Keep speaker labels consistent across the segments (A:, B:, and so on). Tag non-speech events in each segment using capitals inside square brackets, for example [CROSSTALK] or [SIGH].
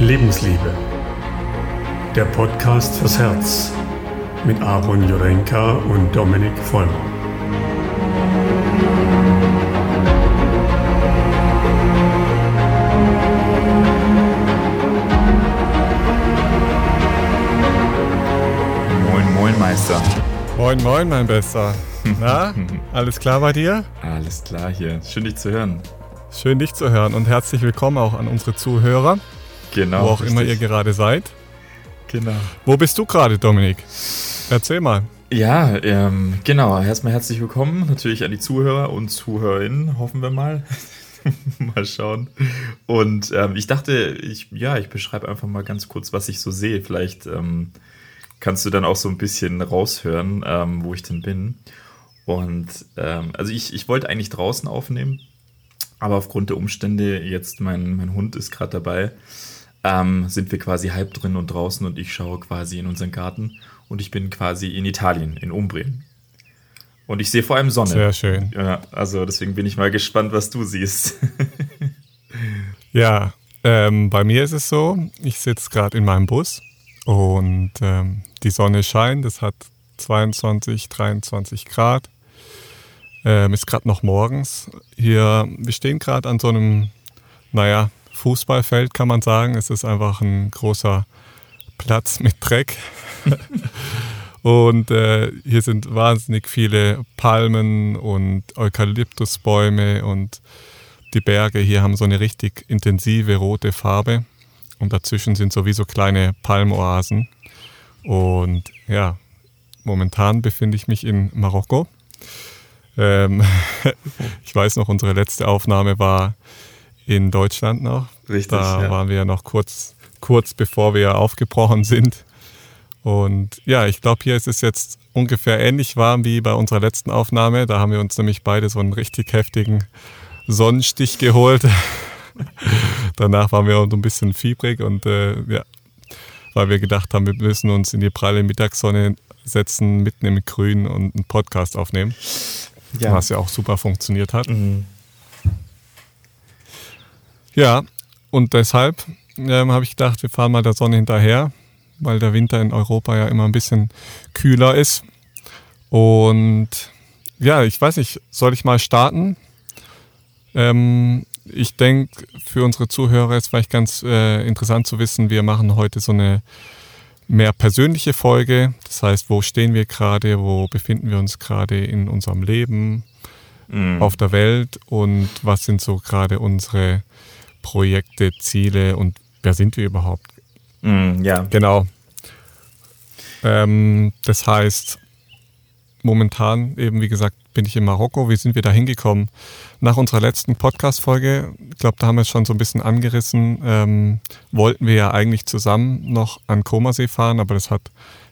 A: Lebensliebe. Der Podcast fürs Herz mit Aaron Jurenka und Dominik Vollmer.
B: Moin, moin, Meister.
C: Moin, moin, mein Bester. Na, [LAUGHS] alles klar bei dir?
B: Alles klar hier. Schön, dich zu hören.
C: Schön, dich zu hören und herzlich willkommen auch an unsere Zuhörer,
B: Genau.
C: wo auch
B: richtig.
C: immer ihr gerade seid.
B: Genau.
C: Wo bist du gerade, Dominik? Erzähl mal.
B: Ja, ähm, genau. Erstmal herzlich willkommen natürlich an die Zuhörer und Zuhörerinnen, hoffen wir mal. [LAUGHS] mal schauen. Und ähm, ich dachte, ich, ja, ich beschreibe einfach mal ganz kurz, was ich so sehe. Vielleicht ähm, kannst du dann auch so ein bisschen raushören, ähm, wo ich denn bin. Und ähm, also ich, ich wollte eigentlich draußen aufnehmen, aber aufgrund der Umstände, jetzt mein, mein Hund ist gerade dabei, ähm, sind wir quasi halb drin und draußen und ich schaue quasi in unseren Garten und ich bin quasi in Italien, in Umbrien. Und ich sehe vor allem Sonne.
C: Sehr schön.
B: Ja, also deswegen bin ich mal gespannt, was du siehst. [LAUGHS]
C: Ja, ähm, bei mir ist es so, ich sitze gerade in meinem Bus und ähm, die Sonne scheint. Es hat 22, 23 Grad. Ähm, ist gerade noch morgens. Hier, wir stehen gerade an so einem, naja, Fußballfeld kann man sagen. Es ist einfach ein großer Platz mit Dreck. [LAUGHS] und äh, hier sind wahnsinnig viele Palmen und Eukalyptusbäume und die Berge hier haben so eine richtig intensive rote Farbe und dazwischen sind sowieso kleine Palmoasen. Und ja, momentan befinde ich mich in Marokko. Ähm, [LAUGHS] ich weiß noch, unsere letzte Aufnahme war in Deutschland noch.
B: Richtig,
C: Da
B: ja.
C: waren wir ja noch kurz, kurz bevor wir aufgebrochen sind. Und ja, ich glaube, hier ist es jetzt ungefähr ähnlich warm wie bei unserer letzten Aufnahme. Da haben wir uns nämlich beide so einen richtig heftigen Sonnenstich geholt. [LAUGHS] Danach waren wir so ein bisschen fiebrig und äh, ja, weil wir gedacht haben, wir müssen uns in die pralle Mittagssonne setzen, mitten im Grün und einen Podcast aufnehmen, was ja auch super funktioniert hat.
B: Mhm.
C: Ja, und deshalb ähm, habe ich gedacht, wir fahren mal der Sonne hinterher, weil der Winter in Europa ja immer ein bisschen kühler ist. Und ja, ich weiß nicht, soll ich mal starten? Ähm, ich denke, für unsere Zuhörer ist vielleicht ganz äh, interessant zu wissen, wir machen heute so eine mehr persönliche Folge. Das heißt, wo stehen wir gerade, wo befinden wir uns gerade in unserem Leben,
B: Mhm.
C: auf der Welt und was sind so gerade unsere Projekte, Ziele und wer sind wir überhaupt?
B: Mhm, ja.
C: Genau. Ähm, das heißt, momentan eben, wie gesagt, bin ich in Marokko. Wie sind wir da hingekommen? Nach unserer letzten Podcast-Folge, ich glaube, da haben wir es schon so ein bisschen angerissen, ähm, wollten wir ja eigentlich zusammen noch an Komasee fahren, aber das hat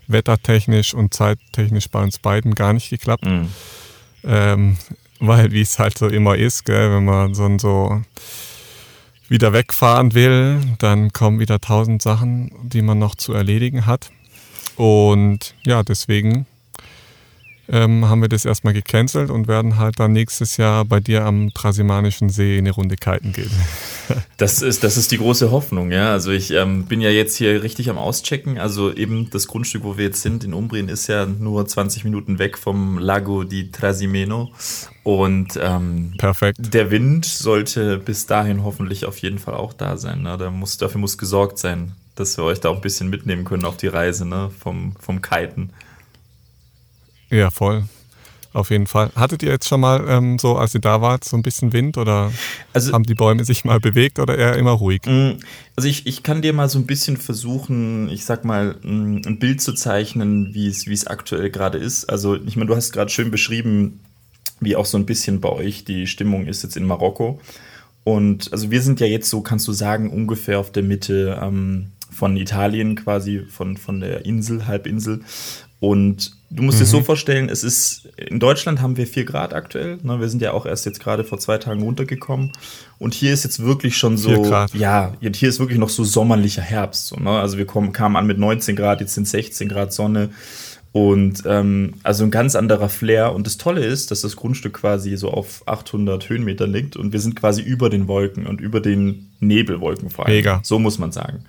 C: wettertechnisch und zeittechnisch bei uns beiden gar nicht geklappt.
B: Mhm.
C: Ähm, weil, wie es halt so immer ist, gell, wenn man so, so wieder wegfahren will, dann kommen wieder tausend Sachen, die man noch zu erledigen hat. Und ja, deswegen ähm, haben wir das erstmal gecancelt und werden halt dann nächstes Jahr bei dir am Trasimanischen See eine Runde kiten gehen. [LAUGHS]
B: Das ist, das ist die große Hoffnung, ja. Also ich ähm, bin ja jetzt hier richtig am Auschecken. Also eben das Grundstück, wo wir jetzt sind, in Umbrien, ist ja nur 20 Minuten weg vom Lago di Trasimeno. Und ähm,
C: Perfekt.
B: der Wind sollte bis dahin hoffentlich auf jeden Fall auch da sein. Ne? Da muss, dafür muss gesorgt sein, dass wir euch da auch ein bisschen mitnehmen können auf die Reise ne? vom, vom Kiten.
C: Ja, voll. Auf jeden Fall. Hattet ihr jetzt schon mal ähm, so, als ihr da wart, so ein bisschen Wind oder
B: Also
C: haben die Bäume sich mal bewegt oder eher immer ruhig?
B: Mm, Also ich, ich kann dir mal so ein bisschen versuchen, ich sag mal, mm, ein Bild zu zeichnen, wie es, wie es aktuell gerade ist. Also ich meine, du hast gerade schön beschrieben, wie auch so ein bisschen bei euch die Stimmung ist jetzt in Marokko. Und also wir sind ja jetzt so, kannst du sagen, ungefähr auf der Mitte ähm, von Italien quasi, von, von der Insel, Halbinsel. Und du musst dir so vorstellen, es ist, in Deutschland haben wir 4 Grad aktuell. Ne? Wir sind ja auch erst jetzt gerade vor zwei Tagen runtergekommen. Und hier ist jetzt wirklich schon so,
C: 4 Grad.
B: ja, hier ist wirklich noch so sommerlicher Herbst. So, ne? Also wir kommen, kamen an mit 19 Grad, jetzt sind 16 Grad Sonne. Und ähm, also ein ganz anderer Flair. Und das Tolle ist, dass das Grundstück quasi so auf 800 Höhenmetern liegt und wir sind quasi über den Wolken und über den Nebelwolken vor allem.
C: Mega.
B: So muss man sagen.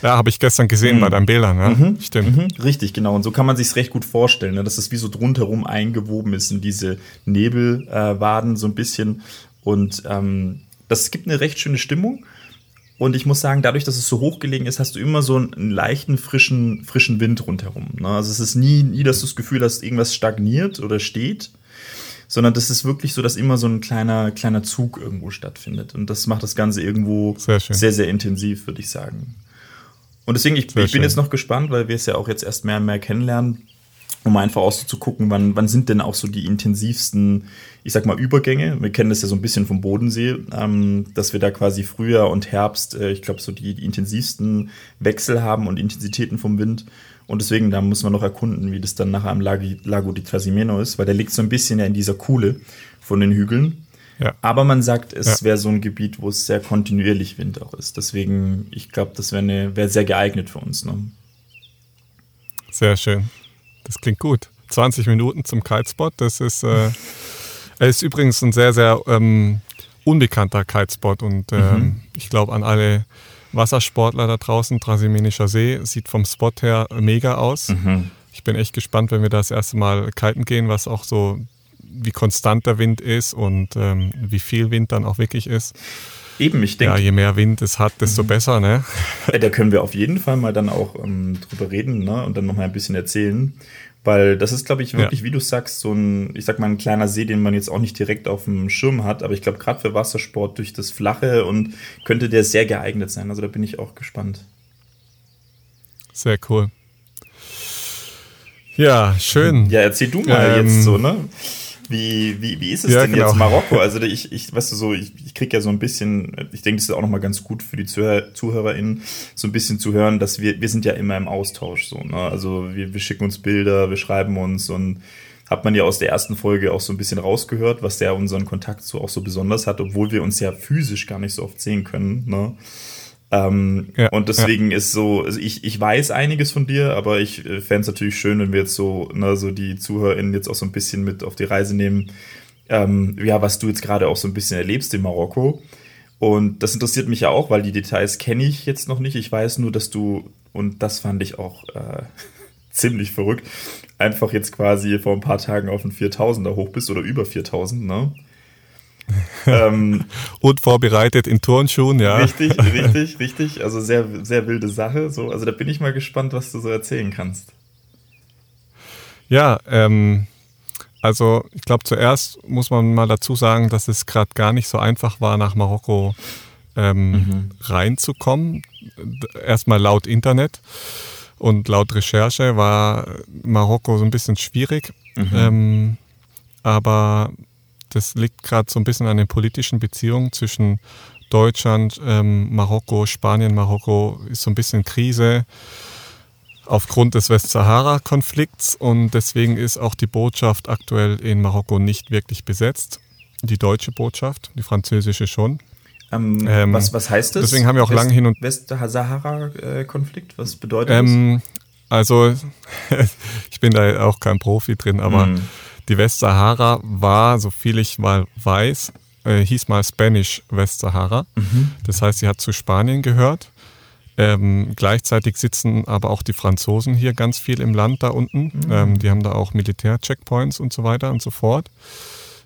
C: Ja, habe ich gestern gesehen
B: Mhm.
C: bei deinen Bildern. Ne?
B: Mhm.
C: Stimmt.
B: Mhm, richtig, genau. Und so kann man sich recht gut vorstellen, ne? dass es wie so drumherum eingewoben ist in diese Nebelwaden äh, so ein bisschen. Und ähm, das gibt eine recht schöne Stimmung. Und ich muss sagen, dadurch, dass es so hoch gelegen ist, hast du immer so einen, leichten, frischen, frischen Wind rundherum. Ne? Also es ist nie, nie, dass du das Gefühl hast, irgendwas stagniert oder steht, sondern das ist wirklich so, dass immer so ein kleiner, kleiner Zug irgendwo stattfindet. Und das macht das Ganze irgendwo
C: Sehr
B: sehr, sehr intensiv, würde ich sagen. Und deswegen, ich, ich bin jetzt noch gespannt, weil wir es ja auch jetzt erst mehr und mehr kennenlernen, um einfach auch so zu gucken, wann, wann sind denn auch so die intensivsten, ich sag mal, Übergänge. Wir kennen das ja so ein bisschen vom Bodensee, ähm, dass wir da quasi Frühjahr und Herbst, äh, ich glaube, so die, die intensivsten Wechsel haben und Intensitäten vom Wind. Und deswegen, da muss man noch erkunden, wie das dann nachher am Lagi, Lago di Trasimeno ist, weil der liegt so ein bisschen ja in dieser Kuhle von den Hügeln.
C: Ja.
B: Aber man sagt, es
C: Ja.
B: wäre so ein Gebiet, wo es sehr kontinuierlich Wind auch ist. Deswegen, ich glaube, das wäre wär sehr geeignet für uns. Ne?
C: Sehr schön. Das klingt gut. 20 Minuten zum Kitespot. Das ist, äh, er ist übrigens ein sehr, sehr ähm, unbekannter Kitespot und ähm, ich glaube an alle Wassersportler da draußen, Trasimenischer See, sieht vom Spot her mega aus. Ich bin echt gespannt, wenn wir das erste Mal kiten gehen, was auch so, wie konstant der Wind ist und ähm, wie viel Wind dann auch wirklich ist.
B: Eben, ich
C: Ja,
B: denke,
C: je mehr Wind es hat, desto besser, ne?
B: Äh, Da können wir auf jeden Fall mal dann auch ähm, drüber reden ne? und dann noch mal ein bisschen erzählen. Weil das ist, glaube ich, wirklich, wie du sagst, so ein, ich sag mal, ein kleiner See, den man jetzt auch nicht direkt auf dem Schirm hat. Aber ich glaube, gerade für Wassersport durch das Flache und könnte der sehr geeignet sein. Also da bin ich auch gespannt.
C: Sehr cool. Ja, schön.
B: Ja, erzähl du mal
C: Ähm,
B: jetzt so, ne? Wie, wie, wie ist es
C: Ja,
B: denn
C: genau.
B: jetzt Marokko? Also ich, ich weißt du so, ich, ich krieg ja so ein bisschen, ich denke, das ist auch nochmal ganz gut für die Zuhörer, ZuhörerInnen, so ein bisschen zu hören, dass wir, wir sind ja immer im Austausch so, ne? Also wir, wir schicken uns Bilder, wir schreiben uns und hat man ja aus der ersten Folge auch so ein bisschen rausgehört, was der unseren Kontakt so auch so besonders hat, obwohl wir uns ja physisch gar nicht so oft sehen können, ne? Ähm,
C: Ja,
B: und deswegen ist so, also ich, ich weiß einiges von dir, aber ich fände es natürlich schön, wenn wir jetzt so, ne, so die ZuhörerInnen jetzt auch so ein bisschen mit auf die Reise nehmen, ähm, ja, was du jetzt gerade auch so ein bisschen erlebst in Marokko. Und das interessiert mich ja auch, weil die Details kenne ich jetzt noch nicht. Ich weiß nur, dass du, und das fand ich auch äh, [LAUGHS] ziemlich verrückt, einfach jetzt quasi vor ein paar Tagen auf den 4000er hoch bist oder über 4000, ne? [LAUGHS] ähm,
C: Und vorbereitet in Turnschuhen, ja.
B: Richtig, [LAUGHS] richtig, richtig. Also sehr, sehr wilde Sache. So, also da bin ich mal gespannt, was du so erzählen kannst.
C: Ja, ähm, also ich glaube, zuerst muss man mal dazu sagen, dass es gerade gar nicht so einfach war, nach Marokko ähm, reinzukommen. D- Erstmal laut Internet und laut Recherche war Marokko so ein bisschen schwierig. Ähm, aber das liegt gerade so ein bisschen an den politischen Beziehungen zwischen Deutschland, ähm, Marokko, Spanien, Marokko ist so ein bisschen Krise aufgrund des Westsahara-Konflikts und deswegen ist auch die Botschaft aktuell in Marokko nicht wirklich besetzt. Die deutsche Botschaft, die französische schon.
B: Ähm,
C: Ähm,
B: was, was heißt das?
C: deswegen haben wir auch lange hin und-
B: West-Sahara-Konflikt, was bedeutet das?
C: Ähm, also, [LAUGHS] ich bin da auch kein Profi drin, aber
B: Mhm.
C: Die Westsahara war, so viel ich mal weiß, äh, hieß mal Spanish Westsahara.
B: Mhm.
C: Das heißt, sie hat zu Spanien gehört. Ähm, gleichzeitig sitzen aber auch die Franzosen hier ganz viel im Land da unten.
B: Mhm.
C: Ähm, die haben da auch Militärcheckpoints und so weiter und so fort.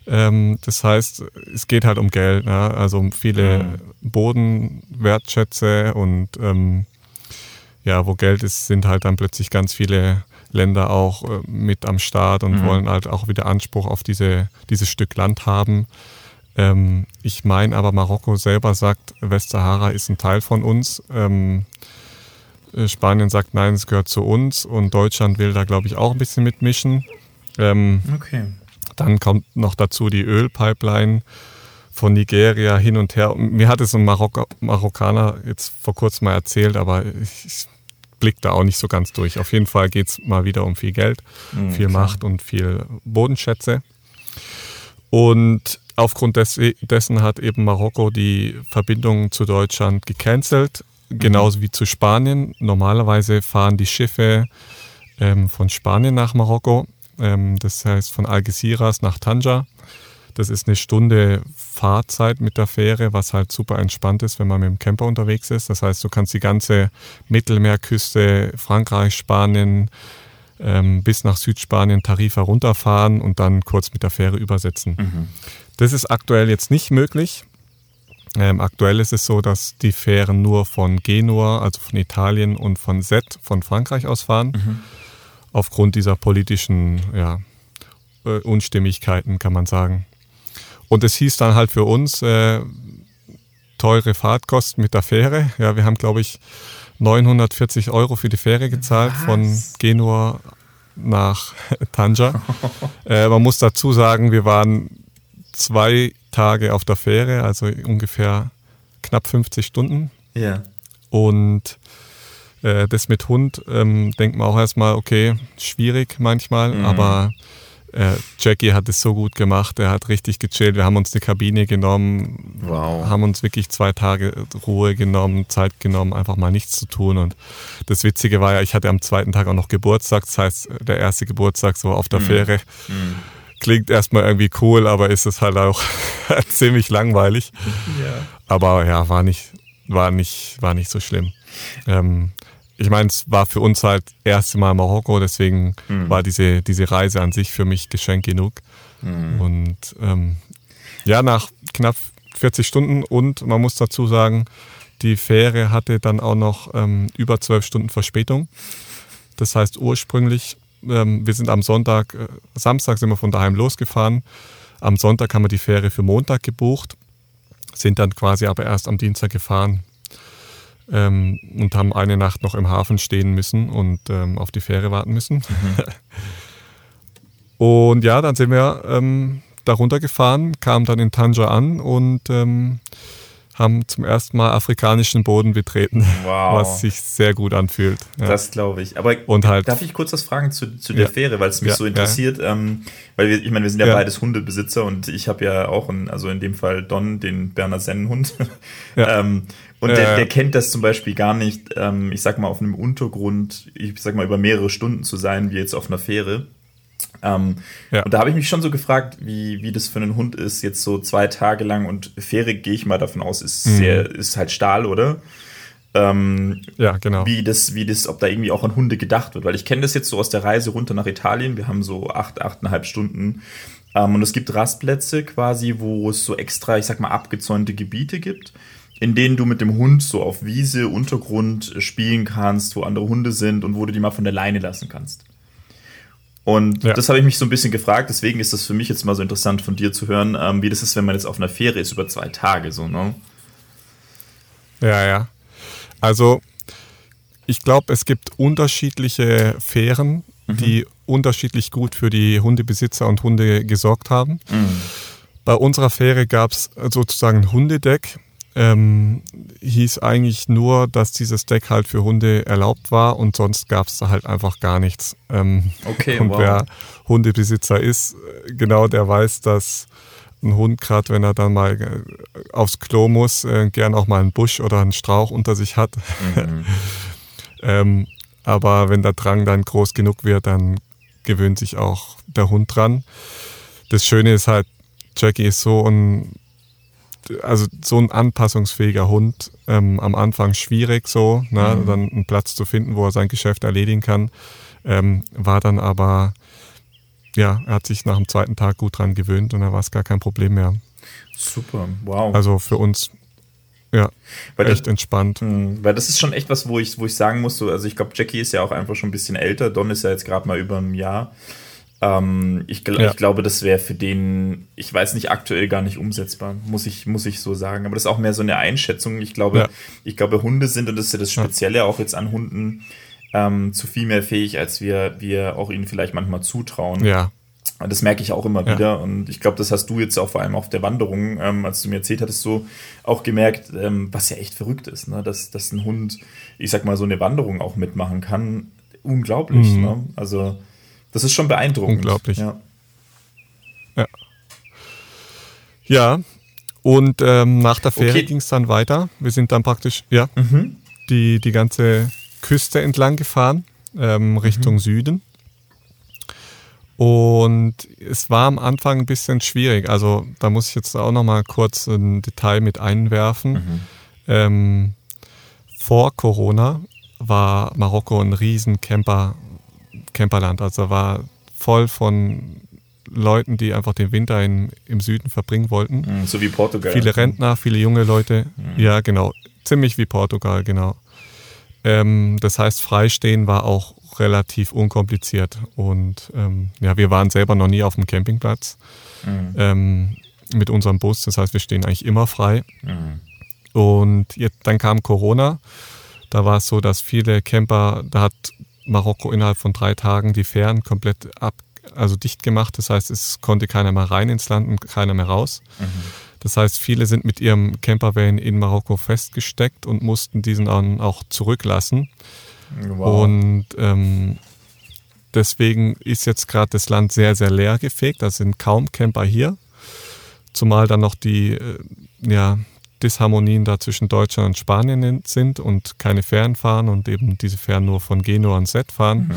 C: Ähm, das heißt, es geht halt um Geld, ne? also um viele
B: Mhm.
C: Bodenwertschätze und ähm, ja, wo Geld ist, sind halt dann plötzlich ganz viele Länder auch äh, mit am Start und
B: Mhm.
C: wollen halt auch wieder Anspruch auf diese, dieses Stück Land haben. Ähm, ich meine aber, Marokko selber sagt, Westsahara ist ein Teil von uns. Ähm, äh, Spanien sagt, nein, es gehört zu uns und Deutschland will da, glaube ich, auch ein bisschen mitmischen. Ähm,
B: Okay.
C: dann kommt noch dazu die Ölpipeline von Nigeria hin und her. Mir hat es ein Marokko, Marokkaner jetzt vor kurzem mal erzählt, aber ich, ich blick da auch nicht so ganz durch. Auf jeden Fall geht es mal wieder um viel Geld,
B: Mhm,
C: viel
B: klar.
C: Macht und viel Bodenschätze. Und aufgrund des, dessen hat eben Marokko die Verbindung zu Deutschland gecancelt, genauso wie zu Spanien. Normalerweise fahren die Schiffe ähm, von Spanien nach Marokko. Ähm, das heißt von Algeciras nach Tanja. Das ist eine Stunde Fahrzeit mit der Fähre, was halt super entspannt ist, wenn man mit dem Camper unterwegs ist. Das heißt, du kannst die ganze Mittelmeerküste, Frankreich, Spanien, ähm, bis nach Südspanien Tarifa runterfahren und dann kurz mit der Fähre übersetzen. Mhm. Das ist aktuell jetzt nicht möglich. Ähm, aktuell ist es so, dass die Fähren nur von Genua, also von Italien und von Sète, von Frankreich aus fahren. Mhm. Aufgrund dieser politischen ja, äh, Unstimmigkeiten, kann man sagen. Und es hieß dann halt für uns äh, teure Fahrtkosten mit der Fähre. Ja, wir haben, glaube ich, 940 Euro für die Fähre gezahlt Was? von Genua nach [LAUGHS] Tanja. [LAUGHS] äh, man muss dazu sagen, wir waren zwei Tage auf der Fähre, also ungefähr knapp 50 Stunden.
B: Ja.
C: Und äh, das mit Hund ähm, denkt man auch erstmal, okay, schwierig manchmal, mhm. aber äh, Jackie hat es so gut gemacht, er hat richtig gechillt. Wir haben uns die Kabine genommen, wow. haben uns wirklich zwei Tage Ruhe genommen, Zeit genommen, einfach mal nichts zu tun. Und das Witzige war ja, ich hatte am zweiten Tag auch noch Geburtstag, das heißt, der erste Geburtstag so auf der mhm. Fähre. Mhm. Klingt erstmal irgendwie cool, aber ist es halt auch [LAUGHS] ziemlich langweilig. Ja. Aber ja, war nicht, war nicht, war nicht so schlimm. Ähm, ich meine, es war für uns halt erste Mal Marokko, deswegen mhm. war diese, diese Reise an sich für mich Geschenk genug. Mhm. Und ähm, ja, nach knapp 40 Stunden und man muss dazu sagen, die Fähre hatte dann auch noch ähm, über 12 Stunden Verspätung. Das heißt, ursprünglich, ähm, wir sind am Sonntag, äh, Samstag sind wir von daheim losgefahren. Am Sonntag haben wir die Fähre für Montag gebucht, sind dann quasi aber erst am Dienstag gefahren ähm, und haben eine Nacht noch im Hafen stehen müssen und ähm, auf die Fähre warten müssen. Mhm. [LAUGHS] und ja, dann sind wir ähm, da runtergefahren, kamen dann in Tanja an und ähm, haben zum ersten Mal afrikanischen Boden betreten, wow. was sich sehr gut anfühlt.
B: Ja. Das glaube ich. Aber und halt, darf ich kurz was fragen zu, zu der ja. Fähre, weil es mich ja, so interessiert? Ähm, weil wir, ich meine, wir sind ja, beides Hundebesitzer und ich habe ja auch, einen, also in dem Fall Don, den Berner Sennenhund. [LAUGHS] ähm, und der, der, kennt das zum Beispiel gar nicht, ähm, ich sag mal, auf einem Untergrund, ich sag mal, über mehrere Stunden zu sein, wie jetzt auf einer Fähre. Ähm, ja. Und da habe ich mich schon so gefragt, wie, wie das für einen Hund ist, jetzt so zwei Tage lang und Fähre gehe ich mal davon aus, ist mhm. sehr, ist halt Stahl, oder? Ähm,
C: ja, genau.
B: Wie das, wie das, ob da irgendwie auch an Hunde gedacht wird, weil ich kenne das jetzt so aus der Reise runter nach Italien. Wir haben so acht, achteinhalb Stunden. Ähm, und es gibt Rastplätze quasi, wo es so extra, ich sag mal, abgezäunte Gebiete gibt in denen du mit dem Hund so auf Wiese, Untergrund spielen kannst, wo andere Hunde sind und wo du die mal von der Leine lassen kannst. Und ja. das habe ich mich so ein bisschen gefragt, deswegen ist das für mich jetzt mal so interessant von dir zu hören, ähm, wie das ist, wenn man jetzt auf einer Fähre ist über zwei Tage, so, ne?
C: Ja, ja. Also, ich glaube, es gibt unterschiedliche Fähren, mhm. die unterschiedlich gut für die Hundebesitzer und Hunde gesorgt haben. Mhm. Bei unserer Fähre gab es sozusagen ein Hundedeck ähm, hieß eigentlich nur, dass dieses Deck halt für Hunde erlaubt war und sonst gab es da halt einfach gar nichts. Ähm,
B: okay,
C: und wow. wer Hundebesitzer ist, genau der weiß, dass ein Hund, gerade wenn er dann mal äh, aufs Klo muss, äh, gern auch mal einen Busch oder einen Strauch unter sich hat. Mhm. [LAUGHS] ähm, aber wenn der Drang dann groß genug wird, dann gewöhnt sich auch der Hund dran. Das Schöne ist halt, Jackie ist so ein also so ein anpassungsfähiger Hund ähm, am Anfang schwierig, so, ne, mhm. dann einen Platz zu finden, wo er sein Geschäft erledigen kann. Ähm, war dann aber, ja, er hat sich nach dem zweiten Tag gut dran gewöhnt und da war es gar kein Problem mehr.
B: Super, wow.
C: Also für uns ja, weil echt das, entspannt. Mh,
B: hm, weil das ist schon echt was, wo ich, wo ich sagen muss, so, also ich glaube, Jackie ist ja auch einfach schon ein bisschen älter, Don ist ja jetzt gerade mal über ein Jahr. Ähm, ich, ja. ich, glaube, das wäre für den, ich weiß nicht, aktuell gar nicht umsetzbar, muss ich, muss ich so sagen. Aber das ist auch mehr so eine Einschätzung. Ich glaube, ja. ich glaube, Hunde sind, und das ist ja das Spezielle auch jetzt an Hunden, ähm, zu viel mehr fähig, als wir, wir auch ihnen vielleicht manchmal zutrauen.
C: Ja.
B: Das merke ich auch immer ja. wieder. Und ich glaube, das hast du jetzt auch vor allem auf der Wanderung, ähm, als du mir erzählt hattest, so auch gemerkt, ähm, was ja echt verrückt ist, ne? dass, dass ein Hund, ich sag mal, so eine Wanderung auch mitmachen kann. Unglaublich. Mhm. Ne? Also das ist schon beeindruckend.
C: Unglaublich. Ja. Ja, ja. und ähm, nach der Fähre okay. ging es dann weiter. Wir sind dann praktisch, ja, mhm. die, die ganze Küste entlang gefahren. ähm, Richtung mhm. Süden. Und es war am Anfang ein bisschen schwierig. Also da muss ich jetzt auch noch mal kurz ein Detail mit einwerfen. Mhm. Ähm, vor Corona war Marokko ein riesen Camper, Camperland. Also war voll von Leuten, die einfach den Winter in, im Süden verbringen wollten.
B: Mhm, so wie Portugal.
C: Viele Rentner, viele junge Leute. Mhm. Ja, genau. Ziemlich wie Portugal, genau. Ähm, das heißt, Freistehen war auch relativ unkompliziert. Und ähm, ja, wir waren selber noch nie auf dem Campingplatz mhm. ähm, mit unserem Bus. Das heißt, wir stehen eigentlich immer frei. Mhm. Und jetzt, dann kam Corona. Da war es so, dass viele Camper, da hat Marokko innerhalb von drei Tagen die Fähren komplett ab, also dicht gemacht. Das heißt, es konnte keiner mehr rein ins Land und keiner mehr raus. Mhm. Das heißt, viele sind mit ihrem Campervan in Marokko festgesteckt und mussten diesen dann auch zurücklassen. Wow. Und ähm, deswegen ist jetzt gerade das Land sehr, sehr leer gefegt. Da sind kaum Camper hier. Zumal dann noch die äh, ja, Disharmonien da zwischen Deutschland und Spanien sind und keine Fähren fahren und eben diese Fähren nur von Genua und Set fahren. Mhm.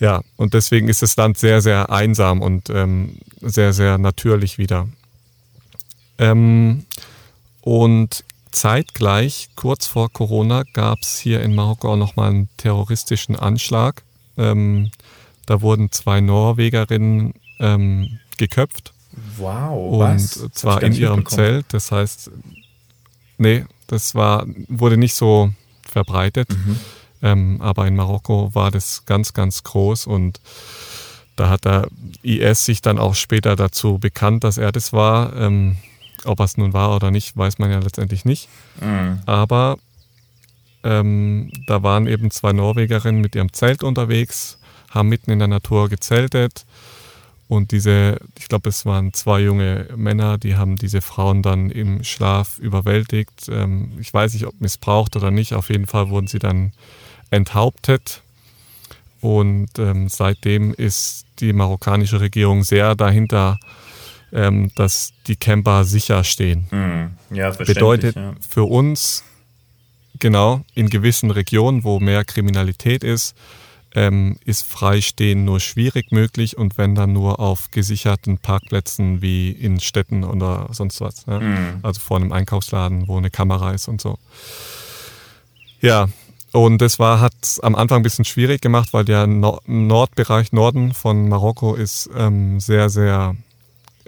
C: Ja, und deswegen ist das Land sehr, sehr einsam und ähm, sehr, sehr natürlich wieder. Ähm, und zeitgleich, kurz vor Corona, gab es hier in Marokko auch nochmal einen terroristischen Anschlag. Ähm, da wurden zwei Norwegerinnen ähm, geköpft.
B: Wow,
C: und was? zwar in ihrem Zelt. Das heißt, nee, das war, wurde nicht so verbreitet. Mhm. Ähm, aber in Marokko war das ganz, ganz groß und da hat der IS sich dann auch später dazu bekannt, dass er das war. Ähm, ob es nun war oder nicht, weiß man ja letztendlich nicht. Mhm. Aber ähm, da waren eben zwei Norwegerinnen mit ihrem Zelt unterwegs, haben mitten in der Natur gezeltet. Und diese, ich glaube, es waren zwei junge Männer, die haben diese Frauen dann im Schlaf überwältigt. Ähm, ich weiß nicht, ob missbraucht oder nicht. Auf jeden Fall wurden sie dann enthauptet. Und ähm, seitdem ist die marokkanische Regierung sehr dahinter ähm, dass die Camper sicher stehen.
B: Mhm. Ja,
C: Bedeutet
B: ja.
C: für uns, genau, in gewissen Regionen, wo mehr Kriminalität ist, ähm, ist Freistehen nur schwierig möglich und wenn dann nur auf gesicherten Parkplätzen wie in Städten oder sonst was. Ne? Mhm. Also vor einem Einkaufsladen, wo eine Kamera ist und so. Ja, und das war, hat am Anfang ein bisschen schwierig gemacht, weil der Nordbereich Norden von Marokko ist ähm, sehr, sehr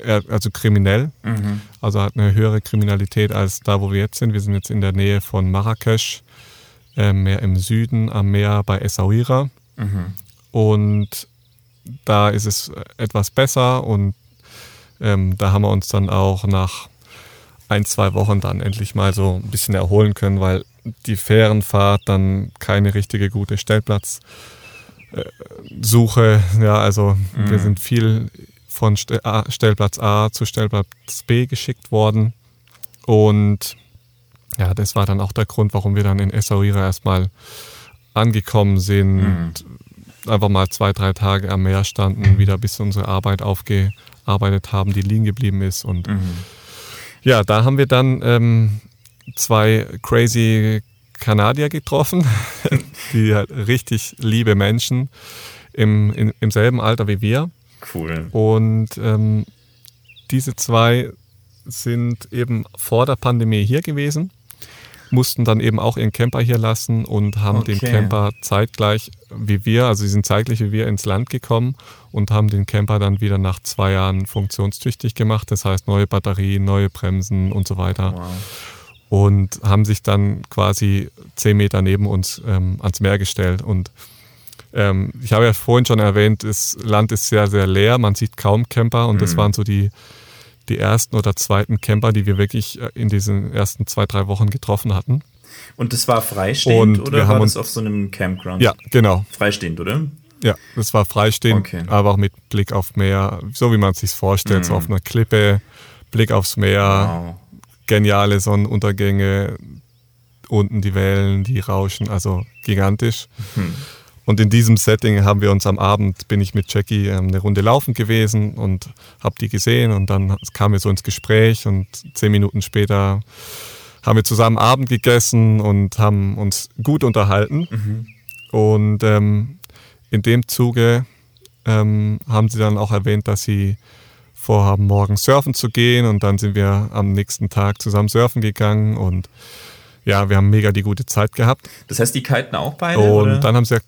C: also kriminell, mhm. also hat eine höhere Kriminalität als da, wo wir jetzt sind. Wir sind jetzt in der Nähe von Marrakesch, äh, mehr im Süden am Meer bei Essaouira. Mhm. Und da ist es etwas besser und ähm, da haben wir uns dann auch nach ein, zwei Wochen dann endlich mal so ein bisschen erholen können, weil die Fährenfahrt dann keine richtige gute Stellplatzsuche, ja, also mhm. wir sind viel von Stellplatz A zu Stellplatz B geschickt worden. Und ja, das war dann auch der Grund, warum wir dann in Essaouira erstmal angekommen sind. Mhm. Einfach mal zwei, drei Tage am Meer standen, wieder bis unsere Arbeit aufgearbeitet haben, die liegen geblieben ist. Und mhm. ja, da haben wir dann ähm, zwei crazy Kanadier getroffen, [LAUGHS] die halt richtig liebe Menschen im, in, im selben Alter wie wir.
B: Cool.
C: Und ähm, diese zwei sind eben vor der Pandemie hier gewesen, mussten dann eben auch ihren Camper hier lassen und haben okay. den Camper zeitgleich wie wir, also sie sind zeitgleich wie wir ins Land gekommen und haben den Camper dann wieder nach zwei Jahren funktionstüchtig gemacht. Das heißt neue Batterien, neue Bremsen und so weiter. Wow. Und haben sich dann quasi zehn Meter neben uns ähm, ans Meer gestellt und ähm, ich habe ja vorhin schon erwähnt, das Land ist sehr, sehr leer, man sieht kaum Camper und mhm. das waren so die, die ersten oder zweiten Camper, die wir wirklich äh, in diesen ersten zwei, drei Wochen getroffen hatten.
B: Und das war freistehend und oder war das auf so einem Campground?
C: Ja, genau.
B: Freistehend, oder?
C: Ja, das war freistehend, okay. aber auch mit Blick auf Meer, so wie man es sich vorstellt, mhm. so auf einer Klippe, Blick aufs Meer, wow. geniale Sonnenuntergänge, unten die Wellen, die rauschen, also gigantisch. Mhm. Und in diesem Setting haben wir uns am Abend, bin ich mit Jackie ähm, eine Runde laufen gewesen und habe die gesehen und dann kamen wir so ins Gespräch und zehn Minuten später haben wir zusammen Abend gegessen und haben uns gut unterhalten. Mhm. Und ähm, in dem Zuge ähm, haben sie dann auch erwähnt, dass sie vorhaben, morgen surfen zu gehen. Und dann sind wir am nächsten Tag zusammen surfen gegangen und ja, wir haben mega die gute Zeit gehabt.
B: Das heißt, die kiten auch beide?
C: Und
B: oder?
C: dann haben sie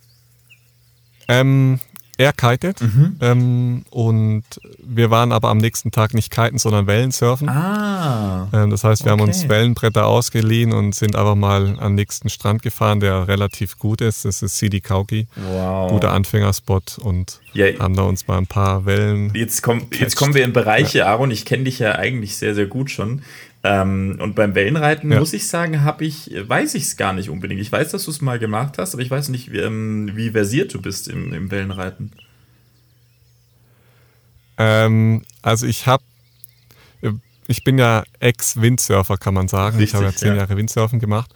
C: ähm, er kitet
B: Mhm.
C: ähm, und wir waren aber am nächsten Tag nicht kiten, sondern Wellensurfen.
B: Ah.
C: Ähm, das heißt, wir haben
B: Okay.
C: uns Wellenbretter ausgeliehen und sind einfach mal am nächsten Strand gefahren, der relativ gut ist. Das ist Sidi Kauki,
B: Wow.
C: guter Anfängerspot und
B: Ja,
C: haben da uns mal ein paar Wellen.
B: Jetzt, komm, jetzt kommen wir in Bereiche, Aaron, ich kenne dich ja eigentlich sehr, sehr gut schon. Ähm, und beim Wellenreiten
C: Ja.
B: muss ich sagen, habe ich, weiß ich es gar nicht unbedingt. Ich weiß, dass du es mal gemacht hast, aber ich weiß nicht, wie, ähm, wie versiert du bist im, im Wellenreiten.
C: Ähm, also ich habe, ich bin ja Ex-Windsurfer, kann man sagen. ich habe ja
B: Richtig,
C: zehn
B: ja.
C: Jahre Windsurfen gemacht.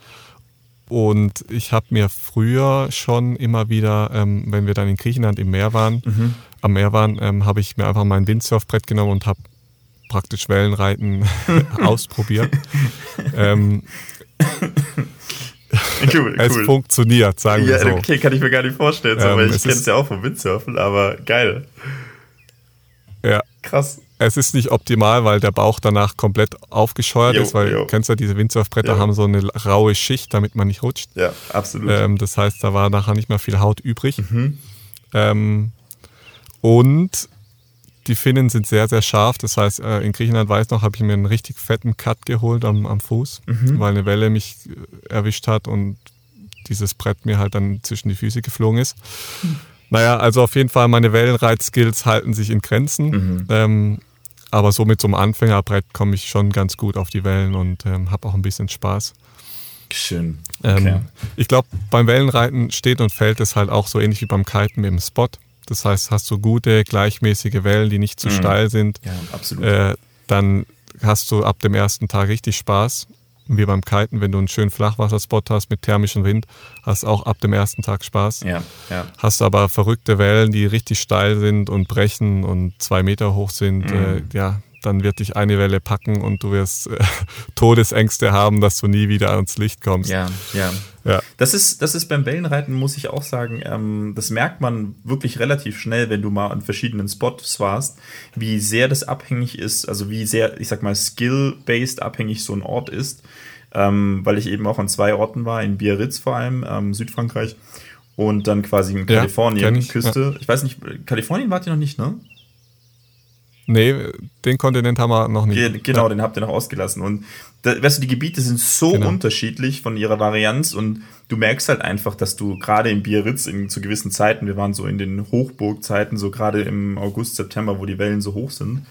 C: Und ich habe mir früher schon immer wieder, ähm, wenn wir dann in Griechenland im Meer waren,
B: Mhm.
C: am Meer waren, ähm, habe ich mir einfach mein Windsurfbrett genommen und habe praktisch Wellenreiten [LAUGHS] ausprobiert. ähm,
B: Cool, [LAUGHS]
C: Es funktioniert, sagen wir
B: Ja,
C: so.
B: okay, kann ich mir gar nicht vorstellen, so,
C: Ähm,
B: weil ich kenne es ja auch vom Windsurfen, aber geil.
C: Ja.
B: Krass.
C: Es ist nicht optimal, weil der Bauch danach komplett aufgescheuert
B: Jo,
C: ist, weil
B: jo.
C: du kennst ja, diese Windsurfbretter
B: Jo.
C: haben so eine raue Schicht, damit man nicht rutscht.
B: Ja, absolut.
C: Ähm, das heißt, da war nachher nicht mehr viel Haut übrig.
B: Mhm.
C: Ähm, und die Finnen sind sehr, sehr scharf. Das heißt, äh, in Griechenland weiß noch, habe ich mir einen richtig fetten Cut geholt am, am Fuß,
B: Mhm.
C: weil eine Welle mich äh, erwischt hat und dieses Brett mir halt dann zwischen die Füße geflogen ist. Naja, also auf jeden Fall meine Wellenreitskills halten sich in Grenzen.
B: Mhm.
C: Ähm, aber so mit so einem Anfängerbrett komme ich schon ganz gut auf die Wellen und ähm, habe auch ein bisschen Spaß.
B: Schön.
C: Ähm,
B: Okay.
C: Ich glaube, beim Wellenreiten steht und fällt es halt auch so ähnlich wie beim Kiten mit dem Spot. Das heißt, hast du gute, gleichmäßige Wellen, die nicht zu
B: Mhm.
C: steil sind,
B: ja, absolut.
C: äh, dann hast du ab dem ersten Tag richtig Spaß. Wie beim Kiten, wenn du einen schönen Flachwasserspot hast mit thermischem Wind, hast auch ab dem ersten Tag Spaß.
B: ja, ja.
C: Hast aber verrückte Wellen, die richtig steil sind und brechen und zwei Meter hoch sind,
B: Mhm.
C: äh, ja, dann wird dich eine Welle packen und du wirst äh, [LAUGHS] Todesängste haben, dass du nie wieder ans Licht kommst.
B: Ja, ja.
C: Ja.
B: Das ist, das ist beim Wellenreiten, muss ich auch sagen, ähm, das merkt man wirklich relativ schnell, wenn du mal an verschiedenen Spots warst, wie sehr das abhängig ist, also wie sehr, ich sag mal, skill-based abhängig so ein Ort ist. Ähm, weil ich eben auch an zwei Orten war, in Biarritz vor allem, ähm, Südfrankreich, und dann quasi in
C: Ja,
B: Kalifornien,
C: kenn ich,
B: Küste. Ich weiß nicht, Kalifornien wart ihr noch nicht, ne?
C: Nee, den Kontinent haben wir noch nicht.
B: Ge genau,
C: Ja.
B: den habt ihr noch ausgelassen. Und da, weißt du, die Gebiete sind so
C: Genau.
B: unterschiedlich von ihrer Varianz und du merkst halt einfach, dass du gerade in Biarritz in, zu gewissen Zeiten, wir waren so in den Hochburgzeiten, so gerade im August, September, wo die Wellen so hoch sind.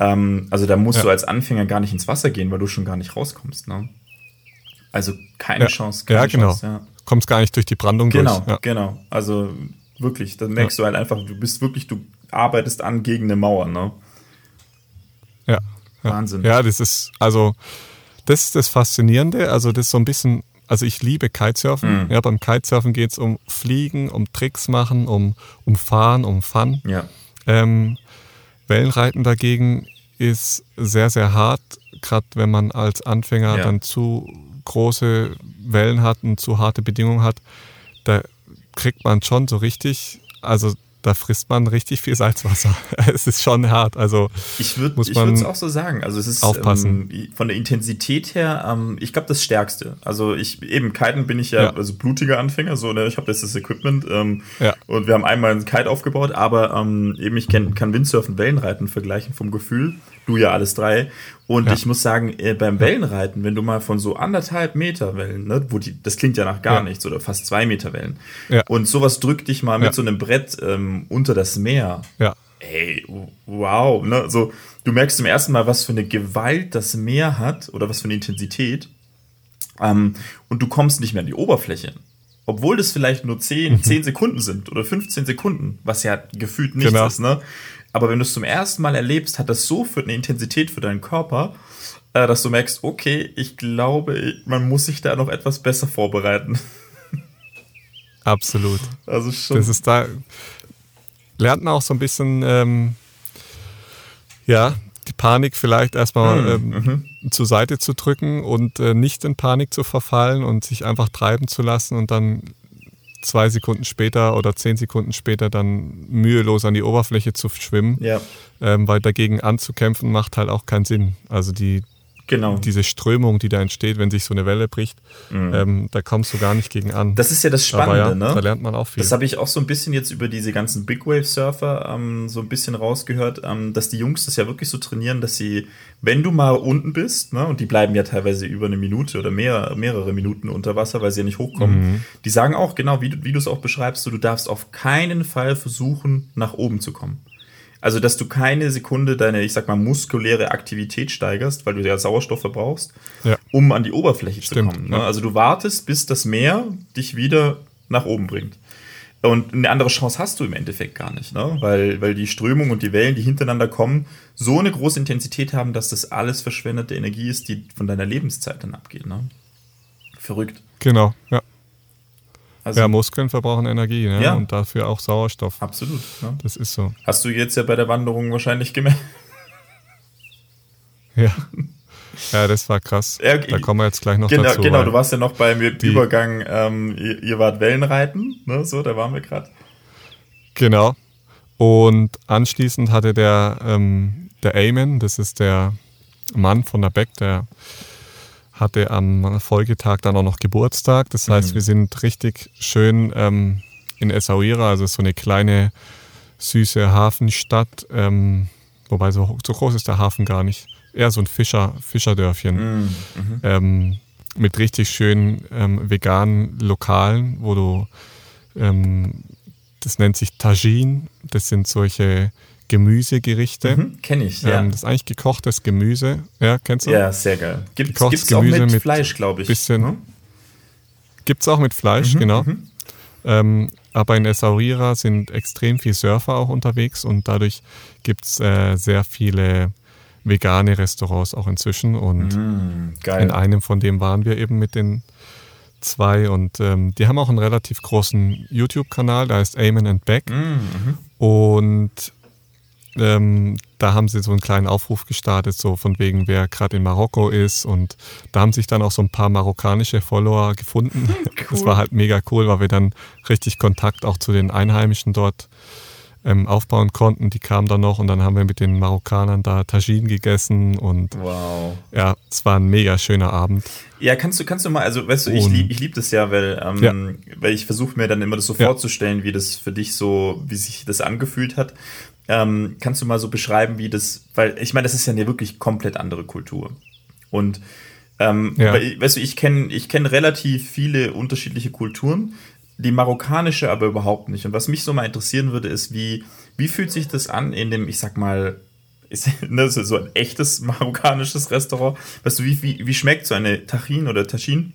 B: Ähm, also da musst
C: Ja.
B: du als Anfänger gar nicht ins Wasser gehen, weil du schon gar nicht rauskommst. Ne? Also keine
C: Ja.
B: Chance. Keine
C: Ja, genau.
B: Chance, ja.
C: Kommst gar nicht durch die Brandung
B: Genau,
C: durch. Ja.
B: genau. Also wirklich, dann merkst du halt einfach, du bist wirklich, du arbeitest an gegen eine Mauer, ne?
C: Ja.
B: Wahnsinn.
C: Ja, das ist, also, das ist das Faszinierende. Also, das ist so ein bisschen, also ich liebe Kitesurfen.
B: Mhm.
C: Ja, beim Kitesurfen geht es um Fliegen, um Tricks machen, um, um Fahren, um Fun.
B: Ja.
C: Ähm, Wellenreiten dagegen ist sehr, sehr hart, gerade wenn man als Anfänger
B: Ja.
C: dann zu große Wellen hat und zu harte Bedingungen hat. Da kriegt man schon so richtig, also da frisst man richtig viel Salzwasser. [LAUGHS] es ist schon hart. Also
B: Ich würde es auch so sagen. Also es ist
C: aufpassen.
B: Ähm, von der Intensität her, ähm, ich glaube das Stärkste. Also ich eben Kiten bin ich ja,
C: Ja.
B: also blutiger Anfänger. So, ne? ich habe das, das Equipment ähm,
C: Ja.
B: und wir haben einmal einen Kite aufgebaut, aber ähm, eben ich kenn, kann Windsurfen, Wellenreiten vergleichen vom Gefühl. Du ja alles drei. Und
C: Ja.
B: ich muss sagen, äh, beim Wellenreiten, wenn du mal von so anderthalb Meter Wellen, ne, wo die, das klingt ja nach gar
C: Ja.
B: nichts oder fast zwei Meter Wellen.
C: Ja.
B: Und sowas drückt dich mal mit so einem Brett ähm, unter das Meer.
C: ja,
B: Ey, wow, ne? So, du merkst zum ersten Mal, was für eine Gewalt das Meer hat oder was für eine Intensität. Ähm, und du kommst nicht mehr an die Oberfläche. Obwohl das vielleicht nur 10, 10 Sekunden sind oder 15 Sekunden, was ja gefühlt nichts
C: Genau.
B: ist, ne? Aber wenn du es zum ersten Mal erlebst, hat das so für eine Intensität für deinen Körper, äh, dass du merkst, okay, ich glaube, man muss sich da noch etwas besser vorbereiten. [LAUGHS]
C: absolut.
B: Also schon.
C: Das ist da, lernt man auch so ein bisschen, ähm, ja, die Panik vielleicht erstmal
B: Hm,
C: ähm, zur Seite zu drücken und äh, nicht in Panik zu verfallen und sich einfach treiben zu lassen und dann zwei Sekunden später oder zehn Sekunden später dann mühelos an die Oberfläche zu schwimmen,
B: Ja,
C: ähm, weil dagegen anzukämpfen macht halt auch keinen Sinn. Also die,
B: genau.
C: diese Strömung, die da entsteht, wenn sich so eine Welle bricht, ähm, da kommst du gar nicht gegen an.
B: Mhm. Das ist ja das Spannende,
C: ja,
B: ne?
C: da lernt man auch viel.
B: Das habe ich auch so ein bisschen jetzt über diese ganzen Big Wave Surfer ähm, so ein bisschen rausgehört, ähm, dass die Jungs das ja wirklich so trainieren, dass sie, wenn du mal unten bist, ne, und die bleiben ja teilweise über eine Minute oder mehr, mehrere Minuten unter Wasser, weil sie ja nicht hochkommen, die sagen auch, genau wie, du- wie du es auch beschreibst, so, du darfst auf keinen Fall versuchen, nach oben zu kommen. Also, dass du keine Sekunde deine, ich sag mal, muskuläre Aktivität steigerst, weil du ja Sauerstoff verbrauchst,
C: Ja.
B: um an die Oberfläche
C: Stimmt,
B: zu kommen. Ne?
C: ja.
B: Also du wartest, bis das Meer dich wieder nach oben bringt. Und eine andere Chance hast du im Endeffekt gar nicht, ne? weil, weil die Strömung und die Wellen, die hintereinander kommen, so eine große Intensität haben, dass das alles verschwendete Energie ist, die von deiner Lebenszeit dann abgeht. Ne? Verrückt.
C: Genau, ja.
B: Also,
C: ja, Muskeln verbrauchen Energie ne?
B: Ja.
C: und dafür auch Sauerstoff.
B: absolut. Ne?
C: Das ist so.
B: Hast du jetzt ja bei der Wanderung wahrscheinlich gemerkt. [LAUGHS]
C: Ja. Ja, das war krass.
B: Ja, okay.
C: Da kommen wir jetzt gleich noch
B: Genau,
C: dazu.
B: genau du warst ja noch beim Übergang, ähm, ihr, ihr wart Wellenreiten, ne? so, da waren wir gerade.
C: Genau. Und anschließend hatte der, ähm, der Eamon, das ist der Mann von der Beck, der hatte am Folgetag dann auch noch Geburtstag. Das heißt, wir sind richtig schön ähm, in Essaouira, also so eine kleine, süße Hafenstadt. Ähm, wobei so, so groß ist der Hafen gar nicht. Eher so ein Fischer, Fischerdörfchen. Ähm, mit richtig schönen ähm, veganen Lokalen, wo du ähm, das nennt sich Tagine. Das sind solche Gemüsegerichte.
B: Hm, Kenne ich, ja.
C: Ähm, das ist eigentlich gekochtes Gemüse. Ja, kennst du?
B: Ja, sehr geil. Gibt es auch
C: Gemüse
B: mit,
C: mit
B: Fleisch, glaube ich.
C: bisschen-
B: ne?
C: Gibt es auch mit Fleisch, genau. Ähm, aber in Essaouira sind extrem viele Surfer auch unterwegs und dadurch gibt es äh, sehr viele vegane Restaurants auch inzwischen. Und
B: Mm, geil.
C: in einem von dem waren wir eben mit den zwei und ähm, die haben auch einen relativ großen YouTube-Kanal, der heißt Amen and Back.
B: Mhm,
C: Und ähm, da haben sie so einen kleinen Aufruf gestartet, so von wegen, wer gerade in Marokko ist. Und da haben sich dann auch so ein paar marokkanische Follower gefunden. [LAUGHS] Das war halt mega cool, weil wir dann richtig Kontakt auch zu den Einheimischen dort ähm, aufbauen konnten. Die kamen dann noch und dann haben wir mit den Marokkanern da Tagine gegessen und
B: Wow.
C: ja, es war ein mega schöner Abend.
B: Ja, kannst du, kannst du mal, also weißt du, ich liebe ich lieb das ja, weil, ähm,
C: Ja.
B: weil ich versuche mir dann immer das so
C: Ja.
B: vorzustellen, wie das für dich so, wie sich das angefühlt hat. Ähm, kannst du mal so beschreiben, wie das, weil ich meine, das ist ja eine wirklich komplett andere Kultur. Und ähm,
C: Ja.
B: weil, weißt du, ich kenne ich kenn relativ viele unterschiedliche Kulturen, die marokkanische aber überhaupt nicht. Und was mich so mal interessieren würde, ist, wie, wie fühlt sich das an in dem, ich sag mal, [LAUGHS] ist, ne, so ein echtes [LAUGHS] marokkanisches Restaurant? Weißt du, wie, wie, wie schmeckt so eine Tachin oder Tachin?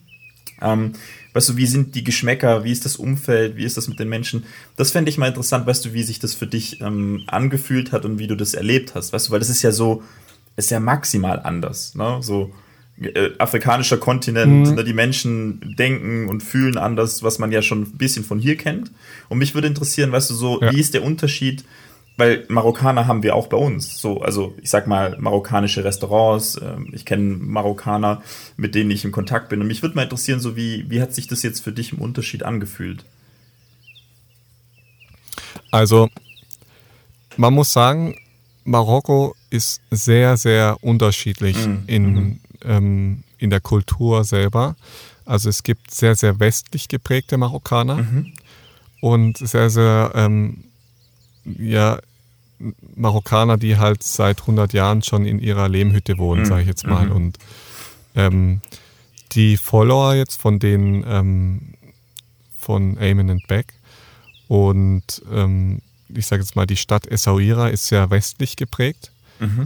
B: Ähm, weißt du, wie sind die Geschmäcker, wie ist das Umfeld, wie ist das mit den Menschen? Das fände ich mal interessant, weißt du, wie sich das für dich ähm, angefühlt hat und wie du das erlebt hast, weißt du, weil das ist ja so, ist ja maximal anders, ne? So äh, afrikanischer Kontinent, ne, die Menschen denken und fühlen anders, was man ja schon ein bisschen von hier kennt. Und mich würde interessieren, weißt du, so,
C: Ja.
B: wie ist der Unterschied? Weil Marokkaner haben wir auch bei uns. So, also ich sag mal, marokkanische Restaurants. ähm, Ich kenne Marokkaner, mit denen ich in Kontakt bin. Und mich würde mal interessieren, so wie, wie hat sich das jetzt für dich im Unterschied angefühlt?
C: Also, man muss sagen, Marokko ist sehr, sehr unterschiedlich in, ähm, in der Kultur selber. Also es gibt sehr, sehr westlich geprägte Marokkaner und sehr, sehr, ähm, ja, Marokkaner, die halt seit 100 Jahren schon in ihrer Lehmhütte wohnen, sage ich jetzt mal. Und ähm, die Follower jetzt von den ähm, von Eamon and Beck und ähm, ich sage jetzt mal, die Stadt Essaouira ist sehr westlich geprägt,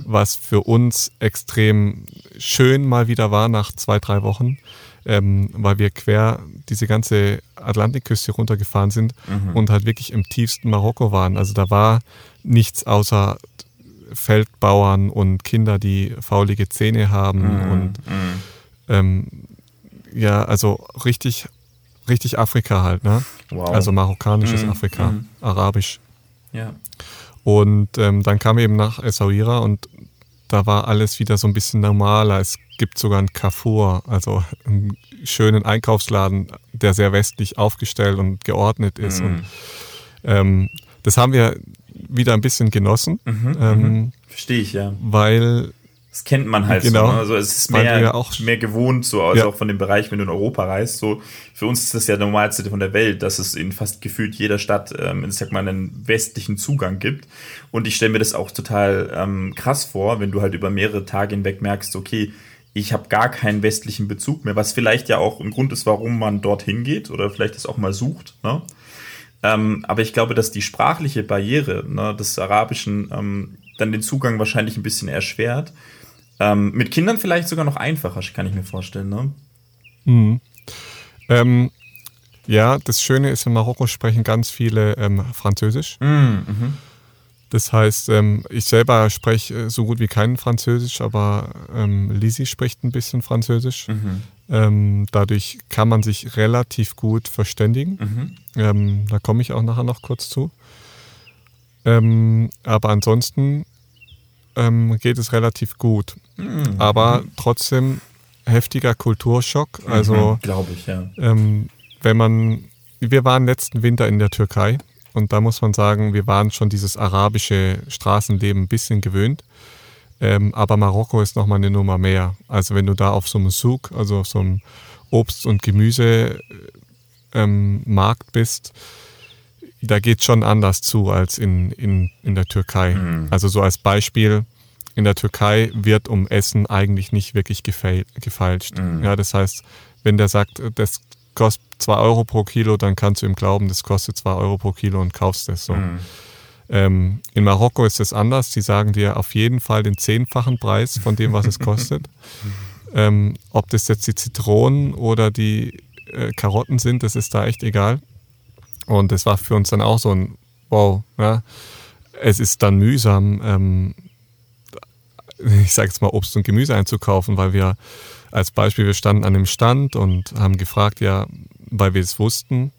C: was für uns extrem schön mal wieder war nach zwei, drei Wochen, ähm, weil wir quer diese ganze Atlantikküste runtergefahren sind und halt wirklich im tiefsten Marokko waren. Also da war nichts außer Feldbauern und Kinder, die faulige Zähne haben und ähm, ja, also richtig, richtig Afrika halt, ne?
B: Wow.
C: Also marokkanisches
B: Mhm,
C: Afrika,
B: mhm.
C: arabisch.
B: Ja.
C: Und ähm, dann kam eben nach Essaouira und da war alles wieder so ein bisschen normaler. Es gibt sogar einen Carrefour, also einen schönen Einkaufsladen, der sehr westlich aufgestellt und geordnet ist.
B: Mhm.
C: Und ähm, das haben wir wieder ein bisschen genossen,
B: Mhm,
C: ähm,
B: Verstehe ich, ja.
C: weil
B: Das kennt man halt
C: Genau.
B: so. Ne? Also es ist mehr,
C: ja auch-
B: mehr gewohnt, so also
C: Ja.
B: auch von dem Bereich, wenn du in Europa reist. So für uns ist das ja der normalste von der Welt, dass es in fast gefühlt jeder Stadt, ähm, ich sag mal, einen westlichen Zugang gibt. Und ich stelle mir das auch total ähm, krass vor, wenn du halt über mehrere Tage hinweg merkst, okay, ich habe gar keinen westlichen Bezug mehr, was vielleicht ja auch ein Grund ist, warum man dorthin geht oder vielleicht es auch mal sucht. Ne? Ähm, aber ich glaube, dass die sprachliche Barriere ne, des Arabischen ähm, dann den Zugang wahrscheinlich ein bisschen erschwert. Ähm, mit Kindern vielleicht sogar noch einfacher, kann ich mir vorstellen. Ne?
C: ähm, ja, das Schöne ist, in Marokko sprechen ganz viele ähm, Französisch.
B: Mhm.
C: Das heißt, ähm, ich selber spreche äh, so gut wie kein Französisch, aber ähm, Lisi spricht ein bisschen Französisch.
B: Mhm.
C: Ähm, dadurch kann man sich relativ gut verständigen.
B: Mhm.
C: Da komme ich auch nachher noch kurz zu. Aber ansonsten geht es relativ gut.
B: Mhm.
C: Aber trotzdem heftiger Kulturschock. Also
B: Glaube ich, ja.
C: ähm, wenn man, wir waren letzten Winter in der Türkei und da muss man sagen, wir waren schon dieses arabische Straßenleben ein bisschen gewöhnt. Ähm, aber Marokko ist nochmal eine Nummer mehr. Also wenn du da auf so einem Souk, also auf so einem Obst- und Gemüsemarkt ähm, bist, da geht schon anders zu als in, in, in der Türkei. Also so als Beispiel, in der Türkei wird um Essen eigentlich nicht wirklich gefeil, gefeilscht. Ja, das heißt, wenn der sagt, das kostet 2 Euro pro Kilo, dann kannst du ihm glauben, das kostet 2 Euro pro Kilo und kaufst es so. Ähm, in Marokko ist es anders. Die sagen dir auf jeden Fall den zehnfachen Preis von dem, was es [LAUGHS] kostet. ähm, ob das jetzt die Zitronen oder die äh, Karotten sind, das ist da echt egal. Und das war für uns dann auch so ein Wow. Ja. Es ist dann mühsam, ähm, ich sage jetzt mal Obst und Gemüse einzukaufen, weil wir als Beispiel, wir standen an dem Stand und haben gefragt, ja, weil wir es wussten,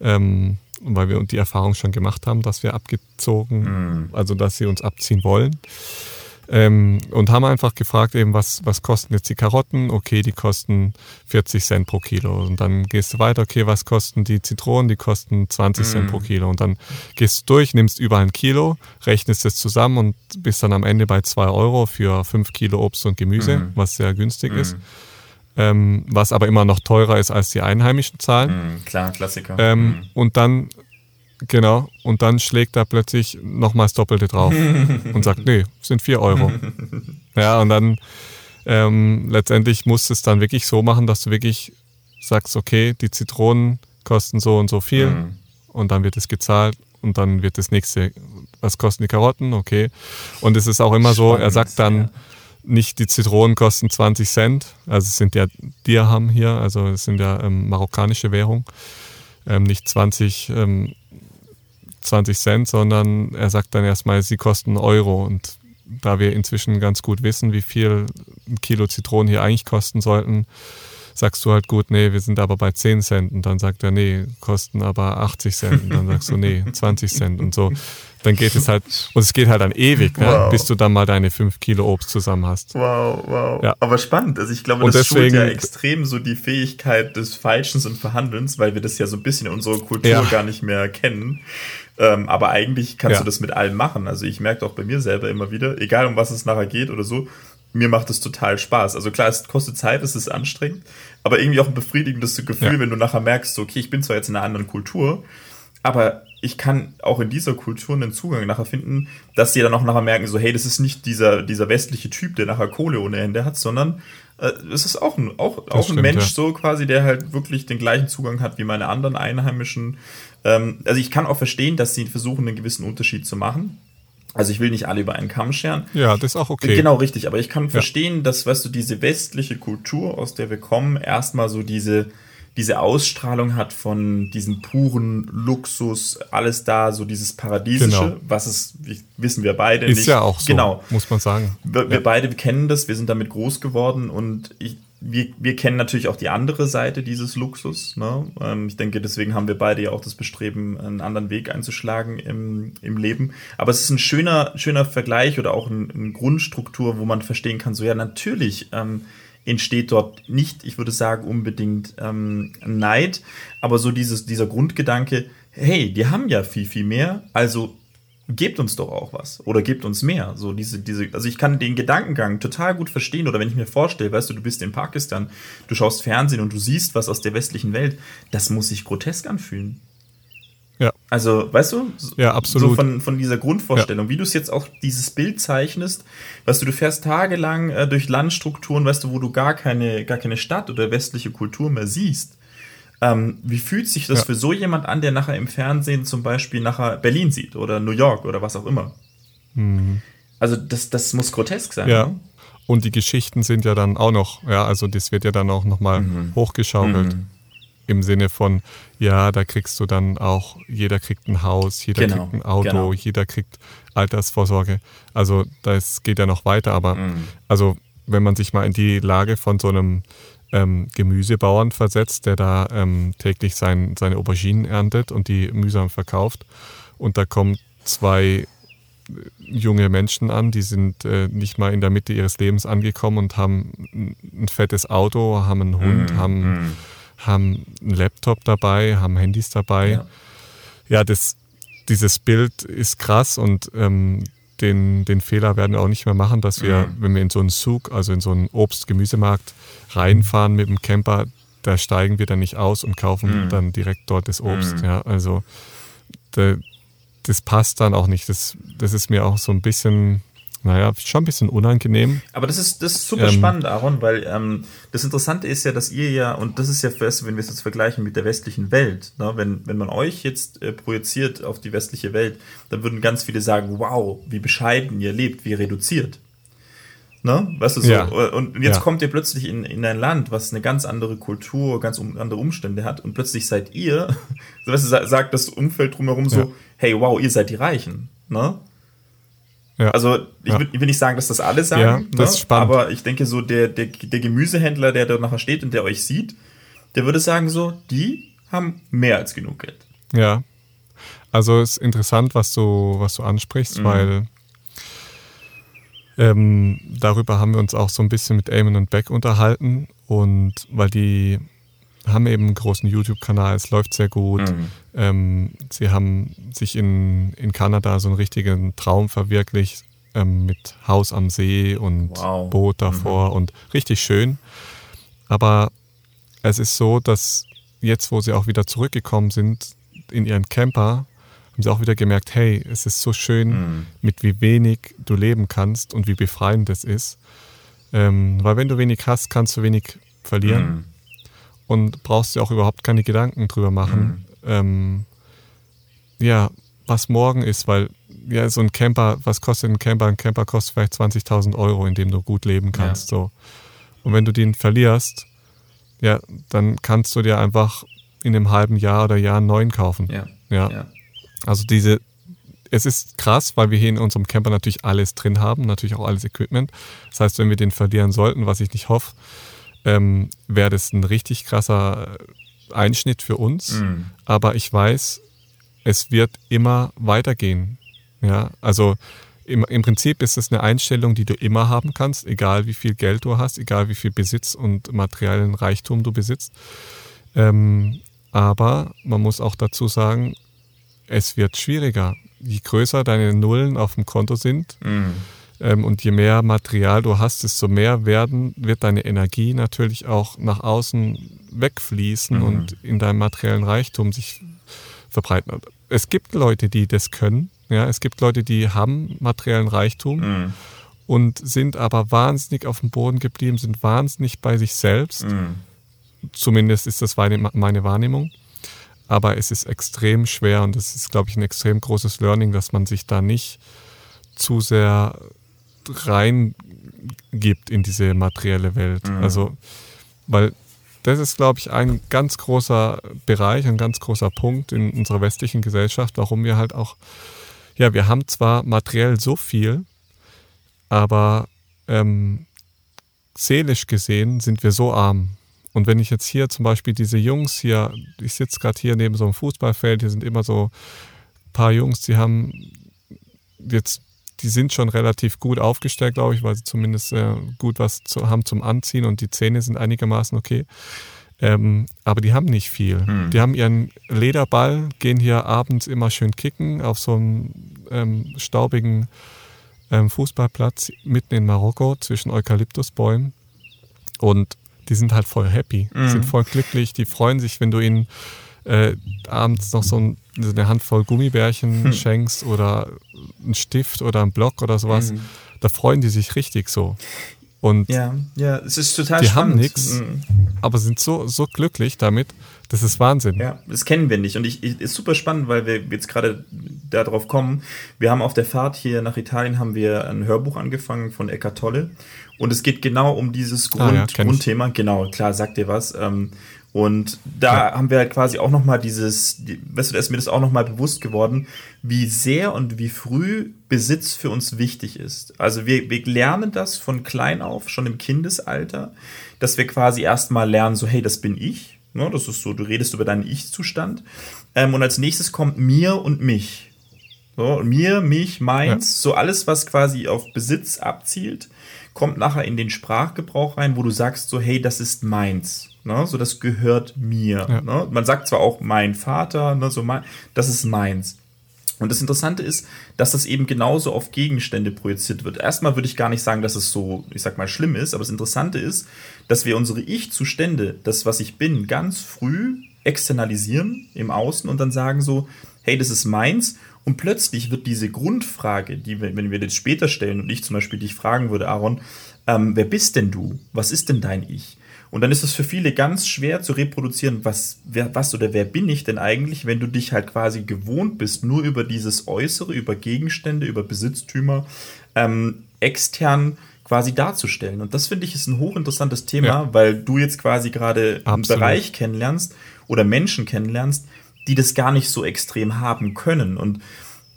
C: ähm, weil wir die Erfahrung schon gemacht haben, dass wir abgezogen, also dass sie uns abziehen wollen. Ähm, und haben einfach gefragt, eben, was, was kosten jetzt die Karotten? Okay, die kosten 40 Cent pro Kilo. Und dann gehst du weiter, okay, was kosten die Zitronen? Die kosten 20 Cent pro Kilo. Und dann gehst du durch, nimmst über ein Kilo, rechnest es zusammen und bist dann am Ende bei 2 Euro für 5 Kilo Obst und Gemüse, was sehr günstig ist. Ähm, was aber immer noch teurer ist als die einheimischen Zahlen.
B: Mhm, klar, Klassiker.
C: Ähm, Und dann, genau, und dann schlägt er plötzlich nochmals Doppelte drauf [LAUGHS] und sagt, nee, sind 4 Euro. [LAUGHS] ja, und dann ähm, letztendlich musst du es dann wirklich so machen, dass du wirklich sagst, okay, die Zitronen kosten so und so viel
B: Mhm.
C: und dann wird es gezahlt und dann wird das nächste, was kosten die Karotten, okay. Und es ist auch immer so, er
B: Spannend,
C: sagt dann,
B: ja.
C: nicht die Zitronen kosten 20 Cent, also es sind ja Dirham hier, also es sind ja ähm, marokkanische Währung, ähm, nicht 20, ähm, 20 Cent, sondern er sagt dann erstmal, sie kosten Euro und da wir inzwischen ganz gut wissen, wie viel ein Kilo Zitronen hier eigentlich kosten sollten, sagst du halt gut, nee, wir sind aber bei 10 Cent und dann sagt er, nee, kosten aber 80 Cent und dann sagst du, nee, [LAUGHS] 20 Cent und so. Dann geht es halt, und es geht halt dann ewig, ne,
B: Wow.
C: bis du dann mal deine 5 Kilo Obst zusammen hast.
B: Wow, wow.
C: Ja.
B: Aber spannend. Also ich glaube,
C: Und
B: das schult ja
C: deswegen-
B: extrem so die Fähigkeit des Falschens und Verhandelns, weil wir das ja so ein bisschen in unserer Kultur
C: Ja.
B: gar nicht mehr kennen. Ähm, aber eigentlich kannst
C: Ja.
B: du das mit allem machen. Also ich merke auch bei mir selber immer wieder, egal um was es nachher geht oder so, mir macht es total Spaß. Also klar, es kostet Zeit, es ist anstrengend, aber irgendwie auch ein befriedigendes Gefühl,
C: Ja.
B: wenn du nachher merkst, so, okay, ich bin zwar jetzt in einer anderen Kultur, aber ich kann auch in dieser Kultur einen Zugang nachher finden, dass sie dann auch nachher merken, so, hey, das ist nicht dieser, dieser westliche Typ, der nachher Kohle ohne Ende hat, sondern äh, es ist auch ein, auch, auch ein
C: stimmt,
B: Mensch
C: ja.
B: so quasi, der halt wirklich den gleichen Zugang hat wie meine anderen Einheimischen. Ähm, also ich kann auch verstehen, dass sie versuchen, einen gewissen Unterschied zu machen. Also ich will nicht alle über einen Kamm scheren.
C: Ja, das ist auch okay.
B: Genau, richtig. Aber ich kann verstehen, dass, weißt du, diese westliche Kultur, aus der wir kommen, erstmal so diese, diese Ausstrahlung hat von diesem puren Luxus, alles da, so dieses Paradiesische,
C: Genau.
B: was es, wissen wir beide
C: Ist
B: nicht.
C: ja auch so,
B: Genau.
C: muss man sagen.
B: Wir, wir beide kennen das, wir sind damit groß geworden und ich, wir, wir kennen natürlich auch die andere Seite dieses Luxus. Ne? Ähm, ich denke, deswegen haben wir beide ja auch das Bestreben, einen anderen Weg einzuschlagen im, im Leben. Aber es ist ein schöner, schöner Vergleich oder auch eine ein Grundstruktur, wo man verstehen kann, so ja, natürlich ähm, entsteht dort nicht, ich würde sagen, unbedingt ähm, Neid, aber so dieses, dieser Grundgedanke, hey, die haben ja viel, viel mehr, also gebt uns doch auch was oder gebt uns mehr. So diese, diese, also ich kann den Gedankengang total gut verstehen oder wenn ich mir vorstelle, weißt du, du bist in Pakistan, du schaust Fernsehen und du siehst was aus der westlichen Welt, das muss sich grotesk anfühlen.
C: Ja.
B: Also, weißt du?
C: Ja, absolut.
B: So von, von dieser Grundvorstellung, ja. wie du es jetzt auch dieses Bild zeichnest, weißt du, du fährst tagelang äh, durch Landstrukturen, weißt du, wo du gar keine, gar keine Stadt oder westliche Kultur mehr siehst. Ähm, wie fühlt sich das ja. für so jemand an, der nachher im Fernsehen zum Beispiel nachher Berlin sieht oder New York oder was auch immer? Mhm. Also das, das muss grotesk sein.
C: Ja. Ne? Und die Geschichten sind ja dann auch noch, ja, also das wird ja dann auch nochmal mhm. hochgeschaukelt. Mhm. Im Sinne von, ja, da kriegst du dann auch, jeder kriegt ein Haus, jeder genau. kriegt ein Auto, genau. jeder kriegt Altersvorsorge. Also das geht ja noch weiter, aber mhm. also wenn man sich mal in die Lage von so einem ähm, Gemüsebauern versetzt, der da ähm, täglich sein, seine Auberginen erntet und die mühsam verkauft. Und da kommen zwei äh, junge Menschen an, die sind äh, nicht mal in der Mitte ihres Lebens angekommen und haben ein fettes Auto, haben einen Hund, mm, haben, mm. haben einen Laptop dabei, haben Handys dabei. Ja, ja das, dieses Bild ist krass und ähm, den, den Fehler werden wir auch nicht mehr machen, dass wir, mhm. wenn wir in so einen Zug, also in so einen Obst-Gemüsemarkt reinfahren mit dem Camper, da steigen wir dann nicht aus und kaufen mhm. dann direkt dort das Obst. Mhm. Ja, also de, das passt dann auch nicht. Das, das ist mir auch so ein bisschen, naja, schon ein bisschen unangenehm.
B: Aber das ist, das ist super ähm, spannend, Aaron, weil ähm, das Interessante ist ja, dass ihr ja, und das ist ja fest, wenn wir es jetzt vergleichen mit der westlichen Welt, ne, wenn, wenn man euch jetzt äh, projiziert auf die westliche Welt, dann würden ganz viele sagen, wow, wie bescheiden ihr lebt, wie reduziert. Ne? Weißt du so? Ja. Und jetzt ja. kommt ihr plötzlich in, in ein Land, was eine ganz andere Kultur, ganz um, andere Umstände hat und plötzlich seid ihr, [LAUGHS] weißt du, sagt das Umfeld drumherum so, ja. hey, wow, ihr seid die Reichen. Ne? Ja. Also ich, ja. will, will nicht sagen, dass das alle sagen, ja, das ne? ist spannend. aber ich denke so, der, der, der Gemüsehändler, der da nachher steht und der euch sieht, der würde sagen so, die haben mehr als genug Geld.
C: Ja. Also ist interessant, was du, was du ansprichst, mhm. weil ähm, darüber haben wir uns auch so ein bisschen mit Eamon und Beck unterhalten und weil die haben eben einen großen YouTube-Kanal, es läuft sehr gut. Mhm. Ähm, sie haben sich in, in Kanada so einen richtigen Traum verwirklicht ähm, mit Haus am See und wow. Boot davor mhm. und richtig schön. Aber es ist so, dass jetzt, wo sie auch wieder zurückgekommen sind in ihren Camper, haben sie auch wieder gemerkt, hey, es ist so schön, mhm. mit wie wenig du leben kannst und wie befreiend es ist. Ähm, weil wenn du wenig hast, kannst du wenig verlieren. Und brauchst dir auch überhaupt keine Gedanken drüber machen. Mhm. Ähm, ja, was morgen ist, weil ja, so ein Camper, was kostet ein Camper? Ein Camper kostet vielleicht 20.000 Euro, in dem du gut leben kannst. Ja. So. Und wenn du den verlierst, ja, dann kannst du dir einfach in einem halben Jahr oder Jahr einen neuen kaufen. Ja. ja. ja. Also diese, es ist krass, weil wir hier in unserem Camper natürlich alles drin haben, natürlich auch alles Equipment. Das heißt, wenn wir den verlieren sollten, was ich nicht hoffe, ähm, wäre das ein richtig krasser Einschnitt für uns. Mhm. Aber ich weiß, es wird immer weitergehen. Ja, also im, im Prinzip ist es eine Einstellung, die du immer haben kannst, egal wie viel Geld du hast, egal wie viel Besitz und materiellen Reichtum du besitzt. Ähm, aber man muss auch dazu sagen, es wird schwieriger. Je größer deine Nullen auf dem Konto sind, mhm und je mehr Material du hast, desto mehr werden, wird deine Energie natürlich auch nach außen wegfließen mhm. und in deinem materiellen Reichtum sich verbreiten. Es gibt Leute, die das können. Ja, es gibt Leute, die haben materiellen Reichtum mhm. und sind aber wahnsinnig auf dem Boden geblieben, sind wahnsinnig bei sich selbst. Mhm. Zumindest ist das meine, meine Wahrnehmung. Aber es ist extrem schwer und das ist, glaube ich, ein extrem großes Learning, dass man sich da nicht zu sehr reingibt in diese materielle Welt. Mhm. Also, weil das ist, glaube ich, ein ganz großer Bereich, ein ganz großer Punkt in unserer westlichen Gesellschaft, warum wir halt auch, ja, wir haben zwar materiell so viel, aber ähm, seelisch gesehen sind wir so arm. Und wenn ich jetzt hier zum Beispiel diese Jungs hier, ich sitze gerade hier neben so einem Fußballfeld, hier sind immer so ein paar Jungs, die haben jetzt, die sind schon relativ gut aufgestellt, glaube ich, weil sie zumindest äh, gut was zu, haben zum Anziehen und die Zähne sind einigermaßen okay. Ähm, aber die haben nicht viel.
B: Hm.
C: Die haben ihren Lederball, gehen hier abends immer schön kicken auf so einem ähm, staubigen ähm, Fußballplatz mitten in Marokko zwischen Eukalyptusbäumen. Und die sind halt voll happy,
B: Mhm.
C: sind voll glücklich, die freuen sich, wenn du ihnen äh, abends noch so, ein, eine Handvoll Gummibärchen
B: Hm.
C: schenkst oder einen Stift oder einen Block oder sowas.
B: Mhm.
C: Da freuen die sich richtig so. Und
B: Ja, ja, es ist total
C: Die
B: spannend.
C: haben nix.
B: Mhm.
C: aber sind so, so glücklich damit, das ist Wahnsinn.
B: Ja, das kennen wir nicht. Und ich, ich ist super spannend, weil wir jetzt gerade darauf kommen. Wir haben auf der Fahrt hier nach Italien haben wir ein Hörbuch angefangen von Eckart Tolle. Und es geht genau um dieses
C: Ah,
B: Grund,
C: ja, kenn ich.
B: Grundthema. Genau, klar, sagt dir was. Ähm, und da haben wir halt quasi auch nochmal dieses, die- weißt du, da ist mir das auch nochmal bewusst geworden, wie sehr und wie früh Besitz für uns wichtig ist. Also wir, wir lernen das von klein auf, schon im Kindesalter, dass wir quasi erstmal lernen, so hey, das bin ich. Ne, das ist so, du redest über deinen Ich-Zustand. Ähm, und als nächstes kommt mir und mich. So, mir, mich, meins, so alles, was quasi auf Besitz abzielt, kommt nachher in den Sprachgebrauch rein, wo du sagst so, hey, das ist meins. Ne? So, das gehört mir.
C: Ja.
B: Ne? Man sagt zwar auch mein Vater, ne, so mein, das ist meins. Und das Interessante ist, dass das eben genauso auf Gegenstände projiziert wird. Erstmal würde ich gar nicht sagen, dass es so, ich sag mal, schlimm ist, aber das Interessante ist, dass wir unsere Ich-Zustände, das, was ich bin, ganz früh externalisieren im Außen und dann sagen so, hey, das ist meins. Und plötzlich wird diese Grundfrage, die wir, wenn wir das später stellen und ich zum Beispiel dich fragen würde, Aaron, ähm, wer bist denn du? Was ist denn dein Ich? Und dann ist es für viele ganz schwer zu reproduzieren, was, wer, was oder wer bin ich denn eigentlich, wenn du dich halt quasi gewohnt bist, nur über dieses Äußere, über Gegenstände, über Besitztümer ähm, extern quasi darzustellen. Und das finde ich ist ein hochinteressantes Thema,
C: Ja.
B: weil du jetzt quasi gerade einen. Bereich kennenlernst oder Menschen kennenlernst, die das gar nicht so extrem haben können. Und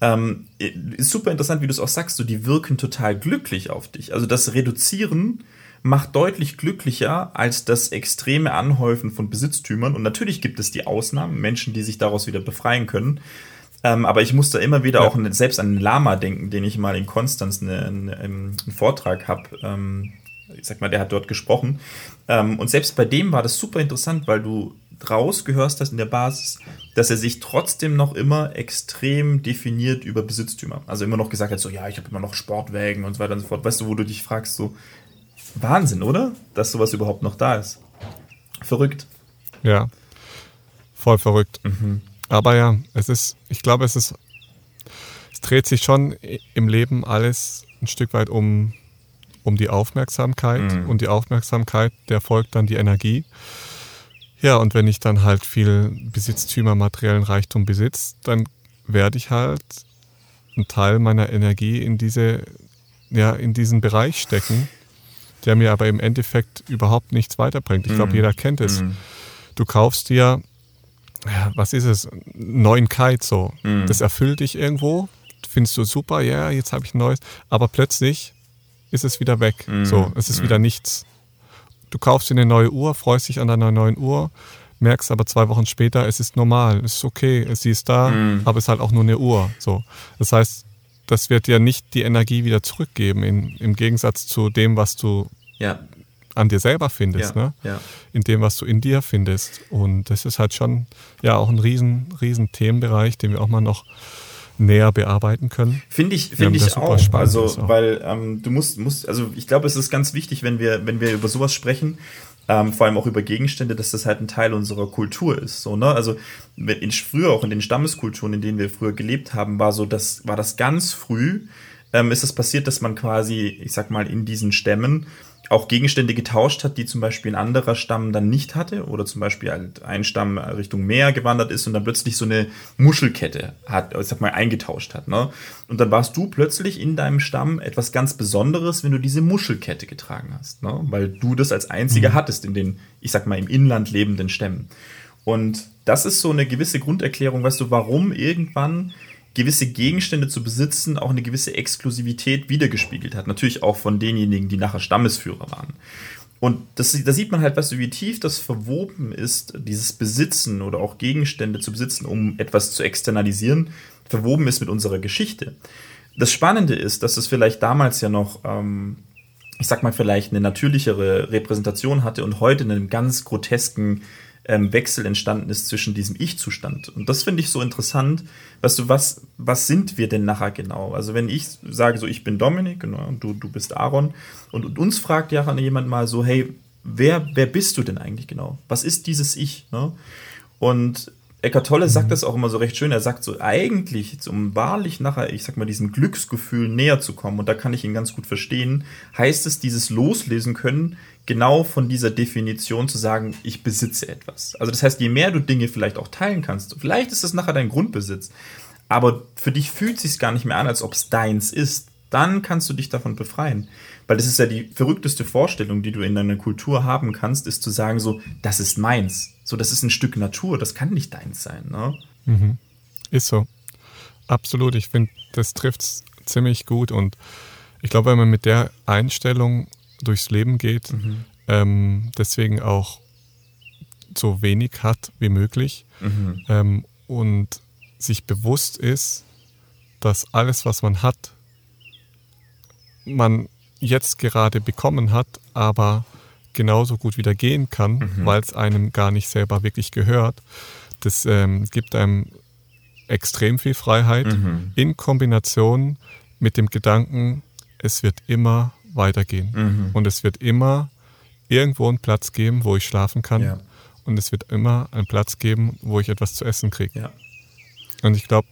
B: ähm, ist super interessant, wie du es auch sagst, so, die wirken total glücklich auf dich. Also das Reduzieren macht deutlich glücklicher als das extreme Anhäufen von Besitztümern. Und natürlich gibt es die Ausnahmen, Menschen, die sich daraus wieder befreien können. Ähm, aber ich muss da immer wieder
C: Ja.
B: auch an, selbst an einen Lama denken, den ich mal in Konstanz eine, eine, einen Vortrag habe. Ähm, ich sag mal, der hat dort gesprochen. Ähm, und selbst bei dem war das super interessant, weil du rausgehörst hast in der Basis, dass er sich trotzdem noch immer extrem definiert über Besitztümer. Also immer noch gesagt hat, so ja, ich habe immer noch Sportwägen und so weiter und so fort. Weißt du, wo du dich fragst, so Wahnsinn, oder? Dass sowas überhaupt noch da ist. Verrückt.
C: Ja, voll verrückt. Aber ja, es ist, ich glaube, es ist, es dreht sich schon im Leben alles ein Stück weit um, um die Aufmerksamkeit
B: Mhm.
C: und die Aufmerksamkeit, der folgt dann die Energie. Ja, und wenn ich dann halt viel Besitztümer, materiellen Reichtum besitze, dann werde ich halt einen Teil meiner Energie in diese, ja, in diesen Bereich stecken, der mir aber im Endeffekt überhaupt nichts weiterbringt. Ich glaube,
B: Mhm.
C: jeder kennt es
B: Mhm.
C: du kaufst dir, was ist es, einen neuen Kite so.
B: Mhm.
C: Das erfüllt dich irgendwo, findest du super, ja, jetzt habe ich ein neues, aber plötzlich ist es wieder weg.
B: Mhm.
C: So, es ist wieder nichts. Du kaufst dir eine neue Uhr, freust dich an deiner neuen Uhr, merkst aber zwei Wochen später, es ist normal, es ist okay, sie ist da,
B: Mhm.
C: aber es ist halt auch nur eine Uhr. So. Das heißt, das wird dir nicht die Energie wieder zurückgeben, in, im Gegensatz zu dem, was du
B: Ja,
C: an dir selber findest.
B: ja,
C: Ne?
B: ja.
C: in dem, was du in dir findest. Und das ist halt schon ja auch ein riesen, riesen Themenbereich, den wir auch mal noch näher bearbeiten können.
B: Finde ich,
C: Ja,
B: finde
C: das
B: ich auch.
C: spannend
B: Also,
C: auch.
B: weil ähm, du musst, musst, also ich glaube, es ist ganz wichtig, wenn wir, wenn wir über sowas sprechen, ähm, vor allem auch über Gegenstände, dass das halt ein Teil unserer Kultur ist. So, ne? Also in, früher auch in den Stammeskulturen, in denen wir früher gelebt haben, war so, das war das ganz früh, ähm, ist es passiert, dass man quasi, ich sag mal, in diesen Stämmen auch Gegenstände getauscht hat, die zum Beispiel ein anderer Stamm dann nicht hatte oder zum Beispiel halt ein Stamm Richtung Meer gewandert ist und dann plötzlich so eine Muschelkette hat, ich sag mal, eingetauscht hat. Ne? Und dann warst du plötzlich in deinem Stamm etwas ganz Besonderes, wenn du diese Muschelkette getragen hast, ne? weil du das als einziger hattest in den, ich sag mal, im Inland lebenden Stämmen. Und das ist so eine gewisse Grunderklärung, weißt du, warum irgendwann gewisse Gegenstände zu besitzen auch eine gewisse Exklusivität wiedergespiegelt hat. Natürlich auch von denjenigen, die nachher Stammesführer waren. Und das, da sieht man halt, was wie tief das verwoben ist, dieses Besitzen oder auch Gegenstände zu besitzen, um etwas zu externalisieren, verwoben ist mit unserer Geschichte. Das Spannende ist, dass es vielleicht damals ja noch, ähm, ich sag mal, vielleicht eine natürlichere Repräsentation hatte und heute in einem ganz grotesken ähm, Wechsel entstanden ist zwischen diesem Ich-Zustand. Und das finde ich so interessant. Weißt du, was, was sind wir denn nachher genau? Also wenn ich sage, so ich bin Dominik genau, und du, du bist Aaron und, und uns fragt ja jemand mal so, hey, wer, wer bist du denn eigentlich genau? Was ist dieses Ich? Ne? Und Eckart Tolle sagt mhm. das auch immer so recht schön. Er sagt so, eigentlich, um wahrlich nachher, ich sag mal, diesem Glücksgefühl näher zu kommen, und da kann ich ihn ganz gut verstehen, heißt es, dieses Loslesen können, genau von dieser Definition zu sagen, ich besitze etwas. Also das heißt, je mehr du Dinge vielleicht auch teilen kannst, vielleicht ist das nachher dein Grundbesitz, aber für dich fühlt es sich gar nicht mehr an, als ob es deins ist. Dann kannst du dich davon befreien. Weil das ist ja die verrückteste Vorstellung, die du in deiner Kultur haben kannst, ist zu sagen, so, das ist meins. So, das ist ein Stück Natur, das kann nicht deins sein. Ne?
C: Mhm. Ist so. Absolut. Ich finde, das trifft es ziemlich gut. Und ich glaube, wenn man mit der Einstellung durchs Leben geht, mhm. ähm, deswegen auch so wenig hat wie möglich mhm. ähm, und sich bewusst ist, dass alles, was man hat, man jetzt gerade bekommen hat, aber genauso gut wieder gehen kann, mhm. weil es einem gar nicht selber wirklich gehört. Das ähm, gibt einem extrem viel Freiheit mhm. in Kombination mit dem Gedanken, es wird immer weitergehen. Mhm. Und es wird immer irgendwo einen Platz geben, wo ich schlafen kann. Ja. Und es wird immer einen Platz geben, wo ich etwas zu essen kriege. Ja. Und ich glaube,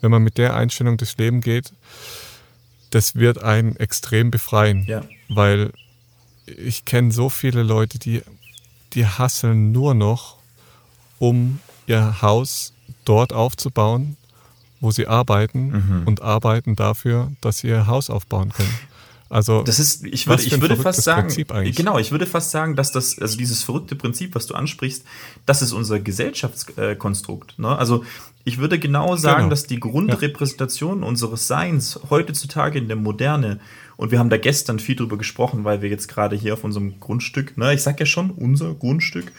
C: wenn man mit der Einstellung durchs Leben geht, das wird einen extrem befreien. Ja. Weil ich kenne so viele Leute, die, die hasseln nur noch, um ihr Haus dort aufzubauen, wo sie arbeiten mhm. und arbeiten dafür, dass sie ihr Haus aufbauen können. Also
B: das ist, ich würde, ich würde fast sagen, genau, ich würde fast sagen, dass das, also dieses verrückte Prinzip, was du ansprichst, das ist unser Gesellschaftskonstrukt. Ne? Also ich würde genau sagen, genau. dass die Grundrepräsentation ja. unseres Seins heutzutage in der Moderne und wir haben da gestern viel drüber gesprochen, weil wir jetzt gerade hier auf unserem Grundstück, ne, ich sag ja schon, unser Grundstück,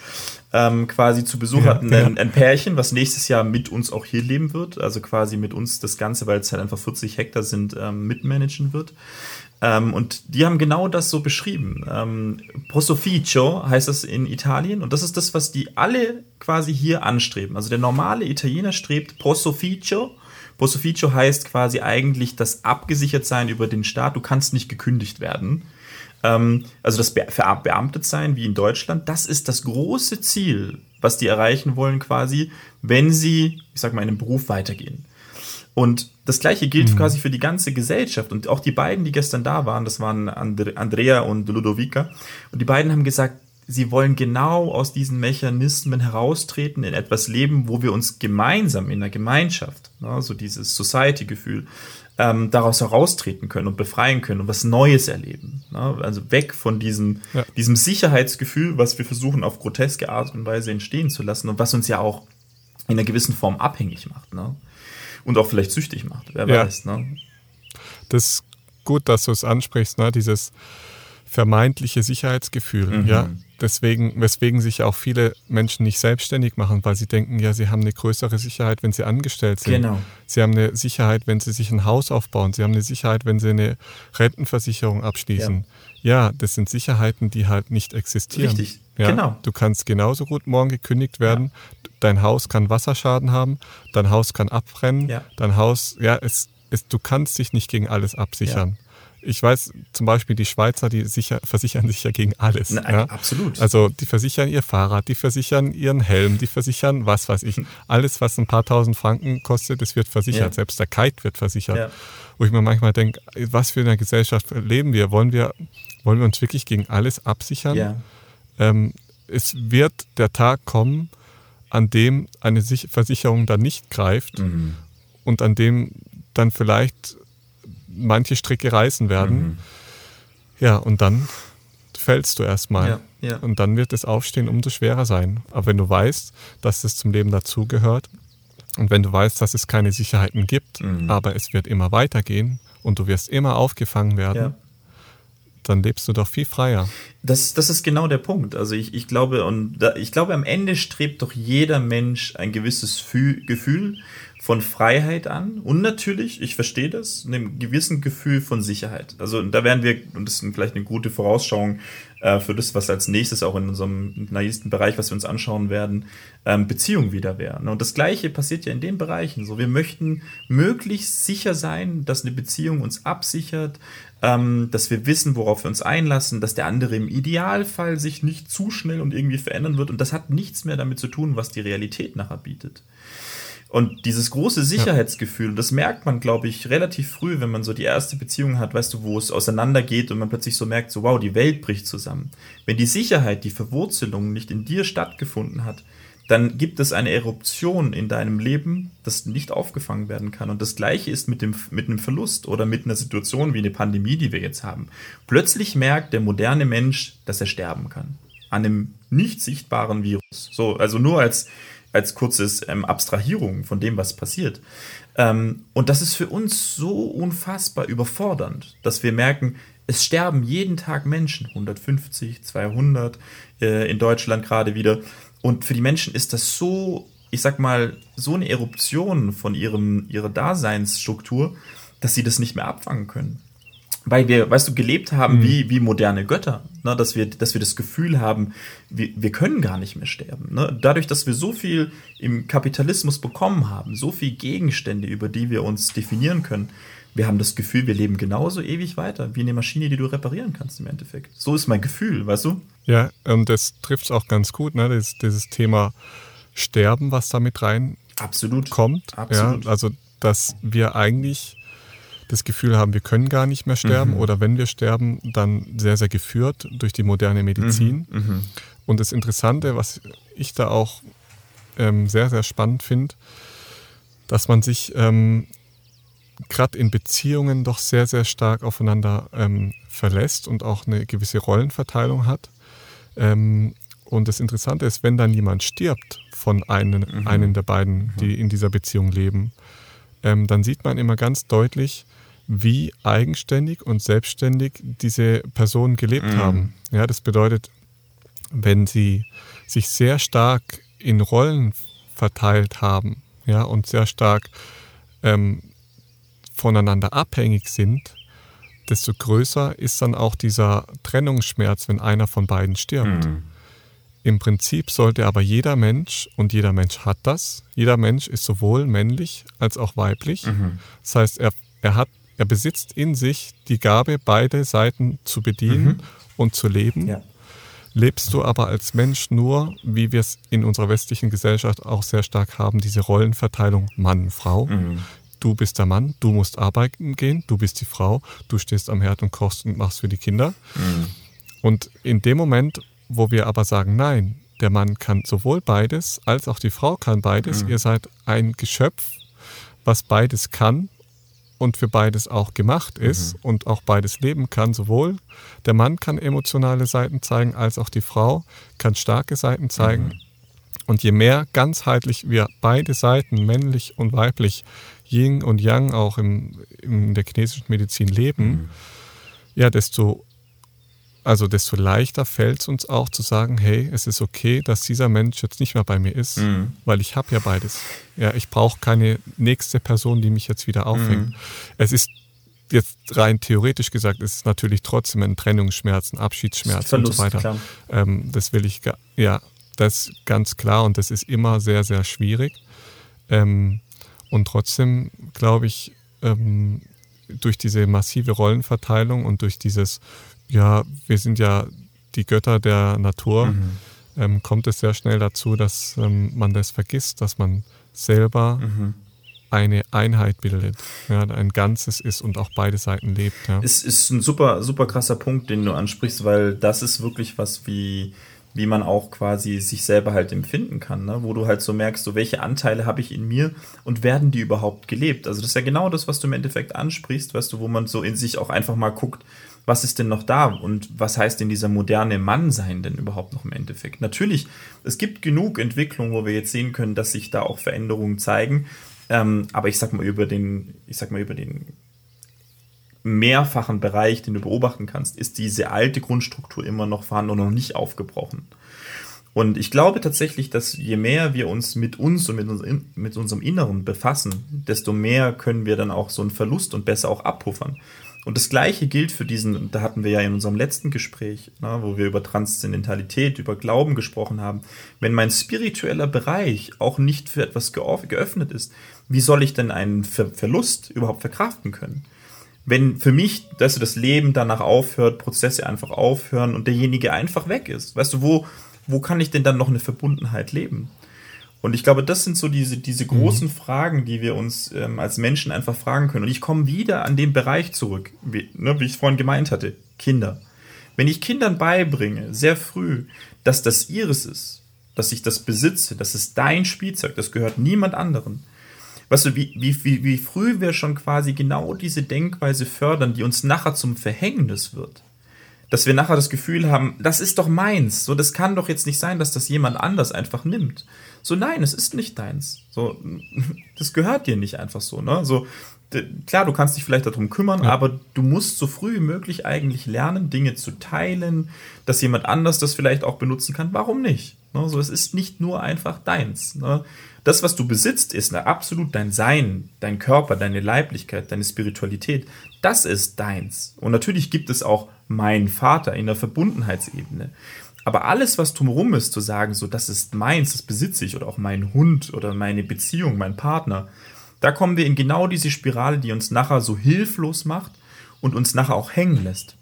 B: ähm, quasi zu Besuch ja, hatten, ja. Ein, ein, Pärchen, was nächstes Jahr mit uns auch hier leben wird, also quasi mit uns das Ganze, weil es halt einfach 40 Hektar sind, ähm, mitmanagen wird. Ähm, und die haben genau das so beschrieben. Ähm, Prosofficio heißt das in Italien und das ist das, was die alle quasi hier anstreben. Also der normale Italiener strebt Prosofficio. Prosofficio heißt quasi eigentlich das Abgesichertsein über den Staat. Du kannst nicht gekündigt werden. Ähm, also das Be Verbeamtet wie in Deutschland, das ist das große Ziel, was die erreichen wollen quasi, wenn sie, ich sag mal, in einem Beruf weitergehen. Und das gleiche gilt mhm. quasi für die ganze Gesellschaft. Und auch die beiden, die gestern da waren, das waren Andrea und Ludovica. Und die beiden haben gesagt, sie wollen genau aus diesen Mechanismen heraustreten, in etwas leben, wo wir uns gemeinsam in der Gemeinschaft, ne, so dieses Society-Gefühl, ähm, daraus heraustreten können und befreien können und was Neues erleben. Ne? Also weg von diesem, ja. diesem Sicherheitsgefühl, was wir versuchen auf groteske Art und Weise entstehen zu lassen und was uns ja auch in einer gewissen Form abhängig macht. Ne? Und auch vielleicht süchtig macht. Wer ja. weiß. Ne?
C: Das ist gut, dass du es ansprichst, ne? dieses vermeintliche Sicherheitsgefühl. Mhm. Ja? Deswegen, weswegen sich auch viele Menschen nicht selbstständig machen, weil sie denken, ja, sie haben eine größere Sicherheit, wenn sie angestellt sind. Genau. Sie haben eine Sicherheit, wenn sie sich ein Haus aufbauen. Sie haben eine Sicherheit, wenn sie eine Rentenversicherung abschließen. Ja, ja das sind Sicherheiten, die halt nicht existieren.
B: Richtig.
C: Ja, genau. Du kannst genauso gut morgen gekündigt werden. Ja. Dein Haus kann Wasserschaden haben, dein Haus kann abbrennen, ja. dein Haus, ja, es, es, du kannst dich nicht gegen alles absichern. Ich weiß zum Beispiel, die Schweizer, die sicher, versichern sich ja gegen alles. Na, ja?
B: Absolut.
C: Also die versichern ihr Fahrrad, die versichern ihren Helm, die versichern was weiß ich. Alles, was ein paar tausend Franken kostet, das wird versichert. Ja. Selbst der Kite wird versichert. Ja. Wo ich mir manchmal denke, was für eine Gesellschaft leben wir? Wollen wir, wollen wir uns wirklich gegen alles absichern? Ähm, es wird der Tag kommen, an dem eine Versicherung dann nicht greift mhm. und an dem dann vielleicht manche Stricke reißen werden. Mhm. Ja, und dann fällst du erstmal. Ja, ja. Und dann wird das Aufstehen umso schwerer sein. Aber wenn du weißt, dass das zum Leben dazugehört, Und wenn du weißt, dass es keine Sicherheiten gibt, mhm. aber es wird immer weitergehen und du wirst immer aufgefangen werden, ja. dann lebst du doch viel freier.
B: Das, das ist genau der Punkt. Also ich, ich glaube, und da, ich glaube, am Ende strebt doch jeder Mensch ein gewisses Fü Gefühl von Freiheit an und natürlich, ich verstehe das, einem gewissen Gefühl von Sicherheit. Also da werden wir, und das ist vielleicht eine gute Vorausschauung äh, für das, was als nächstes auch in unserem nächsten Bereich, was wir uns anschauen werden, ähm, Beziehung wieder werden. Und das Gleiche passiert ja in den Bereichen. So, wir möchten möglichst sicher sein, dass eine Beziehung uns absichert, ähm, dass wir wissen, worauf wir uns einlassen, dass der andere im Idealfall sich nicht zu schnell und irgendwie verändern wird. Und das hat nichts mehr damit zu tun, was die Realität nachher bietet. Und dieses große Sicherheitsgefühl, ja. das merkt man, glaube ich, relativ früh, wenn man so die erste Beziehung hat, weißt du, wo es auseinandergeht und man plötzlich so merkt, so wow, die Welt bricht zusammen. Wenn die Sicherheit, die Verwurzelung nicht in dir stattgefunden hat, dann gibt es eine Eruption in deinem Leben, das nicht aufgefangen werden kann. Und das gleiche ist mit, dem, mit einem Verlust oder mit einer Situation wie eine Pandemie, die wir jetzt haben. Plötzlich merkt der moderne Mensch, dass er sterben kann. An einem nicht sichtbaren Virus. So, also nur als als kurzes ähm, Abstrahierung von dem, was passiert. Ähm, und das ist für uns so unfassbar überfordernd, dass wir merken, es sterben jeden Tag Menschen, 150, 200 äh, in Deutschland gerade wieder. Und für die Menschen ist das so, ich sag mal, so eine Eruption von ihrem, ihrer Daseinsstruktur, dass sie das nicht mehr abfangen können weil wir, weißt du, gelebt haben mhm. wie, wie moderne Götter, ne? dass, wir, dass wir das Gefühl haben, wir, wir können gar nicht mehr sterben. Ne? Dadurch, dass wir so viel im Kapitalismus bekommen haben, so viel Gegenstände, über die wir uns definieren können, wir haben das Gefühl, wir leben genauso ewig weiter, wie eine Maschine, die du reparieren kannst im Endeffekt. So ist mein Gefühl, weißt du?
C: Ja, und das trifft es auch ganz gut, ne? Das, dieses Thema Sterben, was da mit rein
B: Absolut.
C: kommt. Absolut. Ja, also, dass wir eigentlich das Gefühl haben, wir können gar nicht mehr sterben mhm. oder wenn wir sterben, dann sehr, sehr geführt durch die moderne Medizin. Mhm. Mhm. Und das Interessante, was ich da auch ähm, sehr, sehr spannend finde, dass man sich ähm, gerade in Beziehungen doch sehr, sehr stark aufeinander ähm, verlässt und auch eine gewisse Rollenverteilung hat. Ähm, und das Interessante ist, wenn dann jemand stirbt von einem, mhm. einem der beiden, die mhm. in dieser Beziehung leben, ähm, dann sieht man immer ganz deutlich, wie eigenständig und selbstständig diese Personen gelebt mhm. haben. Ja, das bedeutet, wenn sie sich sehr stark in Rollen verteilt haben, ja, und sehr stark ähm, voneinander abhängig sind, desto größer ist dann auch dieser Trennungsschmerz, wenn einer von beiden stirbt. Mhm. Im Prinzip sollte aber jeder Mensch, und jeder Mensch hat das, jeder Mensch ist sowohl männlich als auch weiblich. Mhm. Das heißt, er, er hat er besitzt in sich die Gabe, beide Seiten zu bedienen mhm. und zu leben. Ja. Lebst du aber als Mensch nur, wie wir es in unserer westlichen Gesellschaft auch sehr stark haben, diese Rollenverteilung Mann, Frau. Mhm. Du bist der Mann, du musst arbeiten gehen, du bist die Frau, du stehst am Herd und kochst und machst für die Kinder. Mhm. Und in dem Moment, wo wir aber sagen, nein, der Mann kann sowohl beides, als auch die Frau kann beides, mhm. ihr seid ein Geschöpf, was beides kann und für beides auch gemacht ist mhm. und auch beides leben kann. Sowohl der Mann kann emotionale Seiten zeigen, als auch die Frau kann starke Seiten zeigen. Mhm. Und je mehr ganzheitlich wir beide Seiten, männlich und weiblich, Yin und Yang auch im, in der chinesischen Medizin leben, mhm. ja, desto also desto leichter fällt es uns auch zu sagen, hey, es ist okay, dass dieser Mensch jetzt nicht mehr bei mir ist, mhm. weil ich habe ja beides. Ja, ich brauche keine nächste Person, die mich jetzt wieder auffängt. Mhm. Es ist jetzt rein theoretisch gesagt, es ist natürlich trotzdem ein Trennungsschmerz, ein Abschiedsschmerz Verlust, und so weiter. Ähm, das will ich, ja, das ist ganz klar und das ist immer sehr, sehr schwierig. Ähm, und trotzdem glaube ich, ähm, durch diese massive Rollenverteilung und durch dieses ja, wir sind ja die Götter der Natur, mhm. ähm, kommt es sehr schnell dazu, dass ähm, man das vergisst, dass man selber mhm. eine Einheit bildet, ja, ein Ganzes ist und auch beide Seiten lebt. Ja.
B: Es ist ein super, super krasser Punkt, den du ansprichst, weil das ist wirklich was wie wie man auch quasi sich selber halt empfinden kann, ne? wo du halt so merkst, so welche Anteile habe ich in mir und werden die überhaupt gelebt? Also das ist ja genau das, was du im Endeffekt ansprichst, weißt du, wo man so in sich auch einfach mal guckt, was ist denn noch da und was heißt denn dieser moderne Mann sein denn überhaupt noch im Endeffekt? Natürlich, es gibt genug Entwicklung, wo wir jetzt sehen können, dass sich da auch Veränderungen zeigen. Ähm, aber ich sag mal über den, ich sag mal über den mehrfachen Bereich, den du beobachten kannst, ist diese alte Grundstruktur immer noch vorhanden und noch nicht aufgebrochen. Und ich glaube tatsächlich, dass je mehr wir uns mit uns und mit, uns, mit unserem Inneren befassen, desto mehr können wir dann auch so einen Verlust und besser auch abpuffern. Und das Gleiche gilt für diesen, da hatten wir ja in unserem letzten Gespräch, ne, wo wir über Transzendentalität, über Glauben gesprochen haben. Wenn mein spiritueller Bereich auch nicht für etwas geöffnet ist, wie soll ich denn einen Ver Verlust überhaupt verkraften können? Wenn für mich, dass das Leben danach aufhört, Prozesse einfach aufhören und derjenige einfach weg ist, weißt du, wo, wo kann ich denn dann noch eine Verbundenheit leben? Und ich glaube, das sind so diese, diese großen mhm. Fragen, die wir uns ähm, als Menschen einfach fragen können. Und ich komme wieder an den Bereich zurück, wie, ne, wie ich es vorhin gemeint hatte, Kinder. Wenn ich Kindern beibringe, sehr früh, dass das ihres ist, dass ich das besitze, das ist dein Spielzeug, das gehört niemand anderen. Weißt du, wie, wie, wie, wie früh wir schon quasi genau diese Denkweise fördern, die uns nachher zum Verhängnis wird dass wir nachher das Gefühl haben, das ist doch meins. So, das kann doch jetzt nicht sein, dass das jemand anders einfach nimmt. So, nein, es ist nicht deins. So, [LAUGHS] das gehört dir nicht einfach so, ne? So, klar, du kannst dich vielleicht darum kümmern, ja. aber du musst so früh wie möglich eigentlich lernen, Dinge zu teilen, dass jemand anders das vielleicht auch benutzen kann. Warum nicht? Ne? So, es ist nicht nur einfach deins. Ne? Das, was du besitzt, ist ne, absolut dein Sein, dein Körper, deine Leiblichkeit, deine Spiritualität. Das ist deins. Und natürlich gibt es auch mein Vater in der Verbundenheitsebene. Aber alles, was drumherum ist, zu sagen, so, das ist meins, das besitze ich, oder auch mein Hund oder meine Beziehung, mein Partner, da kommen wir in genau diese Spirale, die uns nachher so hilflos macht und uns nachher auch hängen lässt.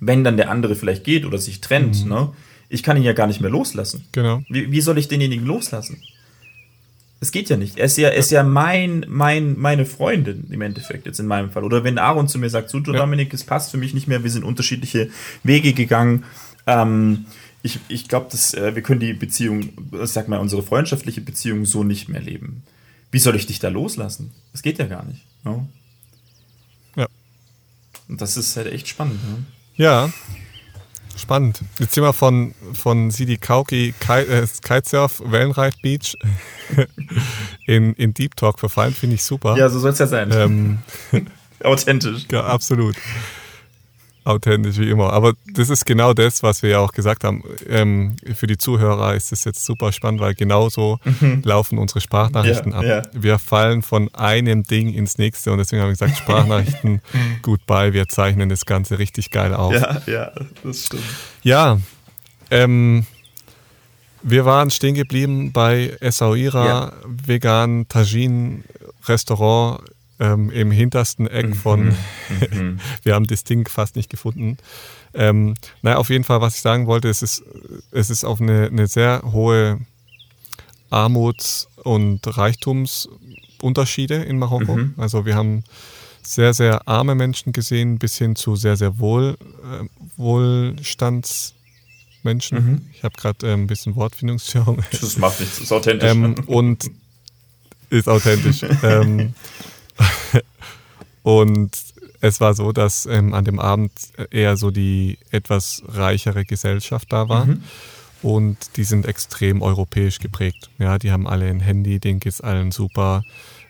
B: Wenn dann der andere vielleicht geht oder sich trennt, mhm. ne? Ich kann ihn ja gar nicht mehr loslassen.
C: Genau.
B: Wie, wie soll ich denjenigen loslassen? Es geht ja nicht. Er ist ja, er ist ja mein, mein, meine Freundin im Endeffekt, jetzt in meinem Fall. Oder wenn Aaron zu mir sagt, so, ja. Dominik, es passt für mich nicht mehr, wir sind unterschiedliche Wege gegangen. Ähm, ich ich glaube, äh, wir können die Beziehung, sag mal, unsere freundschaftliche Beziehung so nicht mehr leben. Wie soll ich dich da loslassen? Das geht ja gar nicht. No? Ne?
C: Ja.
B: Und das ist halt echt spannend. Ne?
C: Ja. Spannend. Jetzt sind wir von, von Sidi Kauki äh, Kitesurf Wellenreit Beach [LAUGHS] in, in Deep Talk verfallen, finde ich super.
B: Ja, so soll es ja sein. Ähm, [LAUGHS] Authentisch. [LAUGHS]
C: Ja, absolut authentisch wie immer. Aber das ist genau das, was wir ja auch gesagt haben. Ähm, für die Zuhörer ist es jetzt super spannend, weil genauso mhm. laufen unsere Sprachnachrichten ja, ab. Ja. Wir fallen von einem Ding ins nächste und deswegen haben wir gesagt, [LAUGHS] Sprachnachrichten, gut bei, wir zeichnen das Ganze richtig geil auf.
B: Ja, ja, das stimmt.
C: Ja, ähm, wir waren stehen geblieben bei Essaouira, ja. vegan Tajin Restaurant ähm, im hintersten Eck mhm. von, mhm. [LAUGHS] wir haben das Ding fast nicht gefunden. Ähm, naja, auf jeden Fall, was ich sagen wollte, es ist, es ist auf eine, eine sehr hohe Armuts- und Reichtumsunterschiede in Marokko. Mhm. Also wir haben sehr, sehr arme Menschen gesehen, bis hin zu sehr, sehr wohl, äh, Wohlstandsmenschen. Mhm. Ich habe gerade äh, ein bisschen Wortfindungsstörung.
B: Das macht nichts, ist authentisch.
C: Ähm, und ist authentisch. [LAUGHS] ähm, [LAUGHS] und es war so, dass ähm, an dem Abend eher so die etwas reichere Gesellschaft da war. Mhm. Und die sind extrem europäisch geprägt. Ja, die haben alle ein Handy, denen es allen super.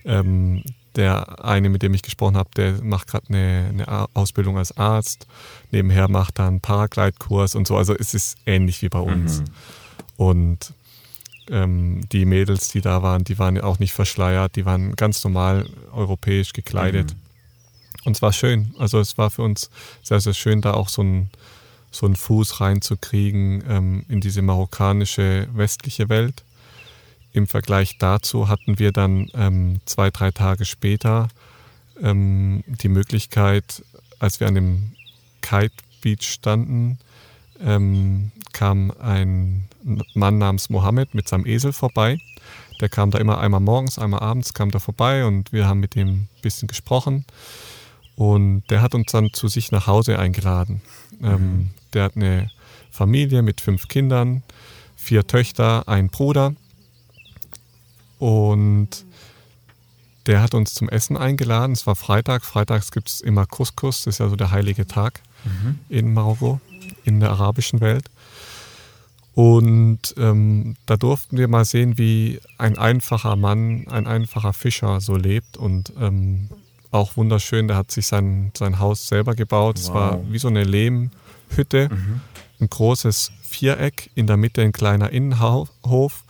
C: Ähm, der eine, mit dem ich gesprochen habe, der macht gerade eine, eine, Ausbildung als Arzt. Nebenher macht er einen Paraglide-Kurs und so. Also es ist ähnlich wie bei uns. Mhm. Und ähm, die Mädels, die da waren, die waren auch nicht verschleiert, die waren ganz normal europäisch gekleidet. Mhm. Und es war schön. Also es war für uns sehr, sehr schön, da auch so einen so einen Fuß reinzukriegen ähm, in diese marokkanische westliche Welt. Im Vergleich dazu hatten wir dann ähm, zwei, drei Tage später ähm, die Möglichkeit, als wir an dem Kite Beach standen, ähm, kam ein Mann namens Mohammed mit seinem Esel vorbei. Der kam da immer einmal morgens, einmal abends, kam da vorbei und wir haben mit ihm ein bisschen gesprochen. Und der hat uns dann zu sich nach Hause eingeladen. Ähm, mhm. der hat eine Familie mit fünf Kindern, vier Töchter, ein Bruder. Und der hat uns zum Essen eingeladen. Es war Freitag. Freitags gibt es immer Couscous, das ist ja so der heilige Tag
B: Mhm.
C: in Marokko, in der arabischen Welt. Und ähm, da durften wir mal sehen, wie ein einfacher Mann, ein einfacher Fischer so lebt und ähm, auch wunderschön, der hat sich sein, sein Haus selber gebaut. Es
B: Wow.
C: war wie so eine Lehmhütte,
B: Mhm.
C: ein großes Viereck, in der Mitte ein kleiner Innenhof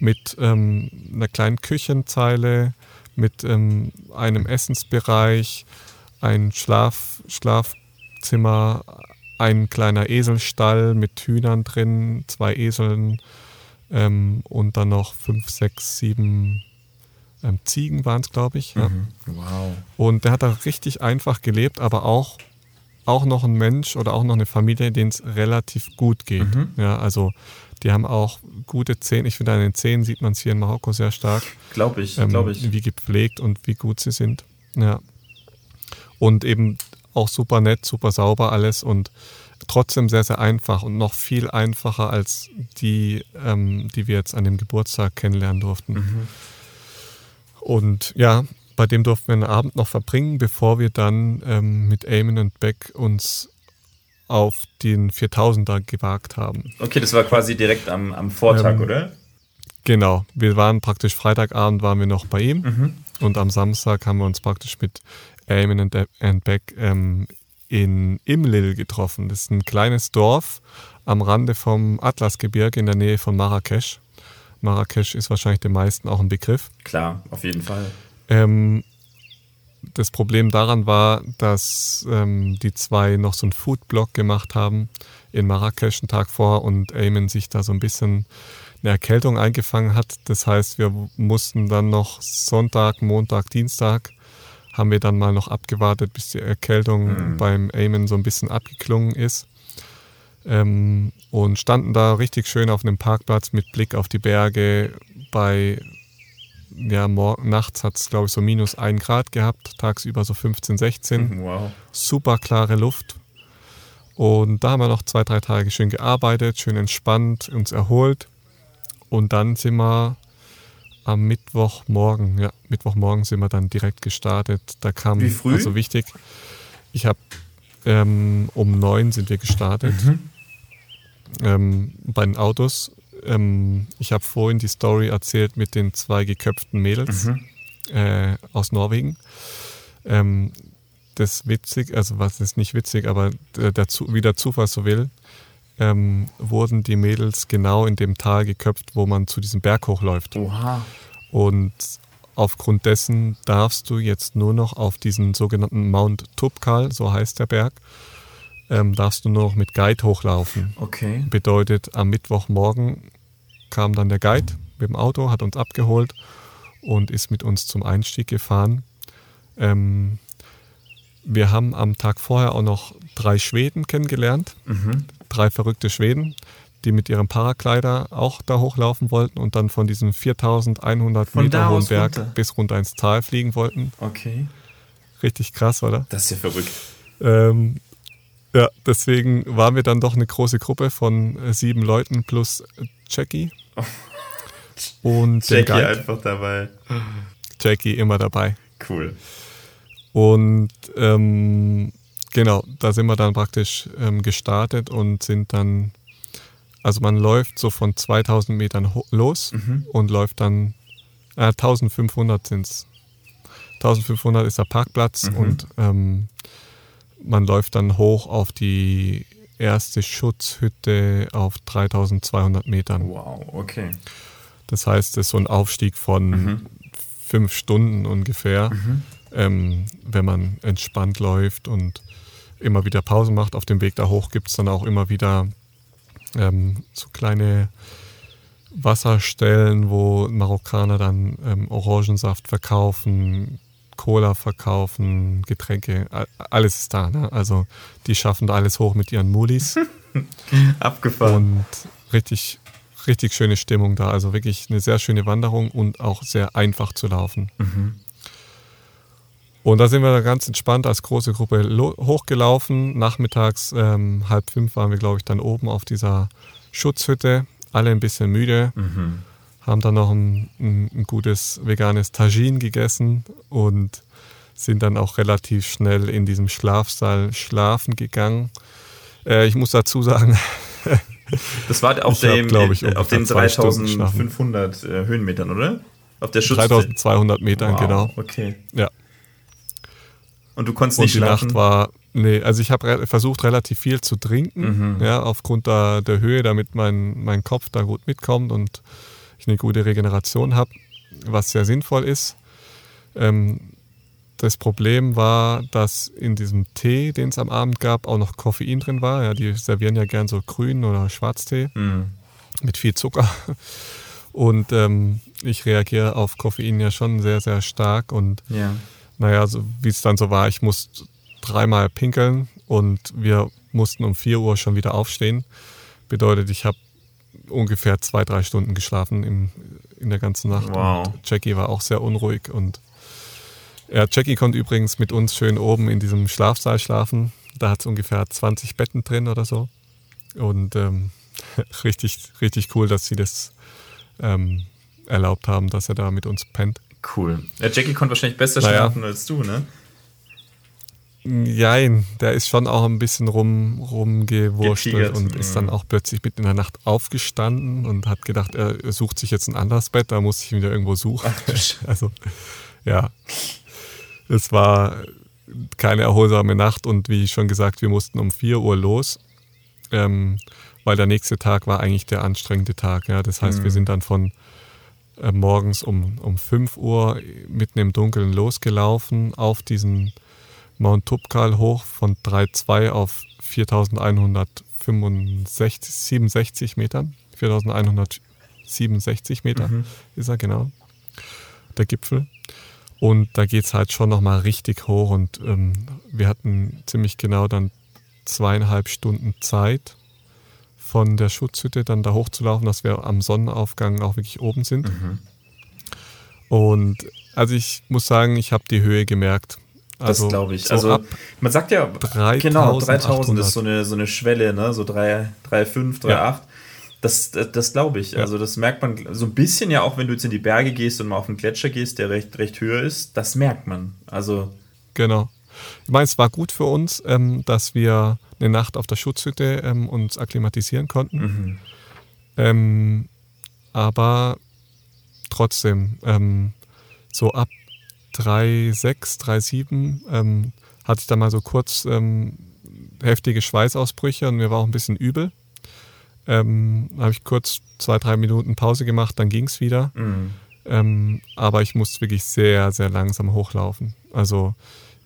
C: mit ähm, einer kleinen Küchenzeile, mit ähm, einem Essensbereich, ein Schlaf, Schlafzimmer, ein kleiner Eselstall mit Hühnern drin, zwei Eseln ähm, und dann noch fünf, sechs, sieben ähm, Ziegen waren es, glaube ich. Ja.
B: Mhm. Wow.
C: Und der hat da richtig einfach gelebt, aber auch, auch noch ein Mensch oder auch noch eine Familie, denen es relativ gut geht.
B: Mhm.
C: Ja, also die haben auch gute Zähne. Ich finde, an den Zähnen sieht man es hier in Marokko sehr stark,
B: Glaube ich,
C: ähm,
B: glaube ich.
C: wie gepflegt und wie gut sie sind. Ja. Und eben auch super nett, super sauber alles und trotzdem sehr, sehr einfach und noch viel einfacher als die, ähm, die wir jetzt an dem Geburtstag kennenlernen durften.
B: Mhm.
C: Und ja, bei dem durften wir einen Abend noch verbringen, bevor wir dann ähm, mit Eamon und Beck uns auf den 4000er gewagt haben.
B: Okay, das war quasi direkt am, am Vortag,
C: Ähm,
B: oder?
C: Genau, wir waren praktisch Freitagabend waren wir noch bei ihm
B: Mhm.
C: und am Samstag haben wir uns praktisch mit Eamon und, und Beck ähm, in Imlil getroffen. Das ist ein kleines Dorf am Rande vom Atlasgebirge in der Nähe von Marrakesch. Marrakesch ist wahrscheinlich den meisten auch ein Begriff.
B: Klar, auf jeden Fall.
C: Ähm, das Problem daran war, dass ähm, die zwei noch so einen Foodblog gemacht haben in Marrakesch einen Tag vor und Eamon sich da so ein bisschen eine Erkältung eingefangen hat. Das heißt, wir mussten dann noch Sonntag, Montag, Dienstag haben wir dann mal noch abgewartet, bis die Erkältung
B: Mhm.
C: beim Eamon so ein bisschen abgeklungen ist. Ähm, und standen da richtig schön auf einem Parkplatz mit Blick auf die Berge bei ja, mor- nachts hat es, glaube ich, so minus ein Grad gehabt, tagsüber so 15, 16.
B: Wow.
C: Super klare Luft. Und da haben wir noch zwei, drei Tage schön gearbeitet, schön entspannt, uns erholt. Und dann sind wir am Mittwochmorgen, ja, Mittwochmorgen sind wir dann direkt gestartet. Da kam,
B: Wie früh?
C: also wichtig, ich habe ähm, um neun sind wir gestartet
B: Mhm.
C: ähm, bei den Autos. Ähm, ich habe vorhin die Story erzählt mit den zwei geköpften Mädels
B: Mhm.
C: äh, aus Norwegen. Ähm, das witzig, also was ist nicht witzig, aber der, der, wie der Zufall so will, ähm, wurden die Mädels genau in dem Tal geköpft, wo man zu diesem Berg hochläuft.
B: Oha.
C: Und aufgrund dessen darfst du jetzt nur noch auf diesen sogenannten Mount Tubkal, so heißt der Berg, ähm, darfst du nur noch mit Guide hochlaufen.
B: Okay.
C: Bedeutet, am Mittwochmorgen kam dann der Guide mit dem Auto, hat uns abgeholt und ist mit uns zum Einstieg gefahren. Ähm, wir haben am Tag vorher auch noch drei Schweden kennengelernt,
B: Mhm.
C: Drei verrückte Schweden, die mit ihrem Paraglider auch da hochlaufen wollten und dann von diesem 4100
B: Von
C: Meter hohen Berg
B: runter?
C: bis runter ins Tal fliegen wollten.
B: Okay.
C: Richtig krass, oder?
B: Das ist ja verrückt.
C: Ähm, ja, deswegen waren wir dann doch eine große Gruppe von äh, sieben Leuten plus Jackie. [LAUGHS] Und
B: Jackie
C: Guide.
B: einfach dabei.
C: Jackie immer dabei.
B: Cool.
C: Und ähm, genau, da sind wir dann praktisch ähm, gestartet und sind dann, also man läuft so von 2000 Metern los
B: Mhm.
C: und läuft dann, äh, 1500 sind es. 1500 ist der Parkplatz
B: Mhm.
C: und ähm, man läuft dann hoch auf die erste Schutzhütte auf 3200 Metern.
B: Wow, okay.
C: Das heißt, es ist so ein Aufstieg von
B: Mhm.
C: fünf Stunden ungefähr,
B: Mhm.
C: ähm, wenn man entspannt läuft und immer wieder Pause macht. Auf dem Weg da hoch gibt es dann auch immer wieder ähm, so kleine Wasserstellen, wo Marokkaner dann ähm, Orangensaft verkaufen, Cola verkaufen, Getränke, alles ist da. Ne? Also die schaffen da alles hoch mit ihren Mulis. [LAUGHS]
B: Abgefahren.
C: Und richtig, richtig schöne Stimmung da. Also wirklich eine sehr schöne Wanderung und auch sehr einfach zu laufen.
B: Mhm.
C: Und da sind wir dann ganz entspannt als große Gruppe hochgelaufen. Nachmittags ähm, halb fünf waren wir, glaube ich, dann oben auf dieser Schutzhütte. Alle ein bisschen müde,
B: Mhm.
C: haben dann noch ein, ein, ein gutes veganes Tagine gegessen und sind dann auch relativ schnell in diesem Schlafsaal schlafen gegangen. Äh, ich muss dazu sagen, [LAUGHS]
B: das war auf, dem, hab, ich, auf den 3500 äh, Höhenmetern, oder?
C: Auf der Schutz 3200 Metern, wow, genau.
B: Okay.
C: Ja.
B: Und du konntest nicht
C: Und die
B: schlafen?
C: Nacht war, nee, also ich habe re versucht, relativ viel zu trinken, mhm. ja, aufgrund der, der Höhe, damit mein, mein Kopf da gut mitkommt und ich eine gute Regeneration habe, was sehr sinnvoll ist. Ähm, das Problem war, dass in diesem Tee, den es am Abend gab, auch noch Koffein drin war. Ja, die servieren ja gern so grün oder Schwarztee mhm. mit viel Zucker. Und ähm, ich reagiere auf Koffein ja schon sehr, sehr stark. Und
B: ja.
C: Naja, so, wie es dann so war, ich musste dreimal pinkeln und wir mussten um 4 Uhr schon wieder aufstehen. Bedeutet, ich habe ungefähr zwei, drei Stunden geschlafen im, in der ganzen Nacht.
B: Wow.
C: Und Jackie war auch sehr unruhig und ja, Jackie konnte übrigens mit uns schön oben in diesem Schlafsaal schlafen. Da hat es ungefähr 20 Betten drin oder so. Und ähm, [LAUGHS] richtig, richtig cool, dass sie das ähm, erlaubt haben, dass er da mit uns pennt.
B: Cool. Ja, Jackie konnte wahrscheinlich besser naja. schlafen als du, ne?
C: Jein, der ist schon auch ein bisschen rum, rumgewurschtelt und ist dann auch plötzlich mitten in der Nacht aufgestanden und hat gedacht, er sucht sich jetzt ein anderes Bett, da muss ich ihn wieder irgendwo suchen. Ach, [LAUGHS] also, ja. Es war keine erholsame Nacht und wie schon gesagt, wir mussten um 4 Uhr los, ähm, weil der nächste Tag war eigentlich der anstrengende Tag. Ja. Das heißt, mhm. wir sind dann von äh, morgens um, um 5 Uhr mitten im Dunkeln losgelaufen auf diesen Mount Tupkal hoch von 3,2 auf 4167 Metern. 4167 Meter mhm. ist er genau, der Gipfel. Und da geht es halt schon nochmal richtig hoch und ähm, wir hatten ziemlich genau dann zweieinhalb Stunden Zeit von der Schutzhütte dann da hochzulaufen, dass wir am Sonnenaufgang auch wirklich oben sind. Mhm. Und also ich muss sagen, ich habe die Höhe gemerkt.
B: Also das glaube ich. So also man sagt ja,
C: 3000,
B: genau, 3000 ist so eine, so eine Schwelle, ne? so 3,5, 3,8. Ja. Das, das, das glaube ich. Ja. Also das merkt man so ein bisschen ja auch, wenn du jetzt in die Berge gehst und mal auf einen Gletscher gehst, der recht, recht höher ist. Das merkt man. Also
C: genau. Ich meine, es war gut für uns, ähm, dass wir eine Nacht auf der Schutzhütte ähm, uns akklimatisieren konnten. Mhm. Ähm, aber trotzdem, ähm, so ab 3,6, 3,7 ähm, hatte ich da mal so kurz ähm, heftige Schweißausbrüche und mir war auch ein bisschen übel. Ähm, habe ich kurz zwei, drei Minuten Pause gemacht, dann ging es wieder. Mhm. Ähm, aber ich musste wirklich sehr, sehr langsam hochlaufen. Also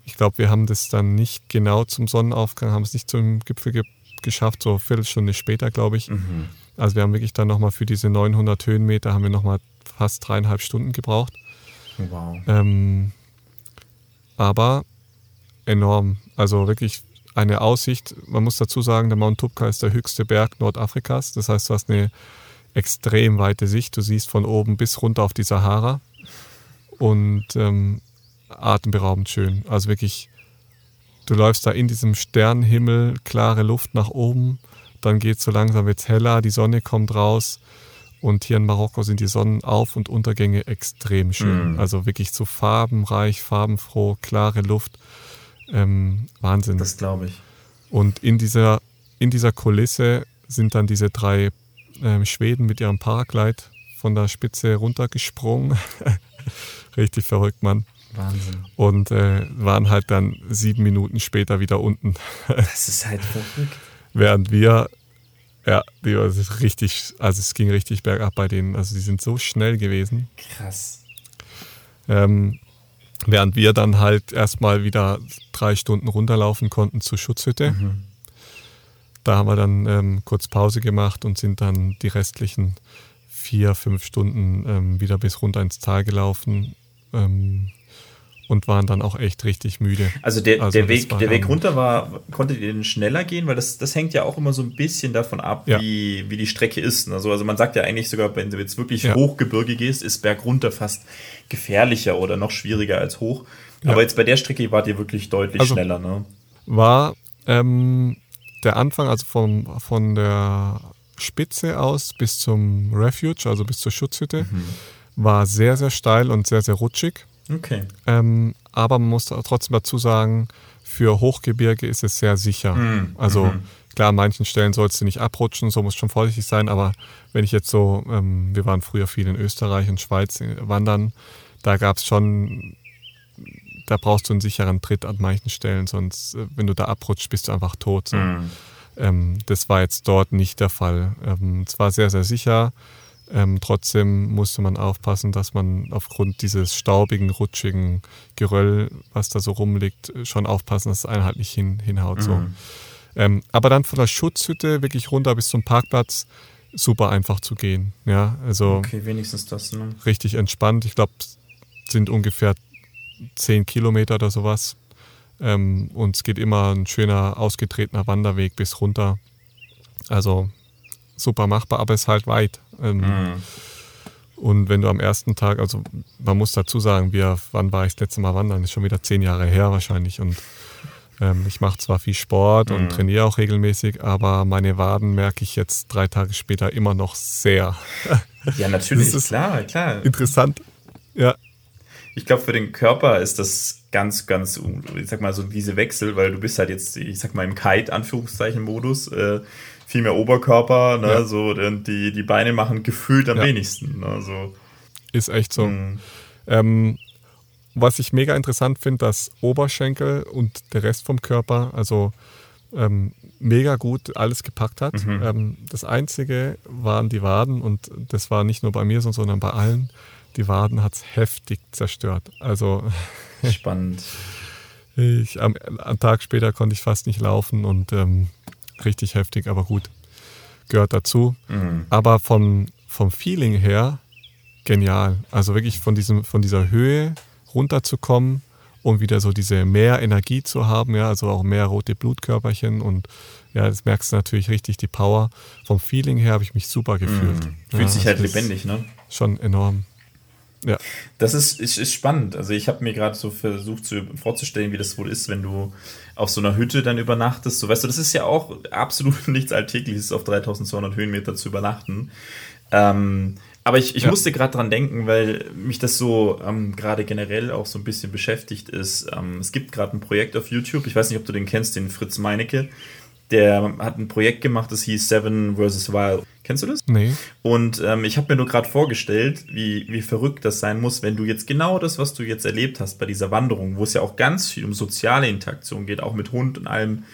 C: ich glaube, wir haben das dann nicht genau zum Sonnenaufgang, haben es nicht zum Gipfel ge geschafft, so eine Viertelstunde später, glaube ich. Mhm. Also wir haben wirklich dann nochmal für diese 900 Höhenmeter haben wir nochmal fast dreieinhalb Stunden gebraucht.
B: Wow.
C: Ähm, aber enorm. Also wirklich eine Aussicht. Man muss dazu sagen, der Mount Tupka ist der höchste Berg Nordafrikas. Das heißt, du hast eine extrem weite Sicht. Du siehst von oben bis runter auf die Sahara und ähm, atemberaubend schön. Also wirklich, du läufst da in diesem Sternenhimmel, klare Luft nach oben, dann geht es so langsam jetzt heller, die Sonne kommt raus und hier in Marokko sind die Sonnenauf- und Untergänge extrem schön. Mhm. Also wirklich so farbenreich, farbenfroh, klare Luft. Ähm, Wahnsinn.
B: Das glaube ich.
C: Und in dieser, in dieser Kulisse sind dann diese drei ähm, Schweden mit ihrem Paraglide von der Spitze runtergesprungen. [LAUGHS] Richtig verrückt, Mann.
B: Wahnsinn.
C: Und äh, waren halt dann sieben Minuten später wieder unten. [LAUGHS]
B: das ist halt verrückt.
C: Während wir, ja, die war richtig, also es ging richtig bergab bei denen. Also die sind so schnell gewesen.
B: Krass.
C: Ähm, Während wir dann halt erstmal wieder drei Stunden runterlaufen konnten zur Schutzhütte. Mhm. Da haben wir dann ähm, kurz Pause gemacht und sind dann die restlichen vier, fünf Stunden ähm, wieder bis runter ins Tal gelaufen. Ähm, und waren dann auch echt richtig müde.
B: Also der, also der, Weg, der Weg runter war, konntet ihr denn schneller gehen? Weil das, das hängt ja auch immer so ein bisschen davon ab, ja. wie, wie die Strecke ist. Also, also man sagt ja eigentlich sogar, wenn du jetzt wirklich ja. Hochgebirge gehst, ist Berg runter fast gefährlicher oder noch schwieriger als hoch. Ja. Aber jetzt bei der Strecke wart ihr wirklich deutlich also schneller. Ne?
C: War ähm, der Anfang, also vom, von der Spitze aus bis zum Refuge, also bis zur Schutzhütte, war sehr, sehr steil und sehr, sehr rutschig.
B: Okay.
C: Ähm, aber man muss trotzdem dazu sagen, für Hochgebirge ist es sehr sicher.
B: Mhm.
C: Also
B: Mhm.
C: klar, an manchen Stellen sollst du nicht abrutschen, so muss schon vorsichtig sein. Aber wenn ich jetzt so, ähm, wir waren früher viel in Österreich und Schweiz äh, wandern, da gab es schon, da brauchst du einen sicheren Tritt an manchen Stellen, sonst, äh, wenn du da abrutscht, bist du einfach tot. So.
B: Mhm.
C: Ähm, das war jetzt dort nicht der Fall. Ähm, es war sehr, sehr sicher. Ähm, trotzdem musste man aufpassen, dass man aufgrund dieses staubigen, rutschigen Geröll, was da so rumliegt, schon aufpassen, dass es einen halt nicht hin, hinhaut. So.
B: Mhm.
C: Ähm, aber dann von der Schutzhütte wirklich runter bis zum Parkplatz, super einfach zu gehen. Ja, also
B: Okay, wenigstens das. Ne?
C: richtig entspannt. Ich glaube, es sind ungefähr 10 Kilometer oder sowas. Ähm, und es geht immer ein schöner, ausgetretener Wanderweg bis runter. Also super machbar, aber es ist halt weit. Ähm,
B: Mhm.
C: Und wenn du am ersten Tag, also man muss dazu sagen, wir, wann war ich das letzte Mal wandern? ist schon wieder zehn Jahre her wahrscheinlich. Und ähm, ich mache zwar viel Sport und
B: Mhm.
C: trainiere auch regelmäßig, aber meine Waden merke ich jetzt drei Tage später immer noch sehr.
B: Ja, [LAUGHS] natürlich, klar, klar.
C: Interessant. Ja,
B: Ich glaube, für den Körper ist das ganz, ganz, ich sag mal, so diese Wechsel, weil du bist halt jetzt, ich sag mal, im Kite-Anführungszeichen-Modus, äh, viel mehr Oberkörper, ne,
C: Ja.
B: so, und die, die Beine machen gefühlt am
C: Ja.
B: wenigsten, ne, so.
C: ist echt so.
B: Mhm.
C: Ähm, was ich mega interessant finde, dass Oberschenkel und der Rest vom Körper, also ähm, mega gut alles gepackt hat.
B: Mhm.
C: Ähm, das Einzige waren die Waden und das war nicht nur bei mir so, sondern bei allen. Die Waden hat es heftig zerstört. Also [LAUGHS]
B: Spannend.
C: ich, am, am Tag später konnte ich fast nicht laufen und ähm, richtig heftig, aber gut. Gehört dazu.
B: Mhm.
C: Aber vom, vom Feeling her genial. Also wirklich von, diesem, von dieser Höhe runterzukommen und wieder so diese mehr Energie zu haben, ja, also auch mehr rote Blutkörperchen und ja, das merkst du natürlich richtig, die Power. Vom Feeling her habe ich mich super gefühlt.
B: Mhm. Fühlt
C: Ja,
B: sich halt lebendig, ne?
C: Schon enorm. Ja,
B: Das ist, ist, ist spannend. Also ich habe mir gerade so versucht zu, vorzustellen, wie das wohl ist, wenn du auf so einer Hütte dann übernachtest. So weißt du, das ist ja auch absolut [LAUGHS] nichts Alltägliches, auf 3200 Höhenmeter zu übernachten. Ähm, aber ich, ich
C: Ja.
B: musste gerade dran denken, weil mich das so ähm, gerade generell auch so ein bisschen beschäftigt ist. Ähm, es gibt gerade ein Projekt auf YouTube, ich weiß nicht, ob du den kennst, den Fritz Meinecke. Der hat ein Projekt gemacht, das hieß Seven vs. Wild. Kennst du das?
C: nee.
B: Und ähm, ich habe mir nur gerade vorgestellt, wie, wie verrückt das sein muss, wenn du jetzt genau das, was du jetzt erlebt hast bei dieser Wanderung, wo es ja auch ganz viel um soziale Interaktion geht, auch mit Hund und allem.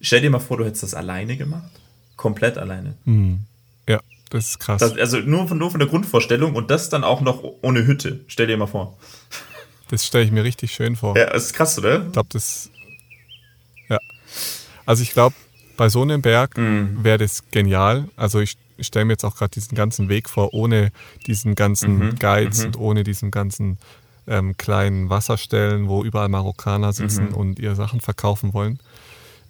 B: Stell dir mal vor, du hättest das alleine gemacht. Komplett alleine.
C: Hm. Ja, das ist krass.
B: Das, also nur von, nur von der Grundvorstellung und das dann auch noch ohne Hütte. Stell dir mal vor.
C: Das stelle ich mir richtig schön vor.
B: Ja, das ist krass, oder?
C: Ich glaube, das. Ja. Also ich glaube, bei so einem Berg
B: Mhm.
C: wäre das genial. Also ich stelle mir jetzt auch gerade diesen ganzen Weg vor, ohne diesen ganzen
B: Mhm,
C: Guides
B: mhm.
C: und ohne diesen ganzen ähm, kleinen Wasserstellen, wo überall Marokkaner sitzen
B: Mhm.
C: und ihre Sachen verkaufen wollen.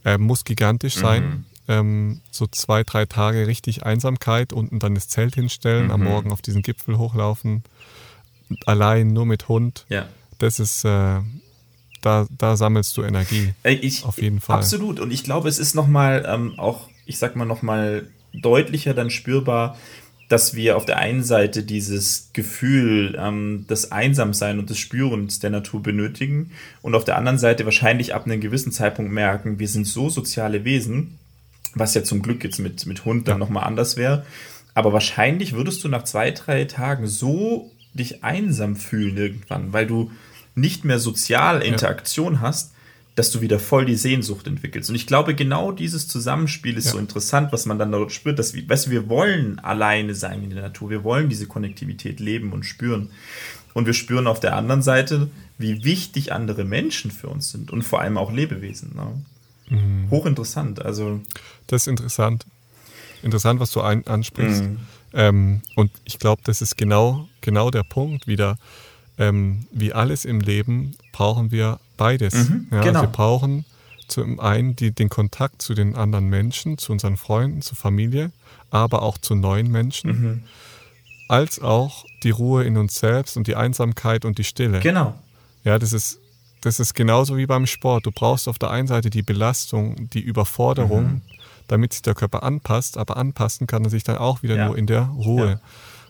C: Ähm, muss gigantisch sein.
B: Mhm.
C: Ähm, so zwei, drei Tage richtig Einsamkeit, unten dann das Zelt hinstellen, am
B: Mhm.
C: Morgen auf diesen Gipfel hochlaufen, allein nur mit Hund.
B: Ja.
C: Das ist, äh, da, da sammelst du Energie.
B: Ich,
C: Auf jeden Fall.
B: Absolut. Und ich glaube, es ist nochmal ähm, auch, ich sag mal, nochmal deutlicher dann spürbar, dass wir auf der einen Seite dieses Gefühl ähm, des Einsamsein und des Spürens der Natur benötigen und auf der anderen Seite wahrscheinlich ab einem gewissen Zeitpunkt merken, wir sind so soziale Wesen, was ja zum Glück jetzt mit, mit Hund dann
C: Ja.
B: nochmal anders wäre. Aber wahrscheinlich würdest du nach zwei, drei Tagen so dich einsam fühlen irgendwann, weil du nicht mehr soziale Interaktion hast, dass du wieder voll die Sehnsucht entwickelst. Und ich glaube, genau dieses Zusammenspiel ist
C: Ja.
B: so interessant, was man dann dort spürt, dass wir, weißt wir wollen alleine sein in der Natur, wir wollen diese Konnektivität leben und spüren. Und wir spüren auf der anderen Seite, wie wichtig andere Menschen für uns sind und vor allem auch Lebewesen. Ne?
C: Mhm.
B: Hochinteressant. Also,
C: Das ist interessant. Interessant, was du ein, ansprichst.
B: Mhm.
C: Ähm, und ich glaube, das ist genau, genau der Punkt wieder. Ähm, wie alles im Leben brauchen wir beides.
B: Mhm,
C: ja,
B: genau.
C: Wir brauchen zum einen die, den Kontakt zu den anderen Menschen, zu unseren Freunden, zur Familie, aber auch zu neuen Menschen,
B: mhm.
C: als auch die Ruhe in uns selbst und die Einsamkeit und die Stille.
B: genau.
C: Ja, das ist, das ist genauso wie beim Sport. Du brauchst auf der einen Seite die Belastung, die Überforderung, damit sich der Körper anpasst, aber anpassen kann er sich dann auch wieder
B: Ja.
C: nur in der Ruhe.
B: Ja.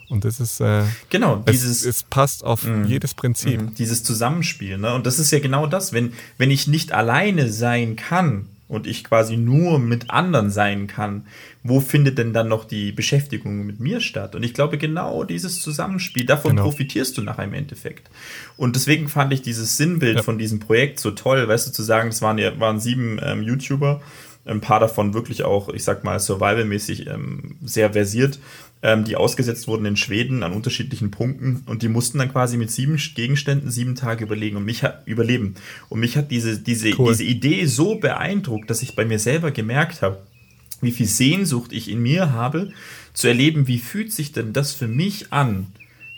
C: Und das ist, äh,
B: Genau,
C: es,
B: dieses,
C: es passt auf jedes Prinzip.
B: Mhm, Dieses Zusammenspiel. Ne? Und das ist ja genau das, wenn, wenn ich nicht alleine sein kann und ich quasi nur mit anderen sein kann, wo findet denn dann noch die Beschäftigung mit mir statt? Und ich glaube, genau dieses Zusammenspiel, davon
C: Genau.
B: profitierst du nachher im Endeffekt. Und deswegen fand ich dieses Sinnbild
C: Ja.
B: von diesem Projekt so toll, weißt du, zu sagen, es waren, ja, waren sieben ähm, YouTuber, ein paar davon wirklich auch, ich sag mal, survivalmäßig ähm, sehr versiert, ähm, die ausgesetzt wurden in Schweden an unterschiedlichen Punkten und die mussten dann quasi mit sieben Gegenständen sieben Tage überlegen und mich hat, überleben. Und mich hat diese, diese,
C: Cool.
B: diese Idee so beeindruckt, dass ich bei mir selber gemerkt habe, wie viel Sehnsucht ich in mir habe, zu erleben, wie fühlt sich denn das für mich an?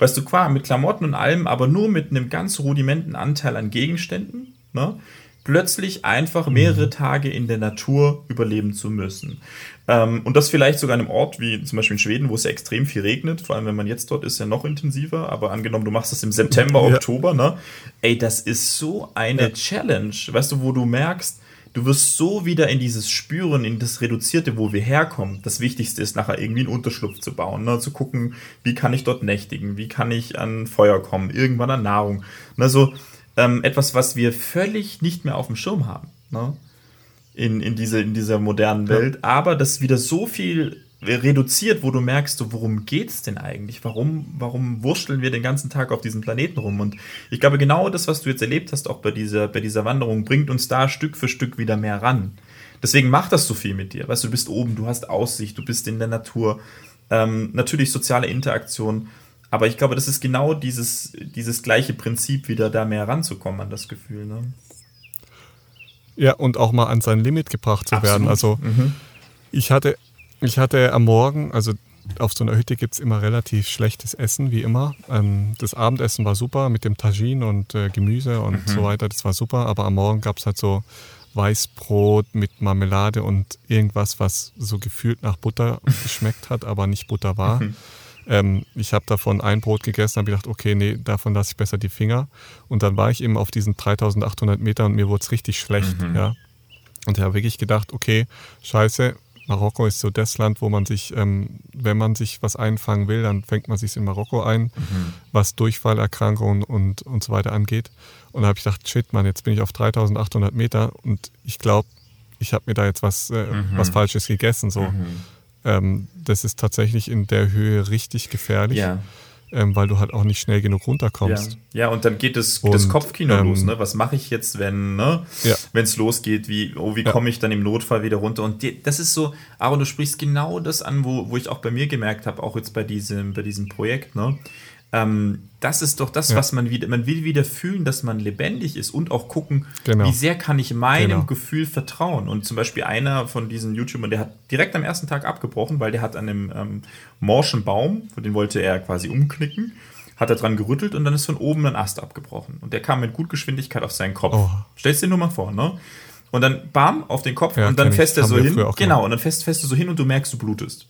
B: Weißt du, klar, mit Klamotten und allem, aber nur mit einem ganz rudimenten Anteil an Gegenständen, ne? Plötzlich einfach mehrere Tage in der Natur überleben zu müssen. Ähm, und das vielleicht sogar an einem Ort wie zum Beispiel in Schweden, wo es ja extrem viel regnet, vor allem wenn man jetzt dort ist, ja noch intensiver, aber angenommen, du machst das im September,
C: Ja.
B: Oktober, ne? Ey, das ist so eine
C: Ja.
B: Challenge, weißt du, wo du merkst, du wirst so wieder in dieses Spüren, in das Reduzierte, wo wir herkommen. Das Wichtigste ist nachher irgendwie einen Unterschlupf zu bauen, ne? zu gucken, wie kann ich dort nächtigen, wie kann ich an Feuer kommen, irgendwann an Nahrung. Ne? So ähm, etwas, was wir völlig nicht mehr auf dem Schirm haben. Ne? In, in, diese, in dieser modernen Welt, aber das wieder so viel reduziert, wo du merkst, so, worum geht's denn eigentlich? Warum, warum wurschteln wir den ganzen Tag auf diesem Planeten rum? Und ich glaube, genau das, was du jetzt erlebt hast, auch bei dieser, bei dieser Wanderung, bringt uns da Stück für Stück wieder mehr ran. Deswegen macht das so viel mit dir. Weißt du, du bist oben, du hast Aussicht, du bist in der Natur. Ähm, natürlich soziale Interaktion. Aber ich glaube, das ist genau dieses, dieses gleiche Prinzip, wieder da mehr ranzukommen an das Gefühl. Ne?
C: Ja, und auch mal an sein Limit gebracht zu werden.
B: Absolut.
C: Also ich hatte, ich hatte am Morgen, also auf so einer Hütte gibt es immer relativ schlechtes Essen, wie immer. Ähm, das Abendessen war super mit dem Tagine und äh, Gemüse und so weiter, das war super. Aber am Morgen gab es halt so Weißbrot mit Marmelade und irgendwas, was so gefühlt nach Butter [LAUGHS] geschmeckt hat, aber nicht Butter war. Ähm, ich habe davon ein Brot gegessen, habe gedacht, okay, nee, davon lasse ich besser die Finger. Und dann war ich eben auf diesen 3800 Metern und mir wurde es richtig schlecht. Ja. Und ich habe wirklich gedacht, okay, scheiße, Marokko ist so das Land, wo man sich, ähm, wenn man sich was einfangen will, dann fängt man sich in Marokko ein, was Durchfallerkrankungen und, und so weiter angeht. Und da habe ich gedacht, shit, Mann, jetzt bin ich auf 3800 Meter und ich glaube, ich habe mir da jetzt was, äh, was Falsches gegessen. So. Ähm, das ist tatsächlich in der Höhe richtig gefährlich,
B: Ja.
C: ähm, weil du halt auch nicht schnell genug
B: Ja.
C: runterkommst.
B: ja, und dann geht das,
C: Und,
B: das Kopfkino
C: ähm,
B: los. Ne? Was mache ich jetzt, wenn ne?
C: Ja.
B: es losgeht? Wie, oh, wie
C: Ja.
B: komme ich dann im Notfall wieder runter? Und die, das ist so, Aaron, du sprichst genau das an, wo, wo ich auch bei mir gemerkt habe, auch jetzt bei diesem, bei diesem Projekt. Ne? Ähm, das ist doch das,
C: Ja.
B: was man wieder, man will wieder fühlen, dass man lebendig ist und auch gucken,
C: Genau.
B: wie sehr kann ich meinem
C: Genau.
B: Gefühl vertrauen. Und zum Beispiel einer von diesen YouTubern, der hat direkt am ersten Tag abgebrochen, weil der hat an einem ähm, morschen Baum, den wollte er quasi umknicken, hat er dran gerüttelt und dann ist von oben ein Ast abgebrochen. Und der kam mit gut Geschwindigkeit auf seinen Kopf.
C: Oh.
B: Stellst dir nur mal vor, ne? Und dann bam, auf den Kopf
C: Ja,
B: und dann fässt er so hin. Genau, und dann fäst, fäst du so hin und du merkst, du blutest.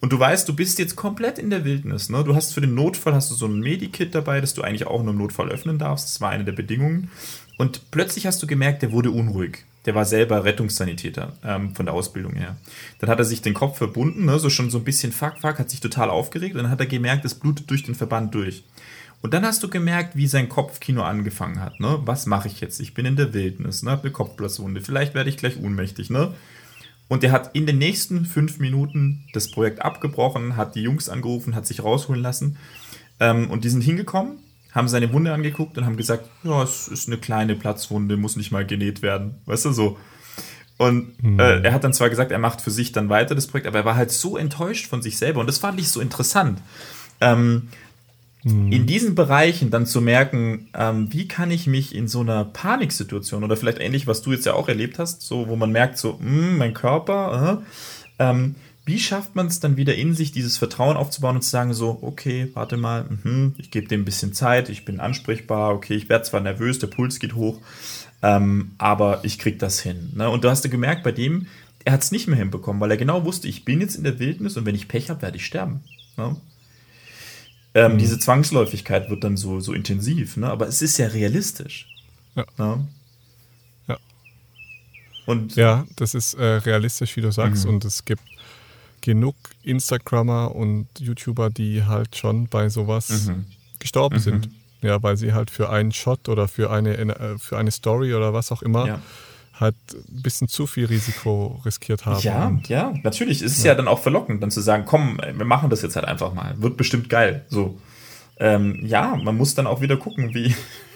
B: Und du weißt, du bist jetzt komplett in der Wildnis. Ne? Du hast für den Notfall hast du so ein Medikit dabei, das du eigentlich auch nur im Notfall öffnen darfst. Das war eine der Bedingungen. Und plötzlich hast du gemerkt, der wurde unruhig. Der war selber Rettungssanitäter ähm, von der Ausbildung her. Dann hat er sich den Kopf verbunden, ne? so schon so ein bisschen fuck, fuck, hat sich total aufgeregt und dann hat er gemerkt, es blutet durch den Verband durch. Und dann hast du gemerkt, wie sein Kopfkino angefangen hat. Ne? Was mache ich jetzt? Ich bin in der Wildnis, ne? habe eine Kopfblasswunde, vielleicht werde ich gleich ohnmächtig. Ne? Und er hat in den nächsten fünf Minuten das Projekt abgebrochen, hat die Jungs angerufen, hat sich rausholen lassen. Ähm, und die sind hingekommen, haben seine Wunde angeguckt und haben gesagt, ja, es ist eine kleine Platzwunde, muss nicht mal genäht werden. Weißt du, so. Und äh, er hat dann zwar gesagt, er macht für sich dann weiter das Projekt, aber er war halt so enttäuscht von sich selber. Und das fand ich so interessant. Ähm, in diesen Bereichen dann zu merken, ähm, wie kann ich mich in so einer Paniksituation oder vielleicht ähnlich, was du jetzt ja auch erlebt hast, so wo man merkt, so, mh, mein Körper, äh, ähm, wie schafft man es dann wieder in sich, dieses Vertrauen aufzubauen und zu sagen, so, okay, warte mal, mhm, ich gebe dem ein bisschen Zeit, ich bin ansprechbar, okay, ich werde zwar nervös, der Puls geht hoch, ähm, aber ich krieg das hin. Ne? Und du hast ja gemerkt, bei dem, er hat es nicht mehr hinbekommen, weil er genau wusste, ich bin jetzt in der Wildnis und wenn ich Pech habe, werde ich sterben. Ne? Ähm, Diese Zwangsläufigkeit wird dann so, so intensiv, ne? aber es ist ja realistisch.
C: Ja.
B: Ne?
C: Ja.
B: Und
C: ja, das ist äh, realistisch, wie du sagst.
B: Mhm.
C: Und es gibt genug Instagrammer und YouTuber, die halt schon bei sowas
B: Mhm.
C: gestorben
B: Mhm.
C: sind. Ja, weil sie halt für einen Shot oder für eine, äh, für eine Story oder was auch immer
B: ja.
C: Halt ein bisschen zu viel Risiko riskiert haben.
B: Ja, ja, natürlich. Es ist ja. dann auch verlockend, dann zu sagen, komm, wir machen das jetzt halt einfach mal. Wird bestimmt geil. So. Ähm, ja, man muss dann auch wieder gucken, wie,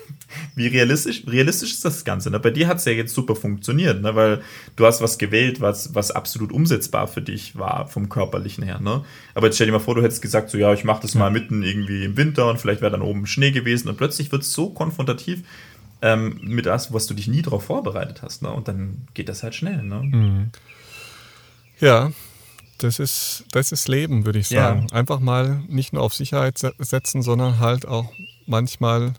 B: [LAUGHS] wie realistisch, realistisch ist das Ganze. Ne? Bei dir hat es ja jetzt super funktioniert, ne? weil du hast was gewählt, was, was absolut umsetzbar für dich war, vom körperlichen her. Ne? Aber jetzt stell dir mal vor, du hättest gesagt, so ja, ich mache das mal mitten irgendwie im Winter und vielleicht wäre dann oben Schnee gewesen und plötzlich wird es so konfrontativ ähm, mit das, was du dich nie darauf vorbereitet hast. Ne? Und dann geht das halt schnell. Ne?
C: Mhm. Ja, das ist, das ist Leben, würde ich
B: Ja.
C: sagen. Einfach mal nicht nur auf Sicherheit se- setzen, sondern halt auch manchmal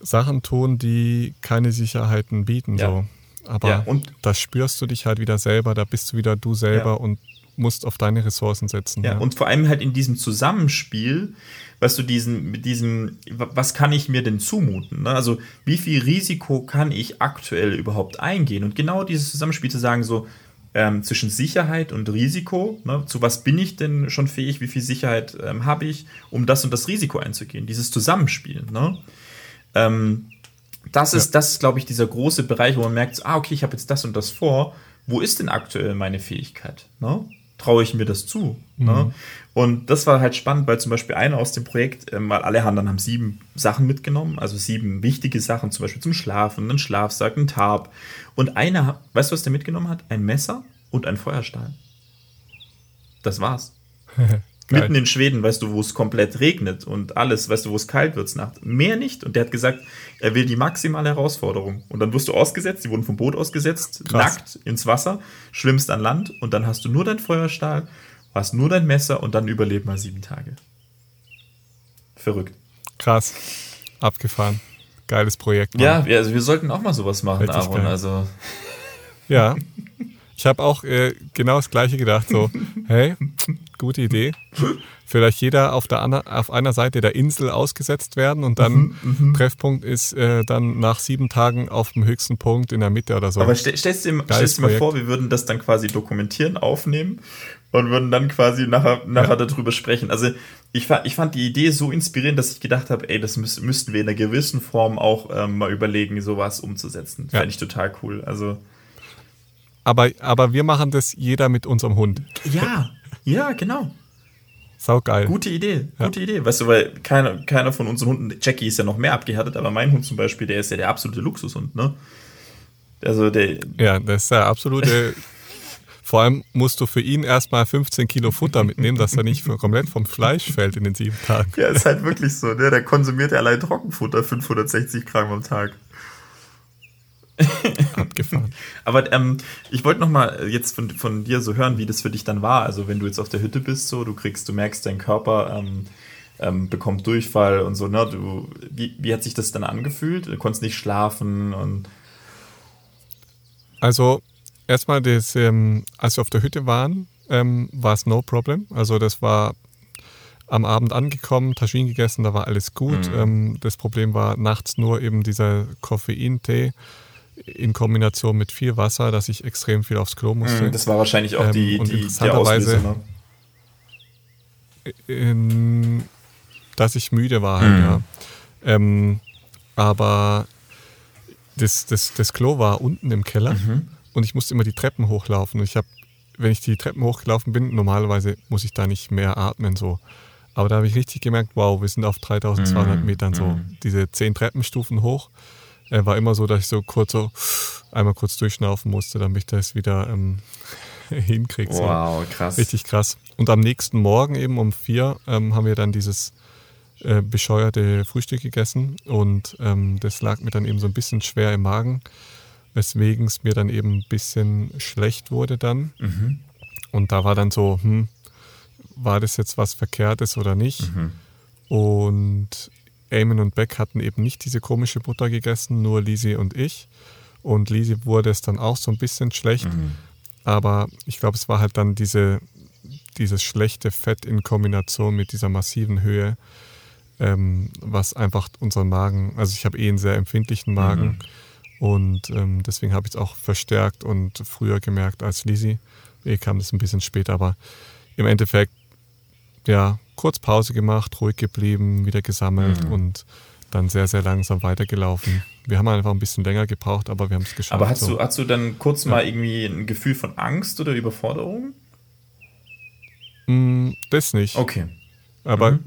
C: Sachen tun, die keine Sicherheiten bieten.
B: Ja.
C: So. Aber
B: Ja, und-
C: da spürst du dich halt wieder selber, da bist du wieder du selber
B: Ja.
C: und musst auf deine Ressourcen setzen.
B: Ja, und vor allem halt in diesem Zusammenspiel, weißt du, diesen, mit diesem, was kann ich mir denn zumuten? Ne? Also, wie viel Risiko kann ich aktuell überhaupt eingehen? Und genau dieses Zusammenspiel zu sagen, so ähm, zwischen Sicherheit und Risiko, ne? zu was bin ich denn schon fähig, wie viel Sicherheit ähm, habe ich, um das und das Risiko einzugehen? Dieses Zusammenspiel. Ne? Ähm, das ist, das ist, glaube ich, dieser große Bereich, wo man merkt, ah, okay, ich habe jetzt das und das vor. Wo ist denn aktuell meine Fähigkeit? Ne? Traue ich mir das zu? Ne? Und das war halt spannend, weil zum Beispiel einer aus dem Projekt, ähm, weil alle anderen haben sieben Sachen mitgenommen, also sieben wichtige Sachen, zum Beispiel zum Schlafen, einen Schlafsack, einen Tarp. Und einer, weißt du, was der mitgenommen hat? Ein Messer und ein Feuerstahl. Das war's. [LAUGHS]
C: Geil.
B: Mitten in Schweden, weißt du, wo es komplett regnet und alles, weißt du, wo es kalt wird nachts. Mehr nicht. Und der hat gesagt, er will die maximale Herausforderung. Und dann wirst du ausgesetzt, die wurden vom Boot ausgesetzt,
C: Krass.
B: nackt ins Wasser, schwimmst an Land und dann hast du nur dein Feuerstahl, hast nur dein Messer und dann überleb mal sieben Tage. Verrückt.
C: Krass. Abgefahren. Geiles Projekt. Mann.
B: Ja, wir- also wir sollten auch mal sowas machen,
C: Richtig
B: Aaron.
C: geil.
B: Also,
C: Ja. [LAUGHS] Ich habe auch äh, genau das Gleiche gedacht. So, [LAUGHS] hey, gute Idee. Vielleicht jeder auf, der ander, auf einer Seite der Insel ausgesetzt werden und dann
B: Mhm,
C: Treffpunkt ist äh, dann nach sieben Tagen auf dem höchsten Punkt in der Mitte oder so.
B: aber stell, stellst dir, stellst dir mal vor, wir würden das dann quasi dokumentieren, aufnehmen und würden dann quasi nachher, nachher darüber sprechen. Also ich, ich fand die Idee so inspirierend, dass ich gedacht habe, ey, das müß, müssten wir in einer gewissen Form auch ähm, mal überlegen, sowas umzusetzen.
C: Ja.
B: Fände ich total cool. Also
C: aber, aber wir machen das jeder mit unserem Hund.
B: ja, ja, genau.
C: Sau geil.
B: Gute Idee, gute Idee. Weißt du, weil keiner, keiner von unseren Hunden, Jackie ist ja noch mehr abgehärtet, aber mein Hund zum Beispiel, der ist ja der absolute Luxushund, ne? Also der,
C: Ja, das ist der absolute. [LAUGHS] Vor allem musst du für ihn erstmal 15 Kilo Futter mitnehmen, dass er nicht komplett vom Fleisch fällt in den sieben Tagen.
B: Ja, ist halt wirklich so, ne? Der konsumiert ja allein Trockenfutter 560 Gramm am Tag. [LAUGHS]
C: Abgefahren.
B: Aber ähm, ich wollte noch mal jetzt von, von dir so hören, wie das für dich dann war. Also wenn du jetzt auf der Hütte bist, so du kriegst, du merkst, dein Körper ähm, ähm, bekommt Durchfall und so. Ne? Du, wie, wie hat sich das dann angefühlt? Du konntest nicht schlafen und
C: Also erstmal, das, ähm, als wir auf der Hütte waren, ähm, war es no problem. Also das war am Abend angekommen, Taschin gegessen, da war alles gut.
B: Mhm.
C: Ähm, das Problem war nachts nur eben dieser Koffeintee in Kombination mit viel Wasser, dass ich extrem viel aufs Klo musste.
B: das war wahrscheinlich auch
C: Ähm,
B: die,
C: und
B: die,
C: interessanterweise-.
B: Ne?
C: in, dass ich müde war halt,
B: Mhm.
C: ja. Ähm, aber das, das, das Klo war unten im Keller
B: Mhm.
C: und ich musste immer die Treppen hochlaufen. Und ich habe, wenn ich die Treppen hochgelaufen bin, normalerweise muss ich da nicht mehr atmen so. Aber da habe ich richtig gemerkt, wow, wir sind auf 3200
B: Mhm.
C: Metern so.
B: Mhm.
C: Diese zehn Treppenstufen hoch. Äh, war immer so, dass ich so kurz so einmal kurz durchschnaufen musste, damit ich das wieder ähm, [LAUGHS] hinkriege. So.
B: Wow, krass.
C: Richtig krass. Und am nächsten Morgen eben um vier ähm, haben wir dann dieses äh, bescheuerte Frühstück gegessen und ähm, das lag mir dann eben so ein bisschen schwer im Magen, weswegen es mir dann eben ein bisschen schlecht wurde dann.
B: Mhm.
C: Und da war dann so, hm, war das jetzt was Verkehrtes oder nicht?
B: Mhm.
C: Und Eamon und Beck hatten eben nicht diese komische Butter gegessen, nur Lisi und ich. Und Lisi wurde es dann auch so ein bisschen schlecht.
B: Mhm.
C: Aber ich glaube, es war halt dann diese, dieses schlechte Fett in Kombination mit dieser massiven Höhe, ähm, was einfach unseren Magen, also ich habe eh einen sehr empfindlichen Magen Und ähm, deswegen habe ich es auch verstärkt und früher gemerkt als Lisi. Eh kam das ein bisschen später, aber im Endeffekt, ja, kurz Pause gemacht, ruhig geblieben, wieder gesammelt mhm. und dann sehr, sehr langsam weitergelaufen. Wir haben einfach ein bisschen länger gebraucht, aber wir haben es geschafft.
B: Aber hast, so. du, hast du dann kurz ja. mal irgendwie ein Gefühl von Angst oder Überforderung?
C: Mm, das nicht.
B: Okay.
C: Aber mhm.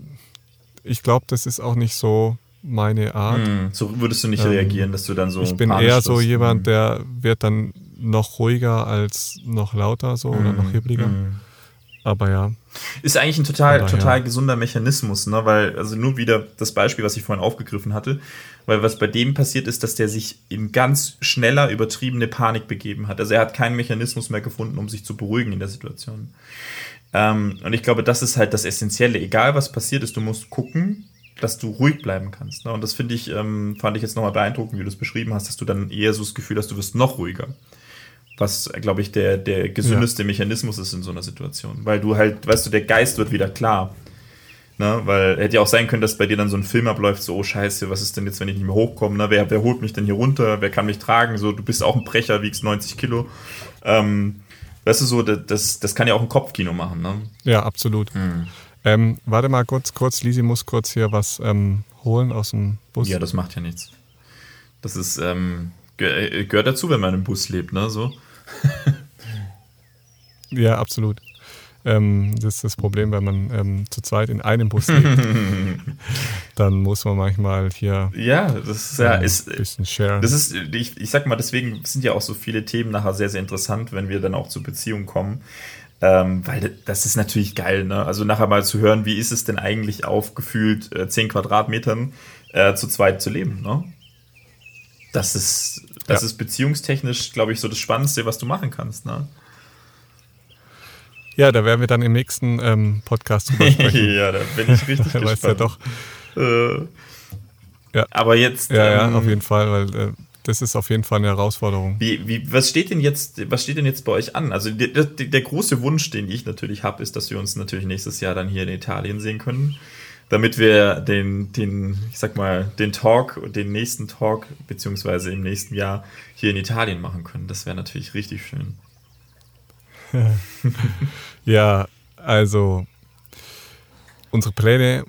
C: ich glaube, das ist auch nicht so meine Art.
B: Mhm. So würdest du nicht ähm, reagieren, dass du dann so.
C: Ich bin eher so jemand, mhm. der wird dann noch ruhiger als noch lauter so oder noch mhm. hibbeliger. Mhm. Aber ja.
B: Ist eigentlich ein total, total gesunder Mechanismus, ne? Weil, also nur wieder das Beispiel, was ich vorhin aufgegriffen hatte, weil was bei dem passiert ist, dass der sich in ganz schneller, übertriebene Panik begeben hat. Also er hat keinen Mechanismus mehr gefunden, um sich zu beruhigen in der Situation. Ähm, und ich glaube, das ist halt das Essentielle. Egal was passiert ist, du musst gucken, dass du ruhig bleiben kannst. Ne? Und das finde ich, ähm, fand ich jetzt nochmal beeindruckend, wie du es beschrieben hast, dass du dann eher so das Gefühl hast, du wirst noch ruhiger. Was, glaube ich, der, der gesündeste ja. Mechanismus ist in so einer Situation. Weil du halt, weißt du, der Geist wird wieder klar. Ne? Weil hätte ja auch sein können, dass bei dir dann so ein Film abläuft, so, oh scheiße, was ist denn jetzt, wenn ich nicht mehr hochkomme? Ne? Wer, wer holt mich denn hier runter? Wer kann mich tragen? So, du bist auch ein Brecher, wiegst 90 Kilo. Ähm, weißt du so, das, das kann ja auch ein Kopfkino machen. Ne?
C: Ja, absolut. Hm. Ähm, warte mal kurz, kurz, Lisi muss kurz hier was ähm, holen aus dem Bus.
B: Ja, das macht ja nichts. Das ist, ähm, äh, gehört dazu, wenn man im Bus lebt, ne? So. [LAUGHS]
C: ja, absolut. Ähm, das ist das Problem, wenn man ähm, zu zweit in einem Bus lebt. [LAUGHS] dann muss man manchmal hier
B: ja, das ist ja
C: ein
B: ist,
C: bisschen share.
B: Das ist, ich, ich sag mal, deswegen sind ja auch so viele Themen nachher sehr, sehr interessant, wenn wir dann auch zu Beziehungen kommen. Ähm, weil das ist natürlich geil, ne? Also nachher mal zu hören, wie ist es denn eigentlich auf gefühlt äh, 10 Quadratmetern äh, zu zweit zu leben, ne? Das ist, das ja. ist beziehungstechnisch, glaube ich, so das Spannendste, was du machen kannst, ne?
C: Ja, da werden wir dann im nächsten ähm, Podcast drüber [LAUGHS] sprechen.
B: ja, da bin ich richtig [LAUGHS] gespannt. Weißt ja
C: doch. Äh,
B: ja. Aber jetzt.
C: Ja, ähm, ja, auf jeden Fall, weil äh, das ist auf jeden Fall eine Herausforderung.
B: Wie, wie, was steht denn jetzt, was steht denn jetzt bei euch an? Also der, der, der große Wunsch, den ich natürlich habe, ist, dass wir uns natürlich nächstes Jahr dann hier in Italien sehen können, damit wir den, den, ich sag mal, den Talk, den nächsten Talk beziehungsweise im nächsten Jahr hier in Italien machen können. Das wäre natürlich richtig schön. [LAUGHS]
C: ja, also unsere Pläne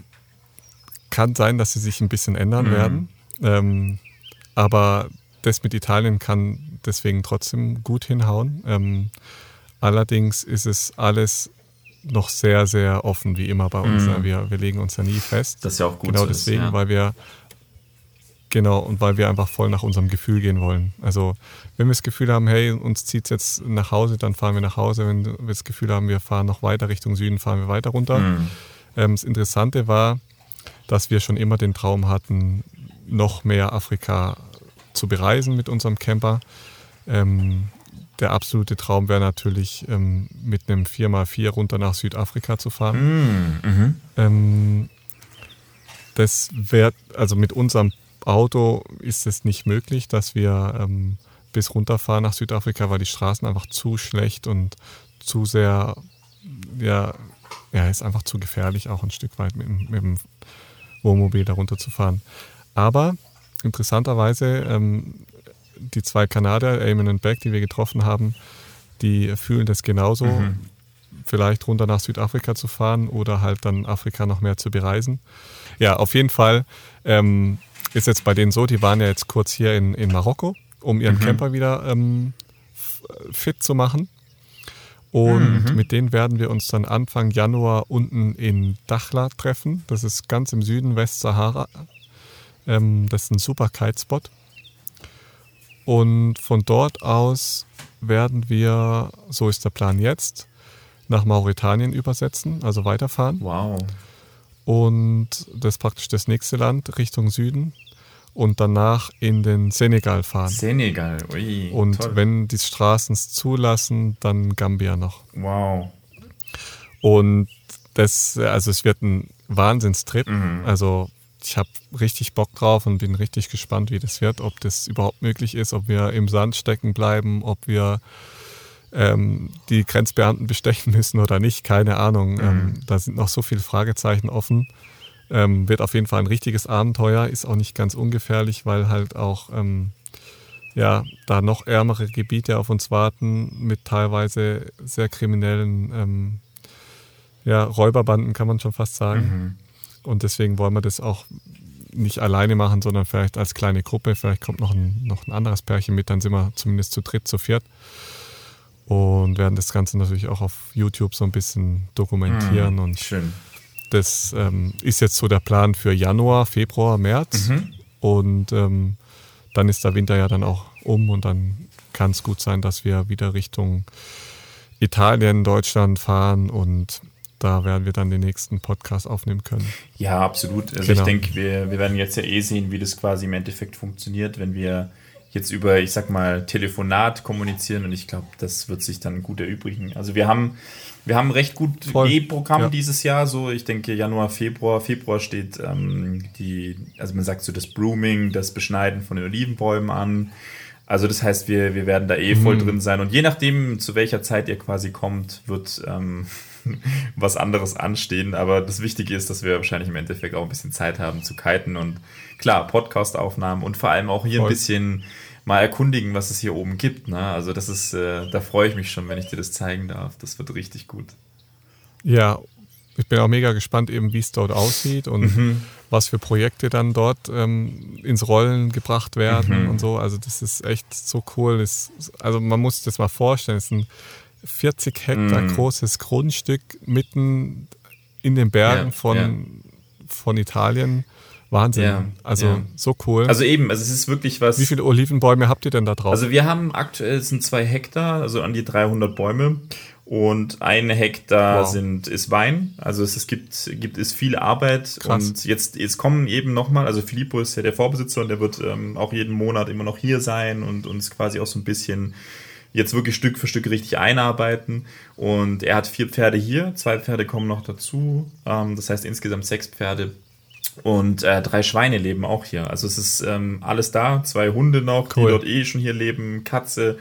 C: kann sein, dass sie sich ein bisschen ändern mhm. werden. Ähm, aber das mit Italien kann deswegen trotzdem gut hinhauen. Ähm, allerdings ist es alles noch sehr, sehr offen, wie immer bei uns. Mm. Wir, wir legen uns ja nie fest.
B: Das ist ja auch gut.
C: Genau so deswegen, ist, ja. weil wir Genau, und weil wir einfach voll nach unserem Gefühl gehen wollen. Also, wenn wir das Gefühl haben, hey, uns zieht es jetzt nach Hause, dann fahren wir nach Hause. Wenn wir das Gefühl haben, wir fahren noch weiter Richtung Süden, fahren wir weiter runter. Mm. Ähm, das Interessante war, dass wir schon immer den Traum hatten, noch mehr Afrika zu bereisen mit unserem Camper. Ähm, der absolute Traum wäre natürlich, ähm, mit einem 4x4 runter nach Südafrika zu fahren. Mm, mhm. ähm, das wäre, also mit unserem Auto ist es nicht möglich, dass wir ähm, bis runterfahren nach Südafrika, weil die Straßen einfach zu schlecht und zu sehr, ja, ja, ist einfach zu gefährlich, auch ein Stück weit mit, mit dem Wohnmobil da runterzufahren. Aber interessanterweise, ähm, die zwei Kanadier, Eamon und Beck, die wir getroffen haben, die fühlen das genauso, mhm. vielleicht runter nach Südafrika zu fahren oder halt dann Afrika noch mehr zu bereisen. Ja, auf jeden Fall ähm, ist jetzt bei denen so, die waren ja jetzt kurz hier in, in Marokko, um ihren mhm. Camper wieder ähm, fit zu machen. Und mhm. mit denen werden wir uns dann Anfang Januar unten in Dachla treffen. Das ist ganz im Süden Westsahara. Ähm, das ist ein super Kitespot. Und von dort aus werden wir, so ist der Plan jetzt, nach Mauretanien übersetzen, also weiterfahren.
B: Wow.
C: Und das ist praktisch das nächste Land Richtung Süden. Und danach in den Senegal fahren.
B: Senegal, ui.
C: Und toll. wenn die Straßen es zulassen, dann Gambia noch.
B: Wow.
C: Und das, also es wird ein Wahnsinnstrip. Mhm. Also ich habe richtig Bock drauf und bin richtig gespannt, wie das wird, ob das überhaupt möglich ist, ob wir im Sand stecken bleiben, ob wir ähm, die Grenzbeamten bestechen müssen oder nicht, keine Ahnung. Mhm. Ähm, da sind noch so viele Fragezeichen offen. Ähm, wird auf jeden Fall ein richtiges Abenteuer, ist auch nicht ganz ungefährlich, weil halt auch ähm, ja, da noch ärmere Gebiete auf uns warten mit teilweise sehr kriminellen ähm, ja, Räuberbanden, kann man schon fast sagen. Mhm. Und deswegen wollen wir das auch nicht alleine machen, sondern vielleicht als kleine Gruppe. Vielleicht kommt noch ein, noch ein anderes Pärchen mit, dann sind wir zumindest zu dritt, zu viert. Und werden das Ganze natürlich auch auf YouTube so ein bisschen dokumentieren. Mhm, und
B: schön.
C: Das ähm, ist jetzt so der Plan für Januar, Februar, März. Mhm. Und ähm, dann ist der Winter ja dann auch um und dann kann es gut sein, dass wir wieder Richtung Italien, Deutschland fahren und da werden wir dann den nächsten Podcast aufnehmen können.
B: Ja, absolut. Also genau. ich denke, wir, wir werden jetzt ja eh sehen, wie das quasi im Endeffekt funktioniert, wenn wir jetzt über, ich sag mal, Telefonat kommunizieren und ich glaube, das wird sich dann gut erübrigen. Also wir haben, wir haben recht gut E-Programm ja. dieses Jahr, so ich denke Januar, Februar. Februar steht ähm, die, also man sagt so das Brooming, das Beschneiden von den Olivenbäumen an. Also das heißt, wir, wir werden da eh voll mhm. drin sein und je nachdem, zu welcher Zeit ihr quasi kommt, wird ähm, [LAUGHS] was anderes anstehen. Aber das Wichtige ist, dass wir wahrscheinlich im Endeffekt auch ein bisschen Zeit haben zu kiten und klar, Podcast-Aufnahmen und vor allem auch hier Voll. ein bisschen mal erkundigen, was es hier oben gibt. Ne? Also das ist, äh, da freue ich mich schon, wenn ich dir das zeigen darf. Das wird richtig gut.
C: Ja, ich bin auch mega gespannt, eben wie es dort aussieht und mhm. was für Projekte dann dort ähm, ins Rollen gebracht werden mhm. und so. Also das ist echt so cool. Das, also man muss sich das mal vorstellen. Es ist ein 40 Hektar mm. großes Grundstück mitten in den Bergen ja, von, ja. von Italien. Wahnsinn. Ja, also so cool.
B: Also eben, also es ist wirklich was.
C: Wie viele Olivenbäume habt ihr denn da drauf?
B: Also wir haben aktuell sind zwei Hektar, also an die 300 Bäume. Und ein Hektar wow. sind, ist Wein. Also es, es gibt, gibt es viel Arbeit. Krass. Und jetzt, jetzt kommen eben nochmal, also Filippo ist ja der Vorbesitzer und der wird ähm, auch jeden Monat immer noch hier sein und uns quasi auch so ein bisschen jetzt wirklich Stück für Stück richtig einarbeiten. Und er hat vier Pferde hier, zwei Pferde kommen noch dazu. Ähm, das heißt insgesamt sechs Pferde. Und äh, drei Schweine leben auch hier. Also es ist ähm, alles da, zwei Hunde noch, cool. die dort eh schon hier leben, Katze.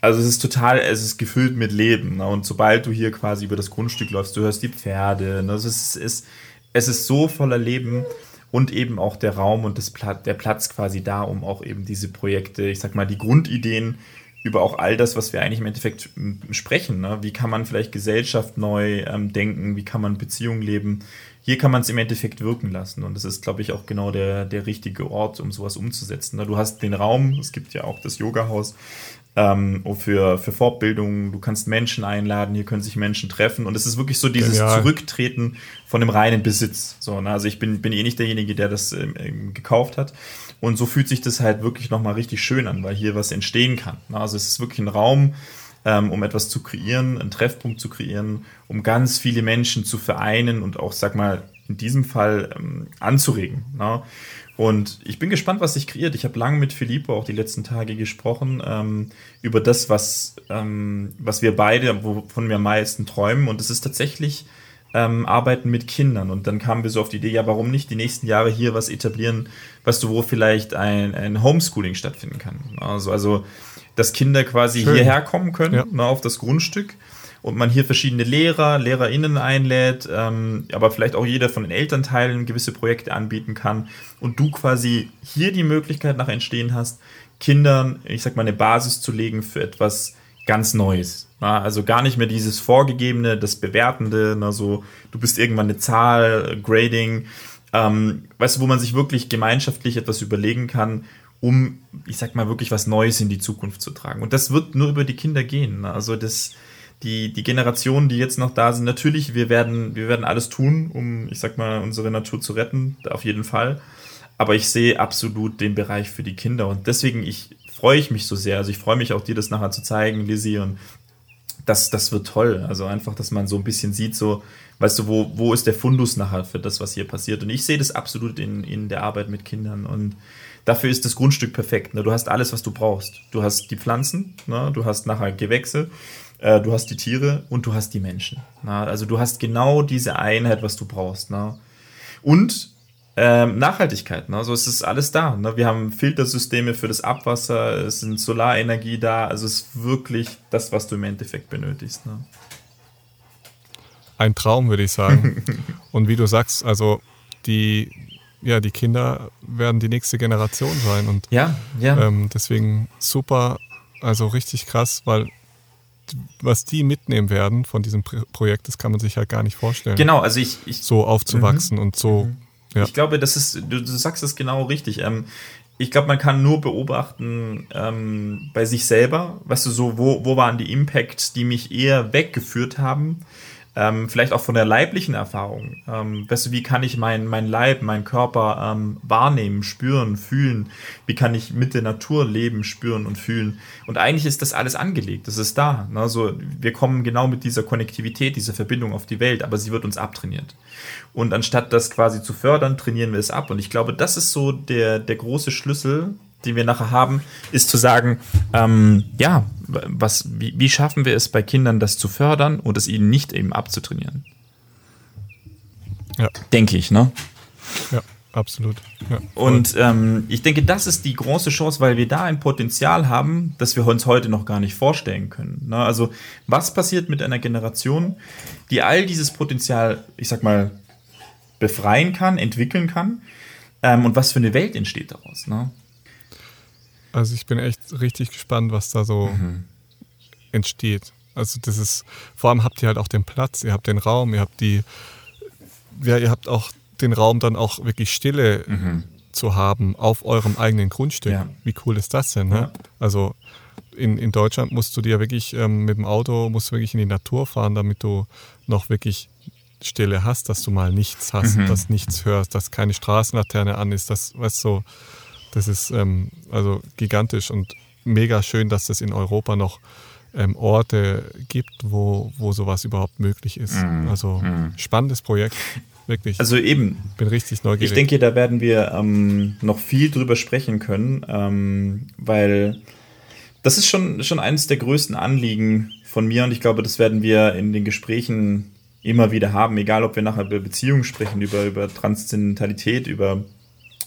B: Also es ist total, es ist gefüllt mit Leben. Ne? Und sobald du hier quasi über das Grundstück läufst, du hörst die Pferde. Ne? Also es, ist, es ist so voller Leben und eben auch der Raum und das Pla der Platz quasi da, um auch eben diese Projekte, ich sag mal, die Grundideen über auch all das, was wir eigentlich im Endeffekt sprechen. Ne? Wie kann man vielleicht Gesellschaft neu ähm, denken? Wie kann man Beziehungen leben? Hier kann man es im Endeffekt wirken lassen. Und das ist, glaube ich, auch genau der, der richtige Ort, um sowas umzusetzen. Ne? Du hast den Raum, es gibt ja auch das Yoga-Haus ähm, für, für Fortbildung. Du kannst Menschen einladen, hier können sich Menschen treffen. Und es ist wirklich so dieses Genial. Zurücktreten von dem reinen Besitz. So, ne? Also ich bin, bin eh nicht derjenige, der das ähm, gekauft hat. Und so fühlt sich das halt wirklich nochmal richtig schön an, weil hier was entstehen kann. Also es ist wirklich ein Raum, ähm, um etwas zu kreieren, einen Treffpunkt zu kreieren, um ganz viele Menschen zu vereinen und auch, sag mal, in diesem Fall ähm, anzuregen. Und ich bin gespannt, was sich kreiert. Ich habe lange mit Filippo auch die letzten Tage gesprochen ähm, über das, was, ähm, was wir beide, wovon wir am meisten träumen. Und es ist tatsächlich ähm, Arbeiten mit Kindern. Und dann kamen wir so auf die Idee, ja, warum nicht die nächsten Jahre hier was etablieren, weißt du, wo vielleicht ein, ein Homeschooling stattfinden kann. Also, also dass Kinder quasi Schön. hierher kommen können, ja. ne, auf das Grundstück und man hier verschiedene Lehrer, LehrerInnen einlädt, ähm, aber vielleicht auch jeder von den Elternteilen gewisse Projekte anbieten kann und du quasi hier die Möglichkeit nach Entstehen hast, Kindern, ich sag mal, eine Basis zu legen für etwas ganz Neues. Na, also gar nicht mehr dieses Vorgegebene, das Bewertende, na, so, du bist irgendwann eine Zahl, Grading, ähm, weißt du, wo man sich wirklich gemeinschaftlich etwas überlegen kann, um, ich sag mal, wirklich was Neues in die Zukunft zu tragen. Und das wird nur über die Kinder gehen. Ne? Also das, die, die Generationen, die jetzt noch da sind, natürlich, wir werden, wir werden alles tun, um, ich sag mal, unsere Natur zu retten, auf jeden Fall. Aber ich sehe absolut den Bereich für die Kinder. Und deswegen ich, freue ich mich so sehr. Also ich freue mich auch, dir das nachher zu zeigen, Lizzie, und das, das wird toll. Also einfach, dass man so ein bisschen sieht, so, weißt du, wo, wo ist der Fundus nachher für das, was hier passiert? Und ich sehe das absolut in, in der Arbeit mit Kindern. Und dafür ist das Grundstück perfekt. Ne? Du hast alles, was du brauchst. Du hast die Pflanzen, ne? du hast nachher Gewächse, äh, du hast die Tiere und du hast die Menschen. Ne? Also du hast genau diese Einheit, was du brauchst. Ne? Und ähm, Nachhaltigkeit, ne? also es ist alles da. Ne? Wir haben Filtersysteme für das Abwasser, es sind Solarenergie da, also es ist wirklich das, was du im Endeffekt benötigst. Ne?
C: Ein Traum, würde ich sagen. [LAUGHS] Und wie du sagst, also die, ja, die Kinder werden die nächste Generation sein. Und
B: ja, ja.
C: Ähm, deswegen super, also richtig krass, weil was die mitnehmen werden von diesem Projekt, das kann man sich halt gar nicht vorstellen.
B: Genau, also ich. ich
C: so aufzuwachsen mhm. und so. Mhm.
B: Ja. Ich glaube, das ist, du, du sagst es genau richtig. Ähm, ich glaube, man kann nur beobachten ähm, bei sich selber, weißt du, so, wo, wo waren die Impacts, die mich eher weggeführt haben ähm, vielleicht auch von der leiblichen Erfahrung. Ähm, weißt du, wie kann ich meinen mein Leib, meinen Körper ähm, wahrnehmen, spüren, fühlen? Wie kann ich mit der Natur leben, spüren und fühlen? Und eigentlich ist das alles angelegt, das ist da. Ne? Also, wir kommen genau mit dieser Konnektivität, dieser Verbindung auf die Welt, aber sie wird uns abtrainiert. Und anstatt das quasi zu fördern, trainieren wir es ab. Und ich glaube, das ist so der, der große Schlüssel, den wir nachher haben, ist zu sagen, ähm, ja, was, wie, wie schaffen wir es bei Kindern, das zu fördern und es ihnen nicht eben abzutrainieren? Ja. Denke ich, ne?
C: Ja, absolut. Ja,
B: und ähm, ich denke, das ist die große Chance, weil wir da ein Potenzial haben, das wir uns heute noch gar nicht vorstellen können. Ne? Also, was passiert mit einer Generation, die all dieses Potenzial, ich sag mal, befreien kann, entwickeln kann? Ähm, und was für eine Welt entsteht daraus? Ne?
C: Also ich bin echt richtig gespannt, was da so mhm. entsteht. Also das ist, vor allem habt ihr halt auch den Platz, ihr habt den Raum, ihr habt die, ja, ihr habt auch den Raum dann auch wirklich Stille mhm. zu haben auf eurem eigenen Grundstück. Ja. Wie cool ist das denn? Ne? Ja. Also in, in Deutschland musst du dir wirklich ähm, mit dem Auto, musst du wirklich in die Natur fahren, damit du noch wirklich Stille hast, dass du mal nichts hast, mhm. dass nichts hörst, dass keine Straßenlaterne an ist, das, weißt du, so, das ist ähm, also gigantisch und mega schön, dass es in Europa noch ähm, Orte gibt, wo, wo sowas überhaupt möglich ist. Mm, also mm. spannendes Projekt. Wirklich.
B: Also eben.
C: Bin richtig neugierig.
B: Ich denke, da werden wir ähm, noch viel drüber sprechen können, ähm, weil das ist schon, schon eines der größten Anliegen von mir und ich glaube, das werden wir in den Gesprächen immer wieder haben, egal ob wir nachher über Beziehungen sprechen, über, über Transzendentalität, über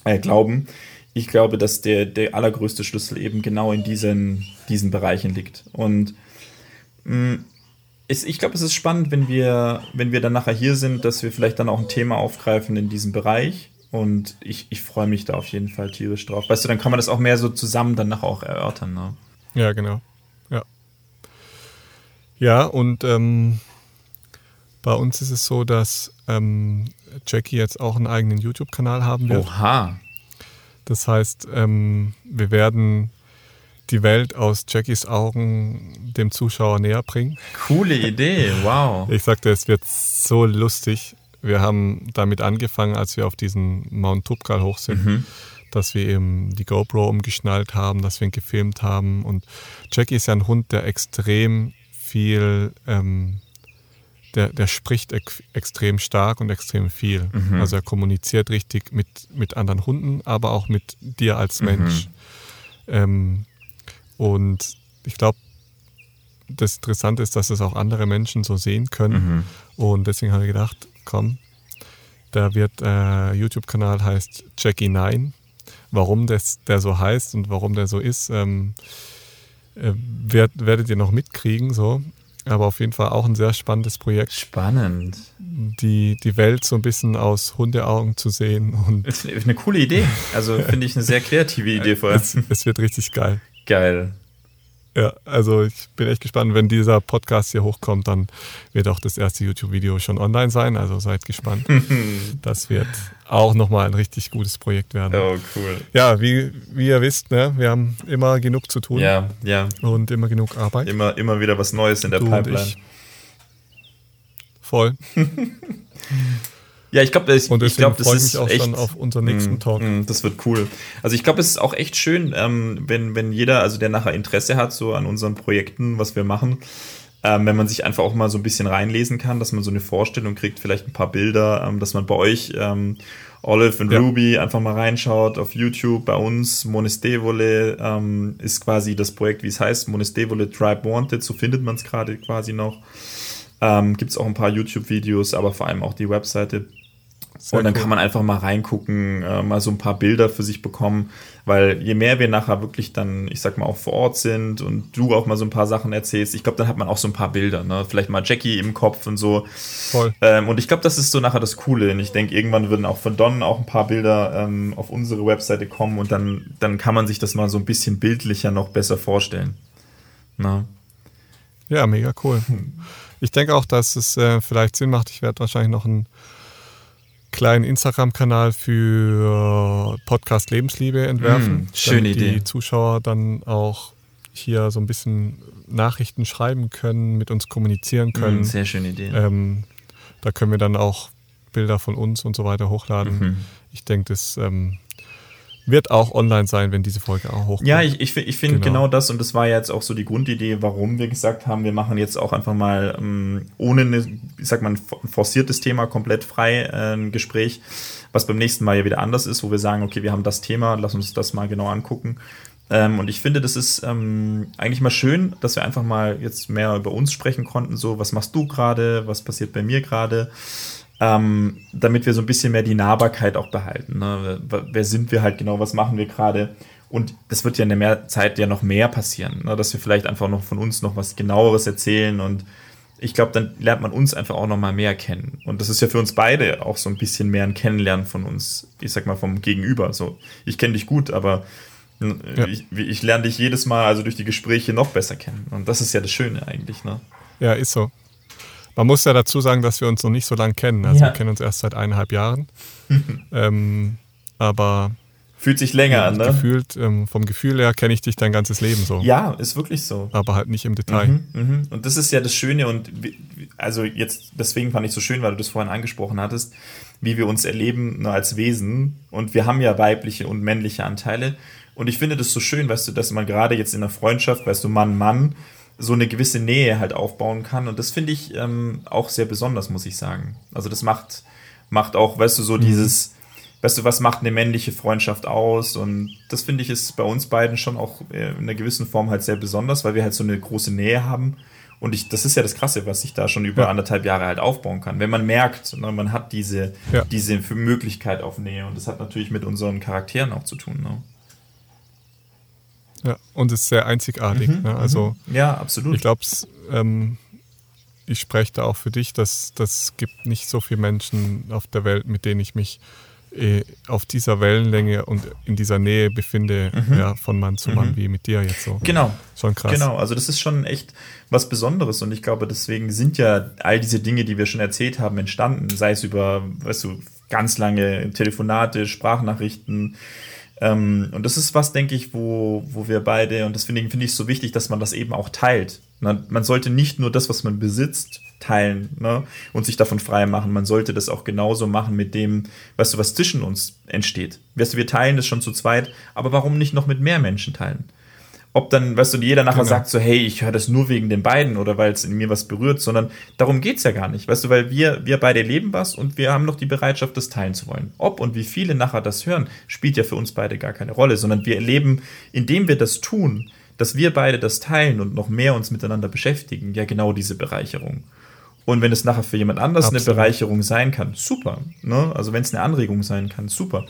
B: äh, Glauben ich glaube, dass der, der allergrößte Schlüssel eben genau in diesen, diesen Bereichen liegt. Und mh, mm, ist, ich glaube, es ist spannend, wenn wir, wenn wir dann nachher hier sind, dass wir vielleicht dann auch ein Thema aufgreifen in diesem Bereich. Und ich, ich freue mich da auf jeden Fall tierisch drauf. Weißt du, dann kann man das auch mehr so zusammen dann nachher auch erörtern. Ne?
C: Ja, genau. Ja. Ja, und ähm, bei uns ist es so, dass ähm, Jackie jetzt auch einen eigenen YouTube-Kanal haben wird.
B: Oha.
C: Das heißt, ähm, wir werden die Welt aus Jackies Augen dem Zuschauer näher bringen.
B: Coole Idee, wow. [LAUGHS]
C: Ich sagte, es wird so lustig. Wir haben damit angefangen, als wir auf diesen Mount Tupkal hoch sind, mhm. dass wir eben die GoPro umgeschnallt haben, dass wir ihn gefilmt haben. Und Jackie ist ja ein Hund, der extrem viel ähm, der, der spricht ex extrem stark und extrem viel. Mhm. Also er kommuniziert richtig mit, mit anderen Hunden, aber auch mit dir als mhm. Mensch. Mhm. Ähm, und ich glaube, das Interessante ist, dass es auch andere Menschen so sehen können. Mhm. Und deswegen habe ich gedacht, komm, da wird äh, YouTube-Kanal heißt Jackie9. Warum das, der so heißt und warum der so ist, ähm, äh, werd, werdet ihr noch mitkriegen. So. Aber auf jeden Fall auch ein sehr spannendes Projekt.
B: Spannend.
C: Die, die Welt so ein bisschen aus Hundeaugen zu sehen. Und
B: ist eine coole Idee. Also [LAUGHS] finde ich eine sehr kreative Idee vorher.
C: Es, es wird richtig geil.
B: Geil.
C: Ja, also ich bin echt gespannt, wenn dieser Podcast hier hochkommt, dann wird auch das erste YouTube-Video schon online sein. Also seid gespannt. [LAUGHS] das wird auch nochmal ein richtig gutes Projekt werden.
B: Oh, cool.
C: Ja, wie, wie ihr wisst, ne, wir haben immer genug zu tun.
B: Ja, ja.
C: Und immer genug Arbeit.
B: Immer, immer wieder was Neues in der du Pipeline.
C: Voll. [LAUGHS]
B: Ja, ich glaube, ich, ich glaube, das ist
C: auch
B: echt,
C: schon auf unseren nächsten mm, Talk.
B: Mm, das wird cool. Also ich glaube, es ist auch echt schön, ähm, wenn, wenn jeder, also der nachher Interesse hat, so an unseren Projekten, was wir machen, ähm, wenn man sich einfach auch mal so ein bisschen reinlesen kann, dass man so eine Vorstellung kriegt, vielleicht ein paar Bilder, ähm, dass man bei euch ähm, Olive und ja. Ruby einfach mal reinschaut auf YouTube. Bei uns Monestevole ähm, ist quasi das Projekt, wie es heißt, Monestevole Tribe Wanted, so findet man es gerade quasi noch. Ähm, Gibt es auch ein paar YouTube-Videos, aber vor allem auch die Webseite Sehr und dann cool. kann man einfach mal reingucken, äh, mal so ein paar Bilder für sich bekommen, weil je mehr wir nachher wirklich dann, ich sag mal, auch vor Ort sind und du auch mal so ein paar Sachen erzählst, ich glaube, dann hat man auch so ein paar Bilder, ne? Vielleicht mal Jackie im Kopf und so. Voll. Ähm, und ich glaube, das ist so nachher das Coole. Und ich denke, irgendwann würden auch von Don auch ein paar Bilder ähm, auf unsere Webseite kommen und dann, dann kann man sich das mal so ein bisschen bildlicher noch besser vorstellen. Na?
C: Ja, mega cool. Ich denke auch, dass es äh, vielleicht Sinn macht. Ich werde wahrscheinlich noch ein kleinen Instagram-Kanal für Podcast Lebensliebe entwerfen. Mm,
B: schöne Idee.
C: Die Zuschauer dann auch hier so ein bisschen Nachrichten schreiben können, mit uns kommunizieren können. Mm,
B: sehr schöne Idee.
C: Ähm, da können wir dann auch Bilder von uns und so weiter hochladen. Mhm. Ich denke, das ähm, wird auch online sein, wenn diese Folge auch hochkommt.
B: Ja, ich, ich, ich finde genau. genau. das und das war jetzt auch so die Grundidee, warum wir gesagt haben, wir machen jetzt auch einfach mal ähm, ohne, eine, ich sag mal, ein forciertes Thema komplett frei äh, ein Gespräch, was beim nächsten Mal ja wieder anders ist, wo wir sagen, okay, wir haben das Thema, lass uns das mal genau angucken. Ähm, und ich finde, das ist ähm, eigentlich mal schön, dass wir einfach mal jetzt mehr über uns sprechen konnten. So, was machst du gerade? Was passiert bei mir gerade? Ähm, damit wir so ein bisschen mehr die Nahbarkeit auch behalten. Ne? Wer sind wir halt genau, was machen wir gerade? Und das wird ja in der Zeit ja noch mehr passieren, ne? dass wir vielleicht einfach noch von uns noch was genaueres erzählen und ich glaube, dann lernt man uns einfach auch noch mal mehr kennen. Und das ist ja für uns beide auch so ein bisschen mehr ein Kennenlernen von uns, ich sag mal vom Gegenüber. So, ich kenne dich gut, aber ja. ich, ich lerne dich jedes Mal also durch die Gespräche noch besser kennen. Und das ist ja das Schöne eigentlich, ne?
C: Ja, ist so. Man muss ja dazu sagen, dass wir uns noch nicht so lange kennen. Also ja. wir kennen uns erst seit eineinhalb Jahren. [LAUGHS] ähm, aber
B: Fühlt sich länger ja, an, ne?
C: Gefühlt, ähm, vom Gefühl her kenne ich dich dein ganzes Leben so.
B: Ja, ist wirklich so.
C: Aber halt nicht im Detail.
B: Mhm, mh. Und das ist ja das Schöne und also jetzt, deswegen fand ich so schön, weil du das vorhin angesprochen hattest, wie wir uns erleben nur als Wesen. Und wir haben ja weibliche und männliche Anteile. Und ich finde das so schön, weißt du, dass man gerade jetzt in der Freundschaft, weißt du, Mann, Mann, so eine gewisse Nähe halt aufbauen kann. Und das finde ich ähm, auch sehr besonders, muss ich sagen. Also das macht, macht auch, weißt du, so mhm. dieses, weißt du, was macht eine männliche Freundschaft aus? Und das finde ich ist bei uns beiden schon auch äh, in einer gewissen Form halt sehr besonders, weil wir halt so eine große Nähe haben. Und ich, das ist ja das Krasse, was sich da schon über ja. anderthalb Jahre halt aufbauen kann. Wenn man merkt, ne, man hat diese, ja. diese Möglichkeit auf Nähe. Und das hat natürlich mit unseren Charakteren auch zu tun. Ne?
C: Ja, und es ist sehr einzigartig. Mhm, ne? Also,
B: mhm. ja, absolut.
C: Ich glaube, ähm, ich spreche da auch für dich, dass das gibt nicht so viele Menschen auf der Welt, mit denen ich mich äh, auf dieser Wellenlänge und in dieser Nähe befinde, mhm. ja, von Mann zu Mann, mhm. wie mit dir jetzt so.
B: Genau.
C: Schon krass.
B: Genau, also das ist schon echt was Besonderes und ich glaube, deswegen sind ja all diese Dinge, die wir schon erzählt haben, entstanden, sei es über, weißt du, ganz lange Telefonate, Sprachnachrichten, ähm, und das ist was, denke ich, wo, wo wir beide, und deswegen finde ich es so wichtig, dass man das eben auch teilt. Na, man sollte nicht nur das, was man besitzt, teilen ne, und sich davon frei machen. Man sollte das auch genauso machen mit dem, weißt du, was zwischen uns entsteht. Weißt du, wir teilen das schon zu zweit, aber warum nicht noch mit mehr Menschen teilen? Ob dann, weißt du, jeder nachher genau. sagt so, hey, ich höre das nur wegen den beiden oder weil es in mir was berührt, sondern darum geht's ja gar nicht, weißt du, weil wir, wir beide leben was und wir haben noch die Bereitschaft, das teilen zu wollen. Ob und wie viele nachher das hören, spielt ja für uns beide gar keine Rolle, sondern wir erleben, indem wir das tun, dass wir beide das teilen und noch mehr uns miteinander beschäftigen, ja genau diese Bereicherung. Und wenn es nachher für jemand anders Absolut. eine Bereicherung sein kann, super. Ne? Also wenn es eine Anregung sein kann, super.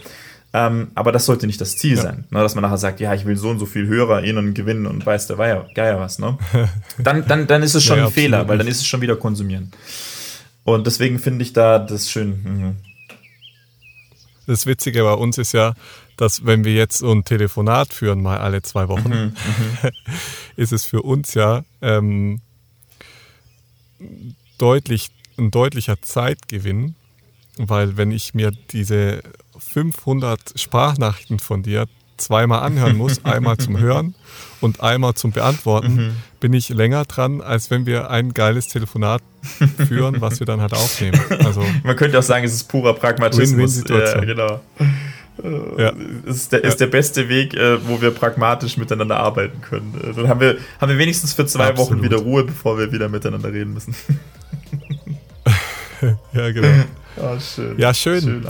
B: Ähm, aber das sollte nicht das Ziel ja. sein, ne? dass man nachher sagt, ja, ich will so und so viel HörerInnen gewinnen und weiß der Geier, Geier was. Ne? [LAUGHS] Dann, dann, dann ist es schon ja, ein Fehler, weil dann ist es schon wieder konsumieren. Und deswegen finde ich da das schön. Mhm.
C: Das Witzige bei uns ist ja, dass wenn wir jetzt so ein Telefonat führen, mal alle zwei Wochen, mhm. [LAUGHS] ist es für uns ja ähm, deutlich, ein deutlicher Zeitgewinn, weil wenn ich mir diese 500 Sprachnachrichten von dir zweimal anhören muss, [LAUGHS] einmal zum Hören und einmal zum Beantworten, mhm. bin ich länger dran, als wenn wir ein geiles Telefonat führen, was wir dann halt aufnehmen. Also [LAUGHS]
B: Man könnte auch sagen, es ist purer Pragmatismus. Win -win ja, genau. Ja. Ist, der, ist der beste Weg, äh, wo wir pragmatisch miteinander arbeiten können. Äh, dann haben wir, haben wir wenigstens für zwei Absolut. Wochen wieder Ruhe, bevor wir wieder miteinander reden müssen. [LAUGHS]
C: ja, genau. Oh, schön. Ja, schön. schön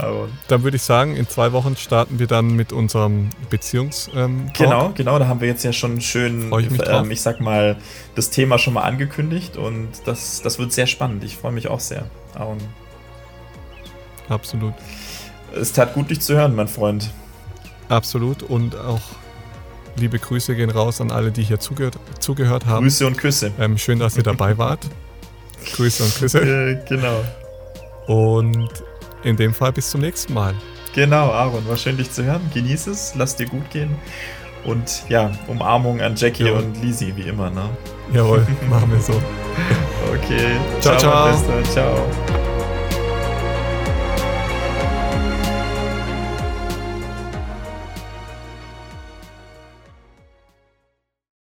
C: dann würde ich sagen, in zwei Wochen starten wir dann mit unserem Beziehungs. Ähm,
B: genau, genau. Da haben wir jetzt ja schon schön, ich, ähm, ich sag mal, das Thema schon mal angekündigt und das, das wird sehr spannend. Ich freue mich auch sehr. Aaron.
C: Absolut.
B: Es tat gut, dich zu hören, mein Freund.
C: Absolut. Und auch liebe Grüße gehen raus an alle, die hier zugehört, zugehört haben.
B: Grüße und Küsse.
C: Ähm, schön, dass ihr dabei wart. Grüße und Küsse. [LAUGHS]
B: Äh, genau.
C: Und in dem Fall bis zum nächsten Mal.
B: Genau, Aaron, war schön, dich zu hören. Genieß es, lass dir gut gehen. Und ja, Umarmung an Jackie
C: Jawohl.
B: und Lisi, wie immer, ne?
C: Jawohl, machen wir so. [LAUGHS]
B: Okay.
C: Ciao, ciao.
B: Bester. Ciao.